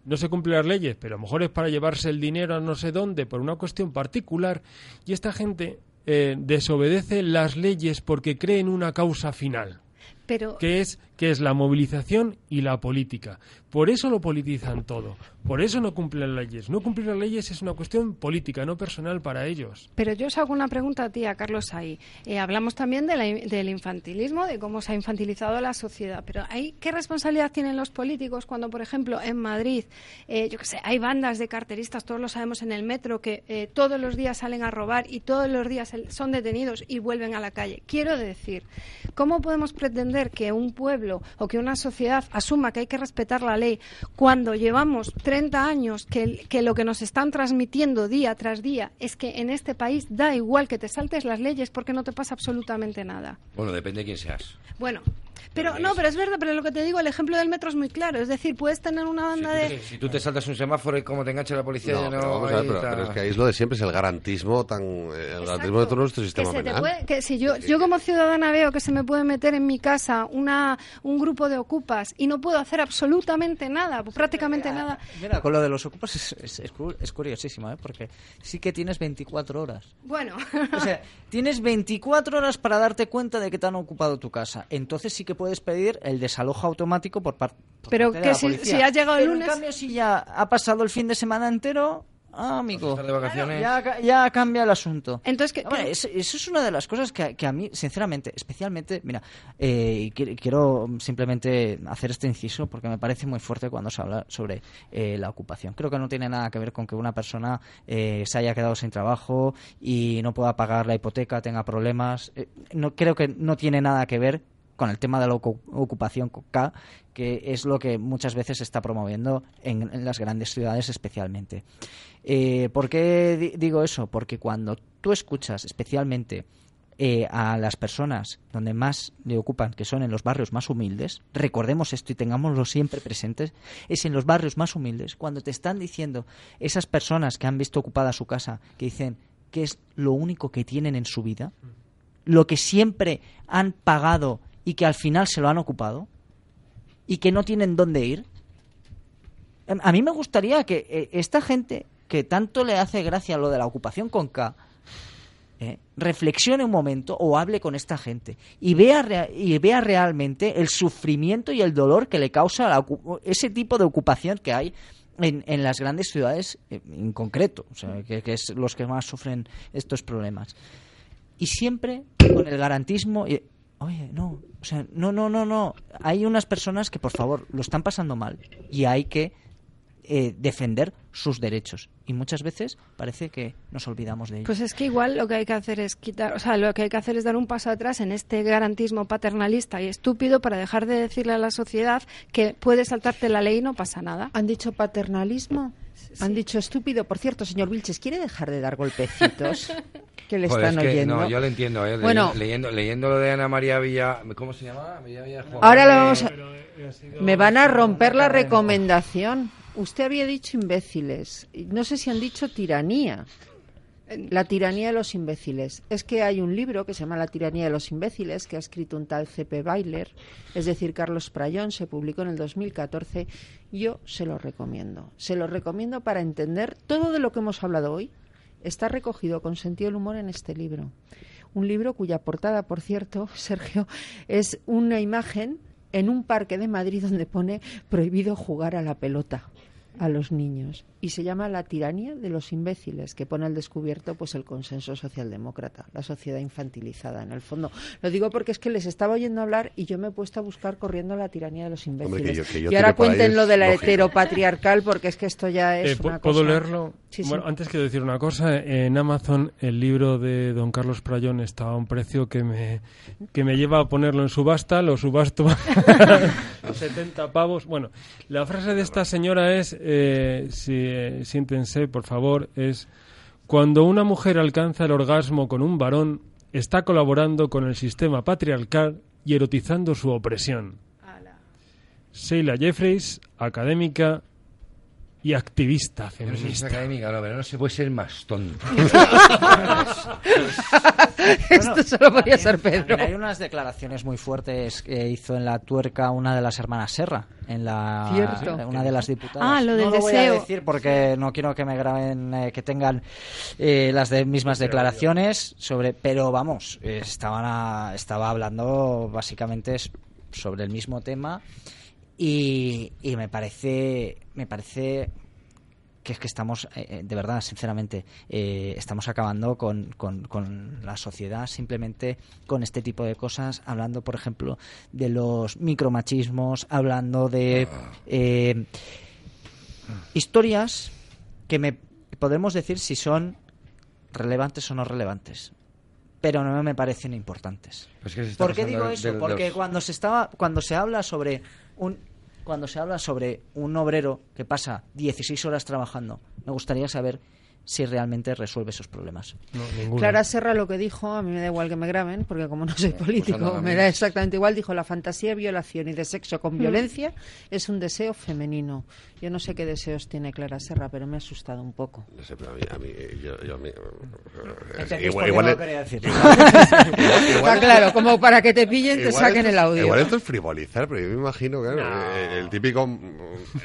no se cumplen las leyes, pero a lo mejor es para llevarse el dinero a no sé dónde por una cuestión particular, y esta gente eh, desobedece las leyes porque cree en una causa final. Pero... Que es, que es la movilización y la política. Por eso lo politizan todo. Por eso no cumplen las leyes. No cumplir las leyes es una cuestión política, no personal para ellos. Pero yo os hago una pregunta a ti, a Carlos ahí. Eh, hablamos también del infantilismo, de cómo se ha infantilizado la sociedad. Pero ¿hay, ¿qué responsabilidad tienen los políticos cuando, por ejemplo, en Madrid, eh, yo qué sé, hay bandas de carteristas, todos lo sabemos en el metro, que eh, todos los días salen a robar y todos los días son detenidos y vuelven a la calle? Quiero decir, ¿cómo podemos pretender que un pueblo o que una sociedad asuma que hay que respetar la ley cuando llevamos 30 años que, que lo que nos están transmitiendo día tras día es que en este país da igual que te saltes las leyes porque no te pasa absolutamente nada. Bueno, depende de quién seas. Bueno, pero no, pero es verdad, pero lo que te digo, el ejemplo del metro es muy claro. Es decir, puedes tener una banda de. Si tú te saltas un semáforo y como te engancha la policía, no, no pero, vamos a ver, pero, pero, es que ahí es lo de siempre, es el garantismo tan el garantismo de todo nuestro sistema que penal. Puede, que si yo, yo como ciudadana veo que se me puede meter en mi casa una un grupo de ocupas y no puedo hacer absolutamente nada, prácticamente mira, nada. Mira, con lo de los ocupas es, es, es, es curiosísimo, ¿eh? porque sí que tienes 24 horas. Bueno. o sea, tienes 24 horas para darte cuenta de que te han ocupado tu casa. Entonces sí que puedes pedir el desalojo automático por, par por pero parte que de la si, policía. si ha llegado el Pero lunes En cambio, si ya ha pasado el fin de semana entero, ah, amigo, de vacaciones. ya, ya cambia el asunto. Entonces, ¿qué, eso, eso es una de las cosas que, que a mí, sinceramente, especialmente, mira, eh, quiero, quiero simplemente hacer este inciso porque me parece muy fuerte cuando se habla sobre eh, la ocupación. Creo que no tiene nada que ver con que una persona eh, se haya quedado sin trabajo y no pueda pagar la hipoteca, tenga problemas. Eh, no creo que no tiene nada que ver con el tema de la ocu- ocupación con K, que es lo que muchas veces se está promoviendo en, las grandes ciudades especialmente. Eh, ¿Por qué di- digo eso? Porque cuando tú escuchas especialmente eh, a las personas donde más le ocupan, que son en los barrios más humildes, recordemos esto y tengámoslo siempre presentes, es en los barrios más humildes, cuando te están diciendo esas personas que han visto ocupada su casa, que dicen que es lo único que tienen en su vida, lo que siempre han pagado y que al final se lo han ocupado, y que no tienen dónde ir. Em, A mí me gustaría que eh, esta gente que tanto le hace gracia lo de la ocupación con K, eh, reflexione un momento o hable con esta gente y vea, y vea realmente el sufrimiento y el dolor que le causa ese tipo de ocupación que hay en, en las grandes ciudades eh, en concreto, que, que es los que más sufren estos problemas. Y siempre con el garantismo... Oye, no, o sea, no, no, no, no. Hay unas personas que, por favor, lo están pasando mal y hay que eh, defender sus derechos. Y muchas veces parece que nos olvidamos de ellos. Pues es que igual lo que hay que hacer es quitar, o sea, lo que hay que hacer es dar un paso atrás en este garantismo paternalista y estúpido para dejar de decirle a la sociedad que puedes saltarte la ley y no pasa nada. ¿Han dicho paternalismo? Han dicho estúpido. Por cierto, señor Vilches, ¿quiere dejar de dar golpecitos? que le Joder, están es que, oyendo. No, yo lo entiendo. eh, Bueno. leyendo, leyendo lo de Ana María Villa. ¿Cómo se llama? Villa Villa Juan. Ahora lo Eh, vamos a... Me van a romper la recomendación. Usted había dicho imbéciles. No sé si han dicho tiranía. La tiranía de los imbéciles. Es que hay un libro que se llama La tiranía de los imbéciles que ha escrito un tal C.P. Bailer, es decir, Carlos Prayón, se publicó en el 2014. Yo se lo recomiendo. Se lo recomiendo para entender todo de lo que hemos hablado hoy. Está recogido con sentido del humor en este libro. Un libro cuya portada, por cierto, Sergio, es una imagen en un parque de Madrid donde pone prohibido jugar a la pelota. A los niños y se llama La tiranía de los imbéciles, que pone al descubierto pues el consenso socialdemócrata, la sociedad infantilizada en el fondo. Lo digo porque es que les estaba oyendo hablar y yo me he puesto a buscar corriendo La tiranía de los Hombre, imbéciles. que yo- que yo y ahora cuenten lo de la lógico. heteropatriarcal porque es que esto ya es Eh, ¿pu- una ¿Puedo cosa- leerlo? Sí, sí. Bueno, antes quiero decir una cosa. En Amazon el libro de don Carlos Prayón está a un precio que me, que me lleva a ponerlo en subasta. Lo subasto a 70 pavos. Bueno, la frase de esta señora es, eh, si, eh, siéntense, por favor, es cuando una mujer alcanza el orgasmo con un varón, está colaborando con el sistema patriarcal y erotizando su opresión. Sheila Jeffreys, académica y activista es feminista. académica, no, pero no se puede ser más tonto. Esto solo podía ser Pedro. Hay unas declaraciones muy fuertes que hizo en la tuerca una de las hermanas Serra, en la Cierto. una de las diputadas. Ah, lo del no lo voy a decir porque no quiero que me graben eh, que tengan eh, las de- mismas declaraciones sobre, pero vamos, eh, estaban a- estaba hablando básicamente es- sobre el mismo tema y, y me parece me parece que es que estamos, eh, eh, de verdad, sinceramente, eh, estamos acabando con, con- con la sociedad simplemente con este tipo de cosas, hablando, por ejemplo, de los micromachismos, hablando de eh, historias que me podemos decir si son relevantes o no relevantes, pero no me parecen importantes. Pues que ¿Por qué digo eso? Porque los- cuando se estaba, cuando se habla sobre un cuando se habla sobre un obrero que pasa 16 horas trabajando, me gustaría saber si realmente resuelve esos problemas. Clara Serra lo que dijo, a mí me da igual que me graben, porque como no soy político, nada, me da exactamente igual. Dijo, la fantasía de violación y de sexo con Mm. violencia es un deseo femenino. Yo no sé qué deseos tiene Clara Serra, pero me ha asustado un poco. No sé, pero a mí, a mí, eh, yo, yo a mí, eh, igual, igual no es- decir. igual- igual Está es- claro, como para que te pillen, te saquen esto el audio. Igual esto es frivolizar, pero yo me imagino, claro, eh, el típico, mm,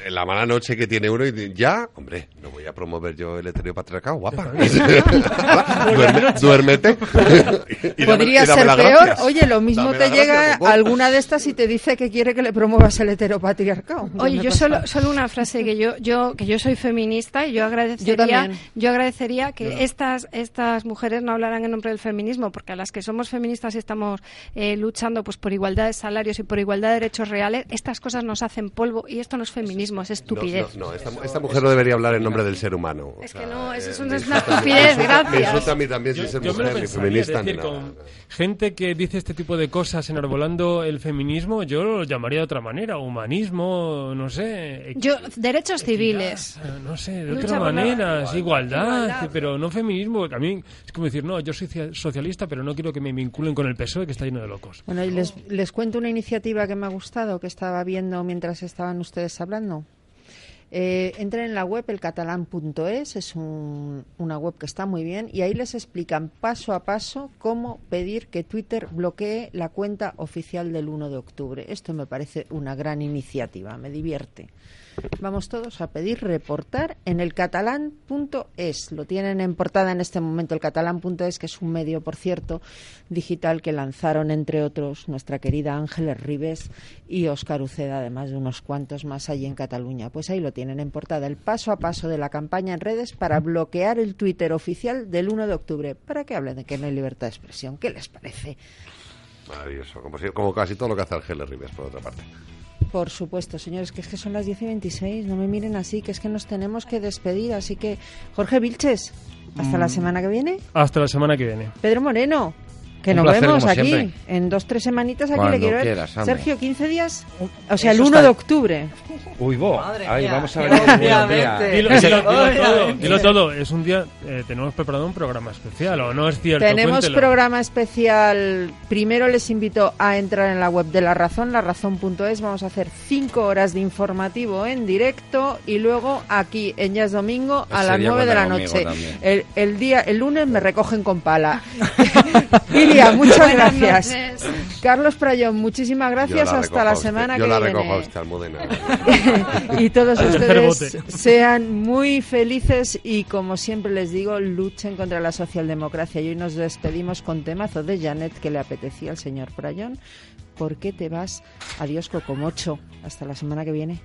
en la mala noche que tiene uno y ya, hombre, no voy a promover yo el heteropatriarcado, guapa. Duerme- duérmete. Y dame- Podría y ser peor. gracias. Oye, lo mismo Dame te llega alguna de estas y te dice que quiere que le promuevas el heteropatriarcado. Oye, me yo solo, solo una frase que yo, yo, que yo soy feminista y yo agradecería, Yo agradecería que estas, estas mujeres no hablaran en nombre del feminismo, porque a las que somos feministas y estamos eh, luchando pues por igualdad de salarios y por igualdad de derechos reales, estas cosas nos hacen polvo y esto no es feminismo, es estupidez. No, no, esta, esta mujer no debería hablar en nombre del ser humano. Es que no, es eh, me es una estupidez, me insulta- Me gracias. insulta a mí también sin ser Yo me lo mujer, ni pensaría, feminista, es decir, ni nada. con gente que dice este tipo de cosas enarbolando el feminismo, yo lo llamaría de otra manera, humanismo, no sé, Yo, derechos civiles. no sé, de otra manera, igualdad, igualdad. pero no feminismo, porque a mí es como decir, no, yo soy cia- socialista, pero no quiero que me vinculen con el PSOE, que está lleno de locos. Bueno, y les, les cuento una iniciativa que me ha gustado, que estaba viendo mientras estaban ustedes hablando. Eh, entren en la web, elcatalán.es, es un- una web que está muy bien, y ahí les explican paso a paso cómo pedir que Twitter bloquee la cuenta oficial del 1 de octubre. Esto me parece una gran iniciativa, me divierte. Vamos todos a pedir reportar en el catalán.es. Lo tienen en portada en este momento el catalán.es, que es un medio, por cierto, digital que lanzaron, entre otros, nuestra querida Ángeles Ribes y Óscar Uceda, además de unos cuantos más allí en Cataluña. Pues ahí lo tienen en portada, el paso a paso de la campaña en redes para bloquear el Twitter oficial del 1 de octubre. Para que hablen de que no hay libertad de expresión. ¿Qué les parece? Maravilloso, como, como casi todo lo que hace Argelia Ribes, por otra parte. Por supuesto, señores, que es que son las 10 y 26, no me miren así, que es que nos tenemos que despedir. Así que, Jorge Vilches, hasta la Mm. semana que viene. Hasta la semana que viene. Pedro Moreno, que Un nos placer, vemos aquí. siempre. En dos, tres semanitas aquí Cuando le quiero ver. quieras. Sergio, 15 días. O sea, el Eso 1 está- de octubre. Uy. Madre Ahí, mía, vamos a ver. Dilo, todo, dilo todo. Es un día, eh, tenemos preparado un programa especial, ¿o no es cierto? Tenemos Cuéntelo. programa especial. Primero les invito a entrar en la web de La Razón, larazón.es. Vamos a hacer cinco horas de informativo en directo y luego aquí en Ya es Domingo a Ese las día 9 de la noche. El, el día, el lunes me recogen con pala. Muchas Buenas gracias. noches. Carlos Prayón, muchísimas gracias. la Hasta la semana Yo que la viene. recojo a usted, Almudena. y todos ustedes sean muy felices y como siempre les digo, luchen contra la socialdemocracia. Y hoy nos despedimos con temazo de Janet que le apetecía al señor Prayón. ¿Por qué te vas? Adiós, Cocomocho. Hasta la semana que viene.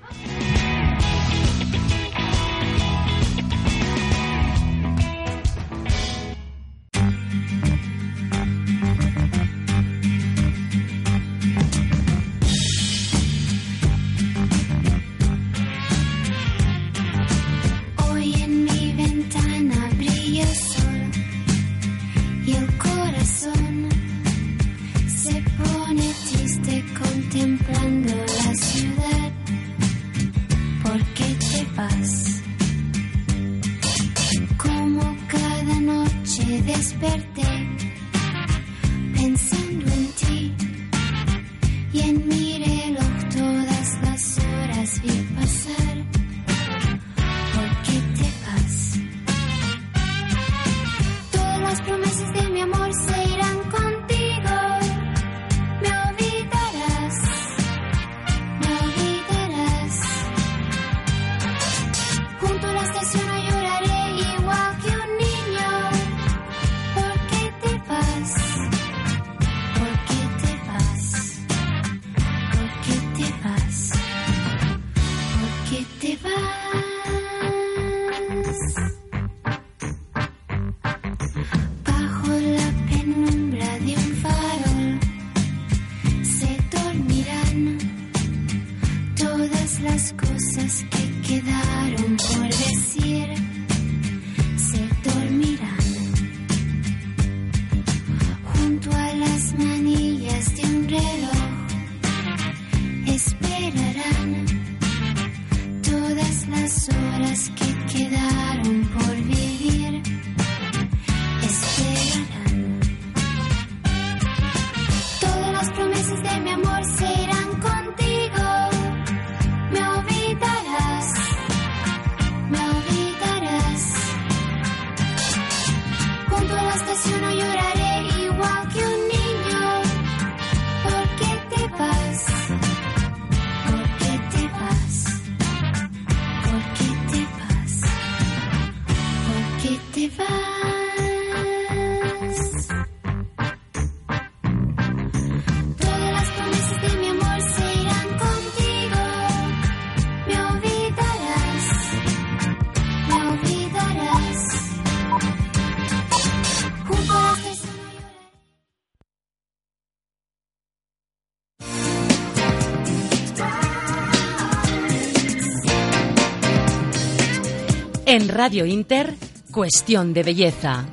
En Radio Inter, Cuestión de Belleza.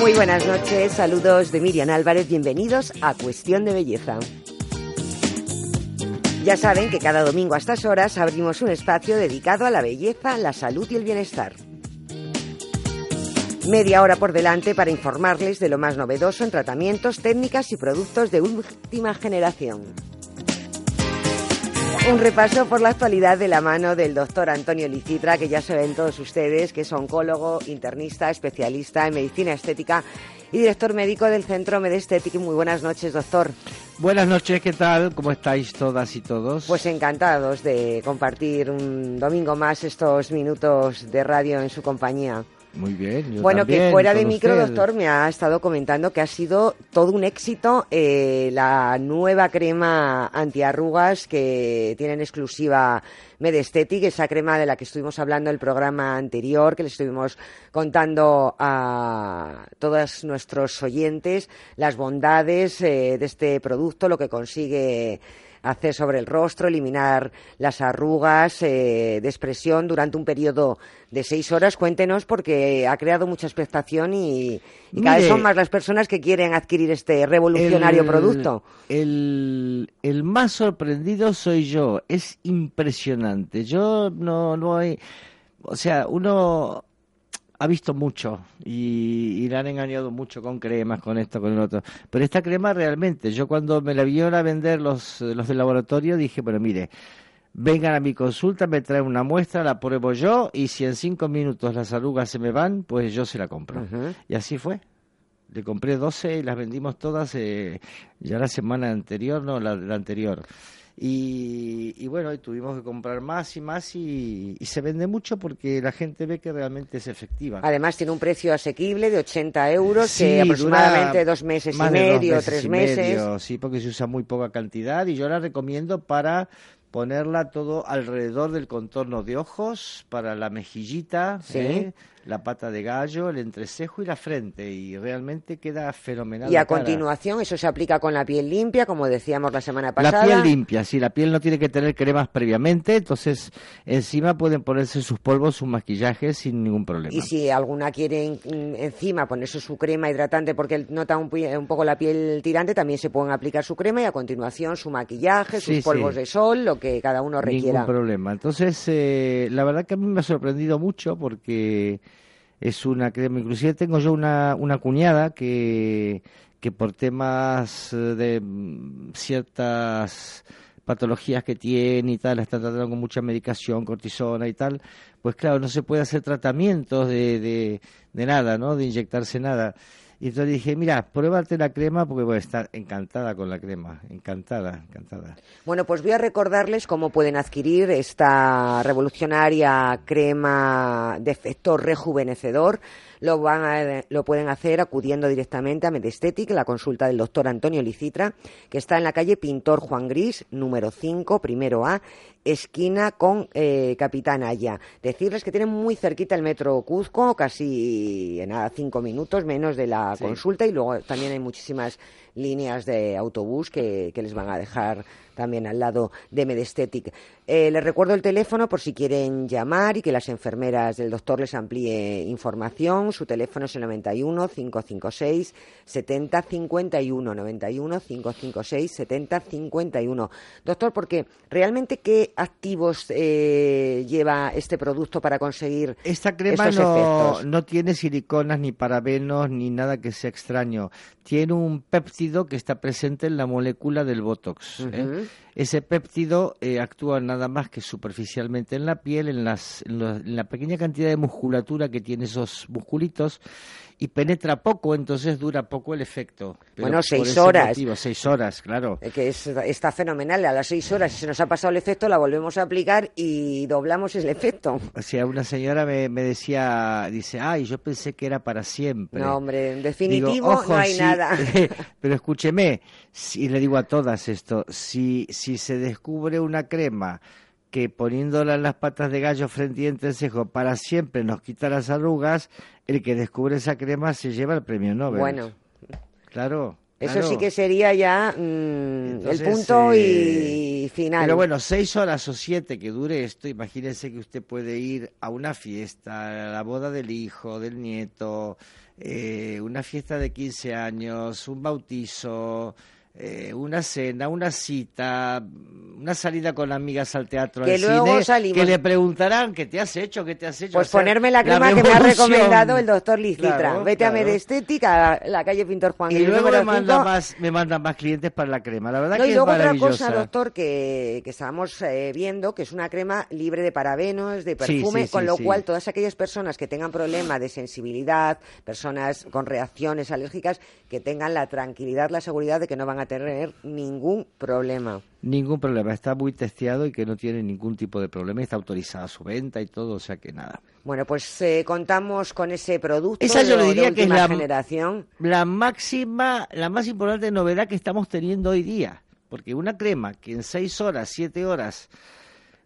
Muy buenas noches, saludos de Miriam Álvarez, bienvenidos a Cuestión de Belleza. Ya saben que cada domingo a estas horas abrimos un espacio dedicado a la belleza, la salud y el bienestar. Media hora por delante para informarles de lo más novedoso en tratamientos, técnicas y productos de última generación. Un repaso por la actualidad de la mano del doctor Antonio Licitra, que ya se ven todos ustedes, que es oncólogo, internista, especialista en medicina estética y director médico del Centro Medestética. Muy buenas noches, doctor. Buenas noches, ¿qué tal? ¿Cómo estáis todas y todos? Pues encantados de compartir un domingo más estos minutos de radio en su compañía. Muy bien. yo bueno, que fuera de micro, doctor, me ha estado comentando que ha sido todo un éxito eh, la nueva crema antiarrugas que tiene en exclusiva Medestetic, esa crema de la que estuvimos hablando en el programa anterior, que le estuvimos contando a todos nuestros oyentes las bondades eh, de este producto, lo que consigue hacer sobre el rostro, eliminar las arrugas eh, de expresión durante un periodo de seis horas. Cuéntenos porque ha creado mucha expectación y, y cada vez son más las personas que quieren adquirir este revolucionario El- producto. El, el más sorprendido soy yo. Es impresionante. Yo no, no hay. O sea, uno ha visto mucho y, y le han engañado mucho con cremas, con esto, con el otro. Pero esta crema realmente, yo cuando me la vieron a vender los, los del laboratorio dije, bueno, mire, vengan a mi consulta, me traen una muestra, la pruebo yo y si en cinco minutos las arrugas se me van, pues yo se la compro. Y así fue. Le compré 12 y las vendimos todas eh, ya la semana anterior, no, la, la anterior. Y, y bueno, y tuvimos que comprar más y más y, y se vende mucho porque la gente ve que realmente es efectiva. Además tiene un precio asequible de 80 euros, Sí, que aproximadamente dos meses y medio, meses tres y meses. medio, sí, porque se usa muy poca cantidad y yo la recomiendo para ponerla todo alrededor del contorno de ojos para la mejillita, Sí. ¿eh? La pata de gallo, el entrecejo y la frente y realmente queda fenomenal. Y la a cara. continuación, eso se aplica con la piel limpia, como decíamos la semana La pasada. piel limpia, sí, la piel no tiene que tener cremas previamente, entonces encima pueden ponerse sus polvos, sus maquillajes sin ningún problema. Y si alguna quiere encima ponerse su crema hidratante porque nota un, poco la piel tirante, también se pueden aplicar su crema y a continuación su maquillaje, sus Sí, polvos sí. de sol, lo que cada uno requiera. Ningún problema. Entonces, eh, la verdad que a mí me ha sorprendido mucho porque es una crema, inclusive tengo yo una, una cuñada que, que por temas eh, de mm, ciertas patologías que tiene y tal, la está tratando con mucha medicación, cortisona y tal, pues claro, no se puede hacer tratamientos de, de, de nada, ¿no? De inyectarse nada. Y entonces dije, mira, pruébate la crema porque voy a estar encantada con la crema, encantada, encantada. Bueno, pues voy a recordarles cómo pueden adquirir esta revolucionaria crema de efecto rejuvenecedor. Lo, van a- lo pueden hacer acudiendo directamente a Medestetic, la consulta del doctor Antonio Licitra, que está en la calle Pintor Juan Gris, número 5, primero A, esquina con eh, Capitán Aya. Decirles que tienen muy cerquita el metro Cuzco, casi en nada, cinco minutos menos de la Sí. consulta, y luego también hay muchísimas líneas de autobús que, que les van a dejar también al lado de Medestetic. Eh, les recuerdo el teléfono por si quieren llamar y que las enfermeras del doctor les amplíe información. Su teléfono es el 91 556 70 51 91 556 70 51. Doctor, porque realmente qué activos eh, lleva este producto para conseguir Esta crema estos no, efectos? no tiene siliconas ni parabenos ni nada que sea extraño. Tiene un péptido que está presente en la molécula del Botox. ¿eh? Ese péptido eh, actúa nada más que superficialmente en la piel, en, las, en, lo- en la pequeña cantidad de musculatura que tiene esos musculitos y penetra poco, entonces dura poco el efecto. Pero Bueno, seis horas. motivo, seis horas, claro. Que es- está fenomenal. A las seis horas, si se nos ha pasado el efecto, la volvemos a aplicar y doblamos el efecto. O sea, una señora me, me decía, dice, ay, yo pensé que era para siempre. No, hombre, en definitivo Digo, "Ojo, no hay si- nada. pero escúcheme, si, le digo a todas esto, si, si se descubre una crema que poniéndola en las patas de gallo frente y entrecejo para siempre nos quita las arrugas, el que descubre esa crema se lleva el premio Nobel. Bueno, Claro. eso claro. sí que sería ya mm, Entonces, el punto eh, y final. Pero bueno, seis horas o siete que dure esto, imagínense que usted puede ir a una fiesta, a la boda del hijo, del nieto, eh, una fiesta de 15 años, un bautizo, eh, una cena, una cita, una salida con amigas al teatro, Que al luego cine, salimos- que le preguntarán qué te has hecho, qué te has hecho. Pues O sea, ponerme la la crema que me ha recomendado el doctor Licitra. Claro, Vete a claro. Medestética, a la calle Pintor Juan Y Gris, luego me mandan, cinco. más, me mandan más clientes para la crema. La verdad No, que y es luego otra maravillosa. cosa, doctor, que, que estábamos eh, viendo, que es una crema libre de parabenos, de Sí, perfume, sí, con sí, lo sí. cual todas aquellas personas que tengan problemas de sensibilidad, personas con reacciones alérgicas, que tengan la tranquilidad, la seguridad de que no van a tener ningún problema. Ningún problema, está muy testeado y que no tiene ningún tipo de problema, está autorizada su venta y todo, o sea que nada. Bueno, pues eh, contamos con ese producto Esa yo le diría de que es la, generación. la máxima, la más importante novedad que estamos teniendo hoy día, porque una crema que en seis horas, siete horas,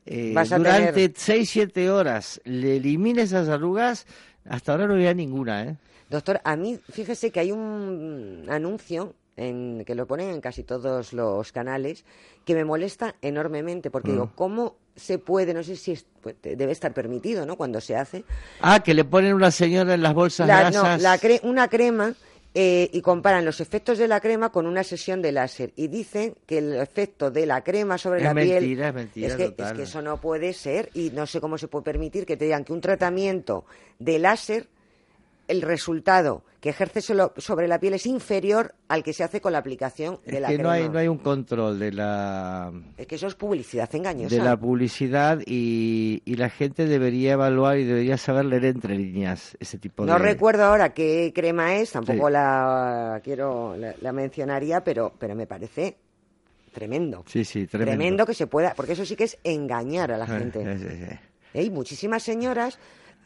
eh, a durante tener- seis, siete horas le elimine esas arrugas, hasta ahora no había ninguna, ¿eh? Doctor, a mí, fíjese que hay un anuncio en, que lo ponen en casi todos los canales que me molesta enormemente porque Mm. digo, ¿cómo se puede? No sé si es- pues, debe estar permitido, ¿no? Cuando se hace. Ah, que le ponen una señora en las bolsas La- no, grasas. la cre- una crema eh, y comparan los efectos de la crema con una sesión de láser y dicen que el efecto de la crema sobre Es la piel mentira, es mentira que, total. es que eso no puede ser y no sé cómo se puede permitir que te digan que un tratamiento de láser el resultado que ejerce solo- sobre la piel es inferior al que se hace con la aplicación de Es la que crema. no hay, no hay un control de la, Es que eso es publicidad engañosa. de la publicidad y, y la gente debería evaluar y debería saber leer entre líneas ese tipo No de... recuerdo ahora qué crema es, tampoco Sí. la quiero la, la mencionaría, pero pero me parece tremendo. Sí, sí, tremendo. Tremendo que se pueda, porque eso sí que es engañar a la Eh, gente. Hay muchísimas señoras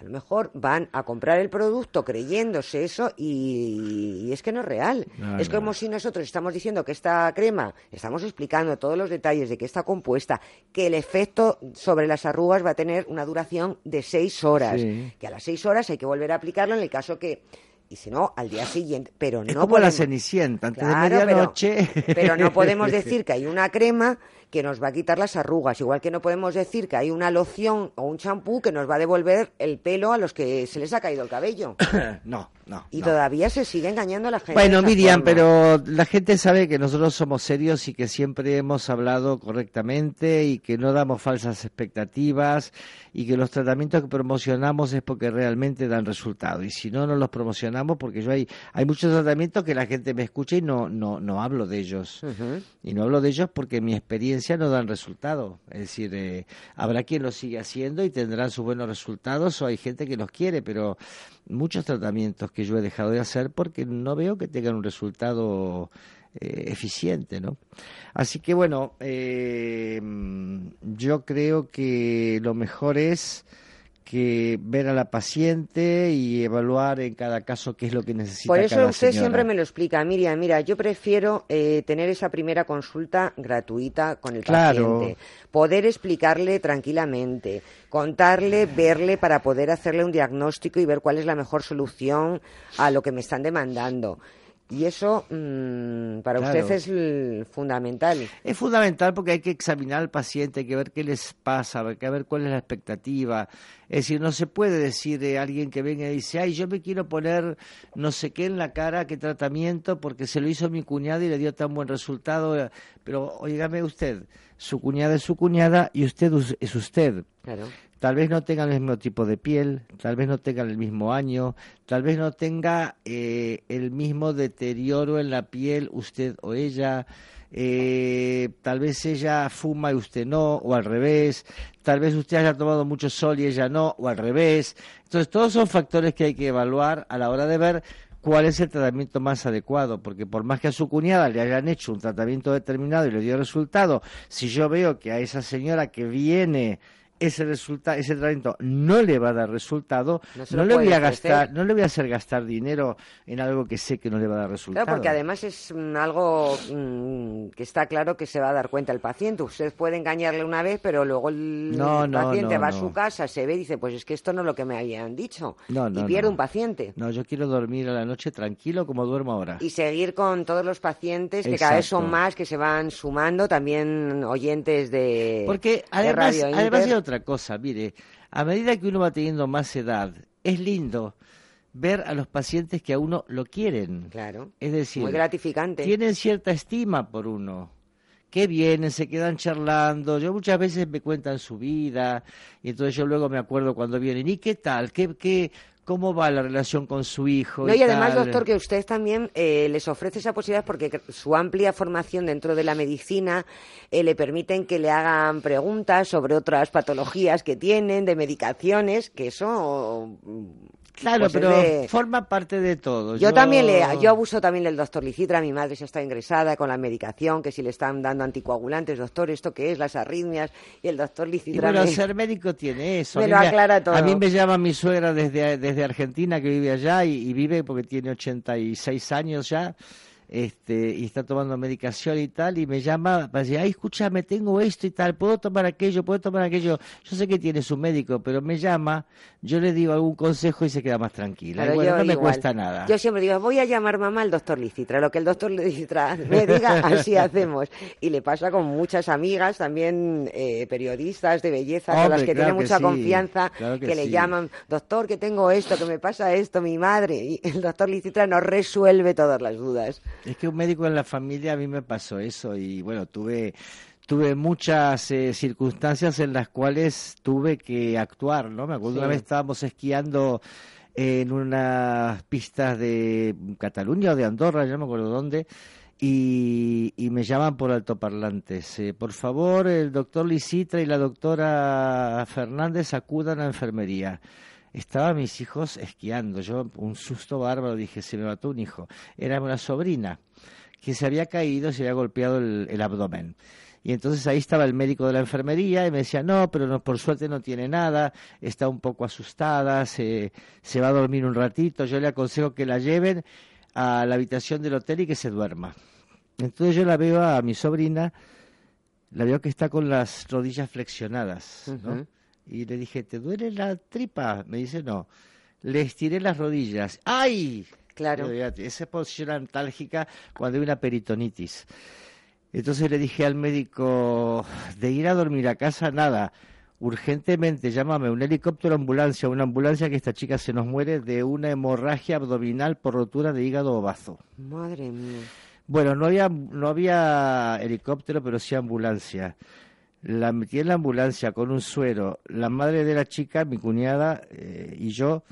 A lo mejor van a comprar el producto creyéndose eso y, y es que no es real. No, es no. como si nosotros estamos diciendo que esta crema, estamos explicando todos los detalles de que está compuesta, que el efecto sobre las arrugas va a tener una duración de seis horas, Sí. que a las seis horas hay que volver a aplicarlo en el caso que y si no, al día siguiente. Pero Es no como la podemos- cenicienta, antes Claro, de pero- medianoche. Pero, no podemos decir que hay una crema que nos va a quitar las arrugas, igual que no podemos decir que hay una loción o un champú que nos va a devolver el pelo a los que se les ha caído el cabello. no, no. Y no. todavía se sigue engañando a la gente. Bueno, Miriam, forma. pero la gente sabe que nosotros somos serios y que siempre hemos hablado correctamente y que no damos falsas expectativas y que los tratamientos que promocionamos es porque realmente dan resultado. Y si no, no los promocionamos porque yo hay, hay muchos tratamientos que la gente me escucha y no, no, no hablo de ellos. Y no hablo de ellos porque mi experiencia no dan resultado. Es decir, eh, habrá quien lo sigue haciendo y tendrán sus buenos resultados o hay gente que los quiere, pero muchos tratamientos que yo he dejado de hacer porque no veo que tengan un resultado eh, eficiente, ¿no? Así que bueno, eh, yo creo que lo mejor es que ver a la paciente y evaluar en cada caso qué es lo que necesita Por eso cada usted señora. siempre me lo explica, Miriam. Mira, yo prefiero eh, tener esa primera consulta gratuita con el Claro. paciente, poder explicarle tranquilamente, contarle, verle para poder hacerle un diagnóstico y ver cuál es la mejor solución a lo que me están demandando. Y eso mm, para Claro. usted es fundamental. Es fundamental porque hay que examinar al paciente, hay que ver qué les pasa, hay que ver cuál es la expectativa. Es decir, no se puede decir a alguien que venga y dice, ay, yo me quiero poner no sé qué en la cara, qué tratamiento, porque se lo hizo mi cuñada y le dio tan buen resultado. Pero, oígame usted, su cuñada es su cuñada y usted us- es usted. Claro. Tal vez no tengan el mismo tipo de piel, tal vez no tengan el mismo año, tal vez no tenga eh, el mismo deterioro en la piel usted o ella, eh, tal vez ella fuma y usted no, o al revés, tal vez usted haya tomado mucho sol y ella no, o al revés. Entonces, todos son factores que hay que evaluar a la hora de ver cuál es el tratamiento más adecuado, porque por más que a su cuñada le hayan hecho un tratamiento determinado y le dio resultado, si yo veo que a esa señora que viene ese resulta ese tratamiento no le va a dar resultado, No le voy a gastar, no le voy a hacer gastar dinero en algo que sé que no le va a dar resultado. Claro, porque además es mm, algo mm, que está claro que se va a dar cuenta el paciente. Usted puede engañarle una vez, pero luego el No, paciente no, va a su casa, se ve y dice, pues es que esto no es lo que me habían dicho. No, no, y pierde un paciente. No, yo quiero dormir a la noche tranquilo como duermo ahora. Y seguir con todos los pacientes que cada vez son más, que se van sumando, también oyentes de, Porque de además, Radio además Inter. hay otra cosa, mire, a medida que uno va teniendo más edad, es lindo ver a los pacientes que a uno lo quieren. Claro. Es decir, Muy gratificante. tienen cierta estima por uno. Que vienen, se quedan charlando. Yo muchas veces me cuentan su vida y entonces yo luego me acuerdo cuando vienen. ¿Y qué tal? ¿Qué, qué, ¿Cómo va la relación con su hijo? No, y además, tal? doctor, que usted también eh, les ofrece esa posibilidad porque su amplia formación dentro de la medicina eh, le permiten que le hagan preguntas sobre otras patologías que tienen, de medicaciones, que eso... Claro, pues es pero de- forma parte de todo. Yo, también le, yo abuso también del doctor Licitra, mi madre se está ingresada con la medicación, que si le están dando anticoagulantes, doctor, ¿esto qué es? Las arritmias, y el doctor Y Licitra bueno, me- ser médico tiene eso. me lo aclara todo. A mí me llama mi suegra desde, desde Argentina, que vive allá y, y vive porque tiene 86 años ya. Este, y está tomando medicación y tal, y me llama para decir, ay, escúchame, tengo esto y tal, puedo tomar aquello, puedo tomar aquello. Yo sé que tiene su médico, pero me llama, yo le digo algún consejo y se queda más tranquila. Claro, Y bueno, yo no me igual. cuesta nada. Yo siempre digo, voy a llamar mamá al doctor Licitra, lo que el doctor Licitra me diga, así hacemos. Y le pasa con muchas amigas, también eh, periodistas de belleza, con Hombre, las que claro tiene que mucha sí, confianza, claro que que, le llaman, doctor, que tengo esto, que me pasa esto, mi madre. Y el doctor Licitra nos resuelve todas las dudas. Es que un médico en la familia a mí me pasó eso y bueno, tuve tuve muchas eh, circunstancias en las cuales tuve que actuar, ¿no? Me acuerdo Sí. una vez estábamos esquiando en unas pistas de Cataluña o de Andorra, ya no me acuerdo dónde, y, y me llaman por altoparlantes. eh, por favor, el doctor Lisitra y la doctora Fernández acudan a enfermería. Estaban mis hijos esquiando, yo un susto bárbaro, dije, se me mató un hijo. Era una sobrina que se había caído, se había golpeado el, abdomen. Y entonces ahí estaba el médico de la enfermería y me decía, no, pero no, por suerte no tiene nada, está un poco asustada, se, se va a dormir un ratito, yo le aconsejo que la lleven a la habitación del hotel y que se duerma. Entonces yo la veo a mi sobrina, la veo que está con las rodillas flexionadas, ¿no? Y le dije, ¿te duele la tripa? Me dice, no. Le estiré las rodillas. ¡Ay! Claro. Esa posición antálgica cuando hay una peritonitis. Entonces le dije al médico, de ir a dormir a casa, nada. Urgentemente, llámame un helicóptero, ambulancia, una ambulancia que esta chica se nos muere de una hemorragia abdominal por rotura de hígado o bazo. Madre mía. Bueno, no había, no había helicóptero, pero sí ambulancia. La metí en la ambulancia con un suero. La madre de la chica, mi cuñada eh, y yo,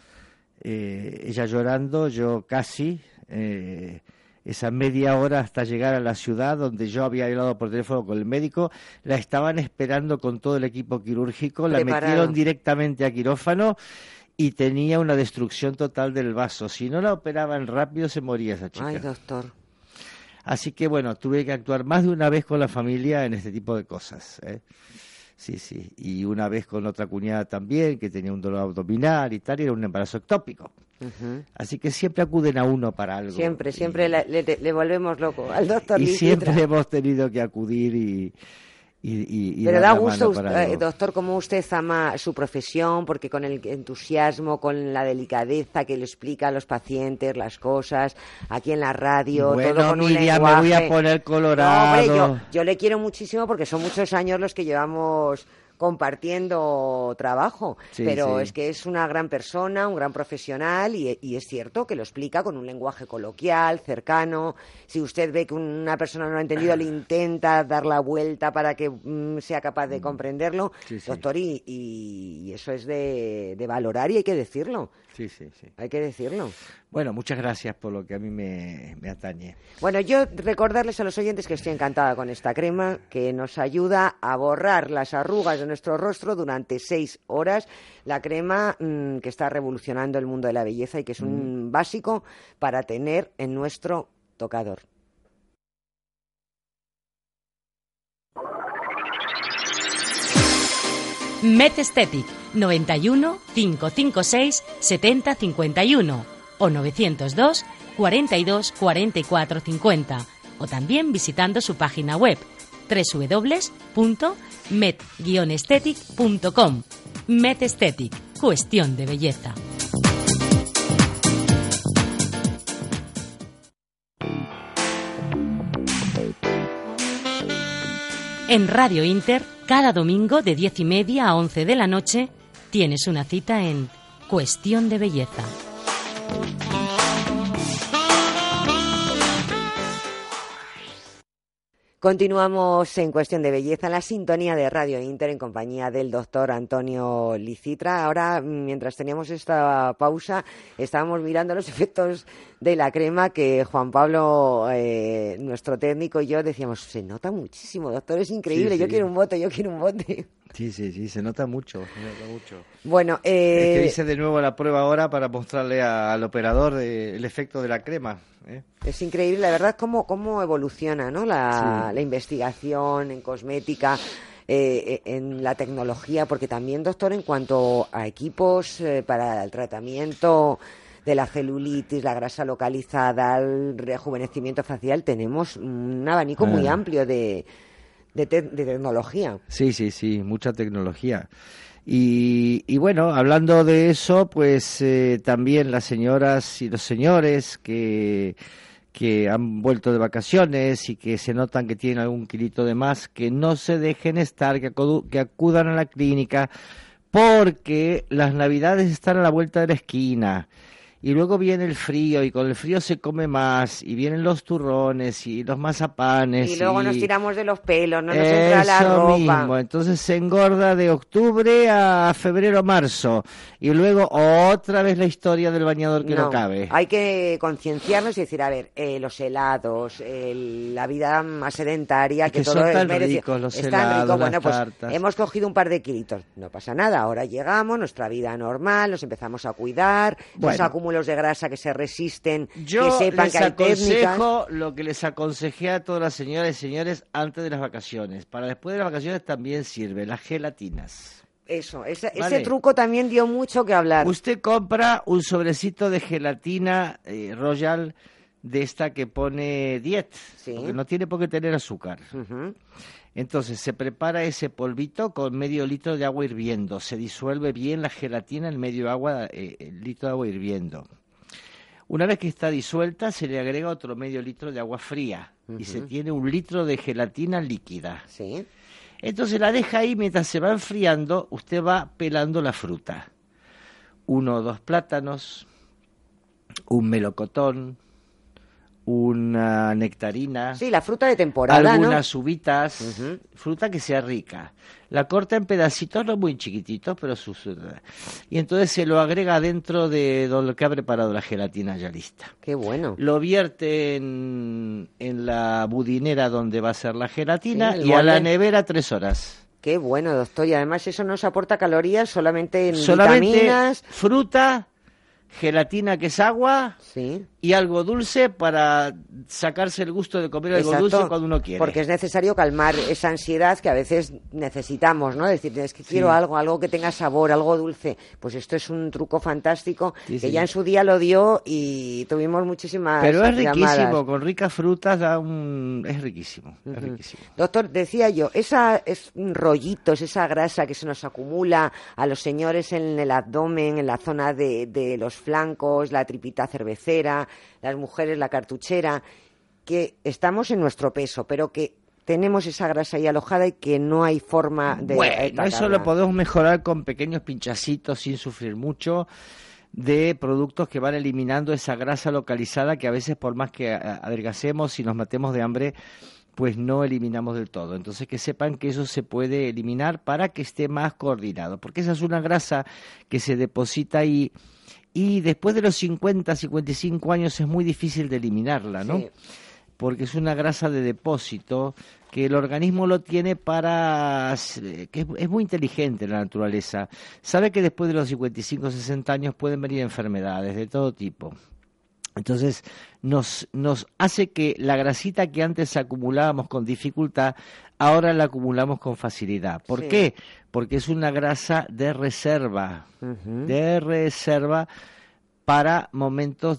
eh, ella llorando, yo casi, eh, esa media hora hasta llegar a la ciudad donde yo había hablado por teléfono con el médico, la estaban esperando con todo el equipo quirúrgico, la metieron directamente a quirófano y tenía una destrucción total del vaso. Si no la operaban rápido se moría esa chica. Ay, doctor. Así que bueno, tuve que actuar más de una vez con la familia en este tipo de cosas. ¿eh? Sí, sí. Y una vez con otra cuñada también, que tenía un dolor abdominal y tal, y era un embarazo ectópico. Así que siempre acuden a uno para algo. Siempre, siempre le, le- le volvemos loco al doctor Y siempre hemos tenido que acudir y, y, y- y Pero da gusto, usted- eh, doctor, cómo usted ama su profesión, porque con el entusiasmo, con la delicadeza que le explica a los pacientes las cosas, aquí en la radio, Bueno, todo con un Miriam, me voy a lenguaje- poner No, colorado. hombre, yo, yo le quiero muchísimo porque son muchos años los que llevamos compartiendo trabajo, Sí, pero sí. es que es una gran persona, un gran profesional y, y es cierto que lo explica con un lenguaje coloquial, cercano. Si usted ve que una persona no lo ha entendido, le intenta dar la vuelta para que mm, sea capaz de comprenderlo, Sí, sí. doctor, y, y- y eso es de, de valorar y hay que decirlo. Sí, sí, sí. Hay que decirlo. Bueno, muchas gracias por lo que a mí me, me atañe. Bueno, yo recordarles a los oyentes que estoy encantada con esta crema que nos ayuda a borrar las arrugas de nuestro rostro durante seis horas. La crema mm, que está revolucionando el mundo de la belleza y que es un básico para tener en nuestro tocador. Met Aesthetic 91 556 70 51 o 902 42 44 50 o también visitando su página web www.met-aesthetic.com Met Aesthetic, cuestión de belleza. En Radio Inter, cada domingo de 10 y media a 11 de la noche, tienes una cita en Cuestión de Belleza. Continuamos en cuestión de belleza la sintonía de Radio Inter en compañía del doctor Antonio Licitra. Ahora, mientras teníamos esta pausa, estábamos mirando los efectos de la crema que Juan Pablo, eh, nuestro técnico y yo decíamos, se nota muchísimo, doctor, es increíble, Sí, yo quiero un bote, yo quiero un bote. Sí, sí, sí, se nota mucho, se nota mucho. Bueno, Es eh, que hice de nuevo la prueba ahora para mostrarle a- al operador el efecto de la crema. ¿eh? Es increíble, la verdad, cómo, cómo evoluciona ¿no? la, Sí. La investigación en cosmética, eh, eh, en la tecnología, porque también, doctor, en cuanto a equipos eh, para el tratamiento de la celulitis, la grasa localizada, el rejuvenecimiento facial, tenemos un abanico muy Ah. amplio de, de, te- de tecnología. Sí, sí, sí, mucha tecnología. Y, y bueno, hablando de eso, pues eh, también las señoras y los señores que, que han vuelto de vacaciones y que se notan que tienen algún kilito de más, que no se dejen estar, que, que acudan a la clínica, porque las navidades están a la vuelta de la esquina. Y luego viene el frío y con el frío se come más y vienen los turrones y los mazapanes. Y luego nos tiramos de los pelos, no nos Eso entra la ropa. mismo, entonces se engorda de octubre a febrero marzo y luego otra vez la historia del bañador que no, cabe. Hay que concienciarnos y decir, a ver, eh, los helados, el- la vida más sedentaria, Es que, que todo son tan merecido. ricos los Es tan helados. Bueno, las pues tartas. hemos cogido un par de kilitos. No pasa nada, ahora llegamos, nuestra vida normal, nos empezamos a cuidar, nos Bueno. acumulamos cúmulos de grasa que se resisten, Yo que sepan les que hay técnicas. aconsejo lo que les aconsejé a todas las señoras y señores antes de las vacaciones. Para después de las vacaciones también sirve las gelatinas. Eso, ese, ese Vale. truco también dio mucho que hablar. Usted compra un sobrecito de gelatina eh, Royal de esta que pone diet, porque no tiene por qué tener azúcar. Entonces se prepara ese polvito con medio litro de agua hirviendo. Se disuelve bien la gelatina en medio agua, eh, el litro de agua hirviendo. Una vez que está disuelta, se le agrega otro medio litro de agua fría y se tiene un litro de gelatina líquida. Entonces la deja ahí mientras se va enfriando, usted va pelando la fruta. Uno o dos plátanos, un melocotón, una nectarina. Sí, la fruta de temporada, ¿no? Algunas uvitas, fruta que sea rica. La corta en pedacitos, no muy chiquititos, pero sus... Y entonces se lo agrega dentro de lo que ha preparado la gelatina ya lista. Qué bueno. Lo vierte en, en la budinera donde va a ser la gelatina Sí, el y a la nevera tres horas. Qué bueno, doctor. Y además eso nos aporta calorías solamente en Solamente vitaminas. fruta, gelatina que es agua y algo dulce para sacarse el gusto de comer algo Exacto, dulce cuando uno quiere. Porque es necesario calmar esa ansiedad que a veces necesitamos, ¿no? Decir, es que quiero Sí. algo, algo que tenga sabor, algo dulce. Pues esto es un truco fantástico Sí, que sí. ya en su día lo dio y tuvimos muchísimas Pero es llamadas. riquísimo, con ricas frutas da un... es riquísimo, es riquísimo. Doctor, decía yo, esa es rollitos, esa grasa que se nos acumula a los señores en el abdomen, en la zona de, de los flancos, la tripita cervecera, las mujeres la cartuchera, que estamos en nuestro peso, pero que tenemos esa grasa ahí alojada y que no hay forma de Bueno, eso lo podemos mejorar con pequeños pinchacitos sin sufrir mucho de productos que van eliminando esa grasa localizada que a veces por más que adelgacemos y nos matemos de hambre, pues no eliminamos del todo. Entonces que sepan que eso se puede eliminar para que esté más coordinado, porque esa es una grasa que se deposita ahí y después de los 50, 55 años es muy difícil de eliminarla, ¿no? Sí. porque es una grasa de depósito que el organismo lo tiene para que es, es muy inteligente la naturaleza. Sabe que después de los 55 60 años pueden venir enfermedades de todo tipo. Entonces nos, nos hace que la grasita que antes acumulábamos con dificultad, ahora la acumulamos con facilidad. ¿Por Sí. qué? Porque es una grasa de reserva, de reserva para momentos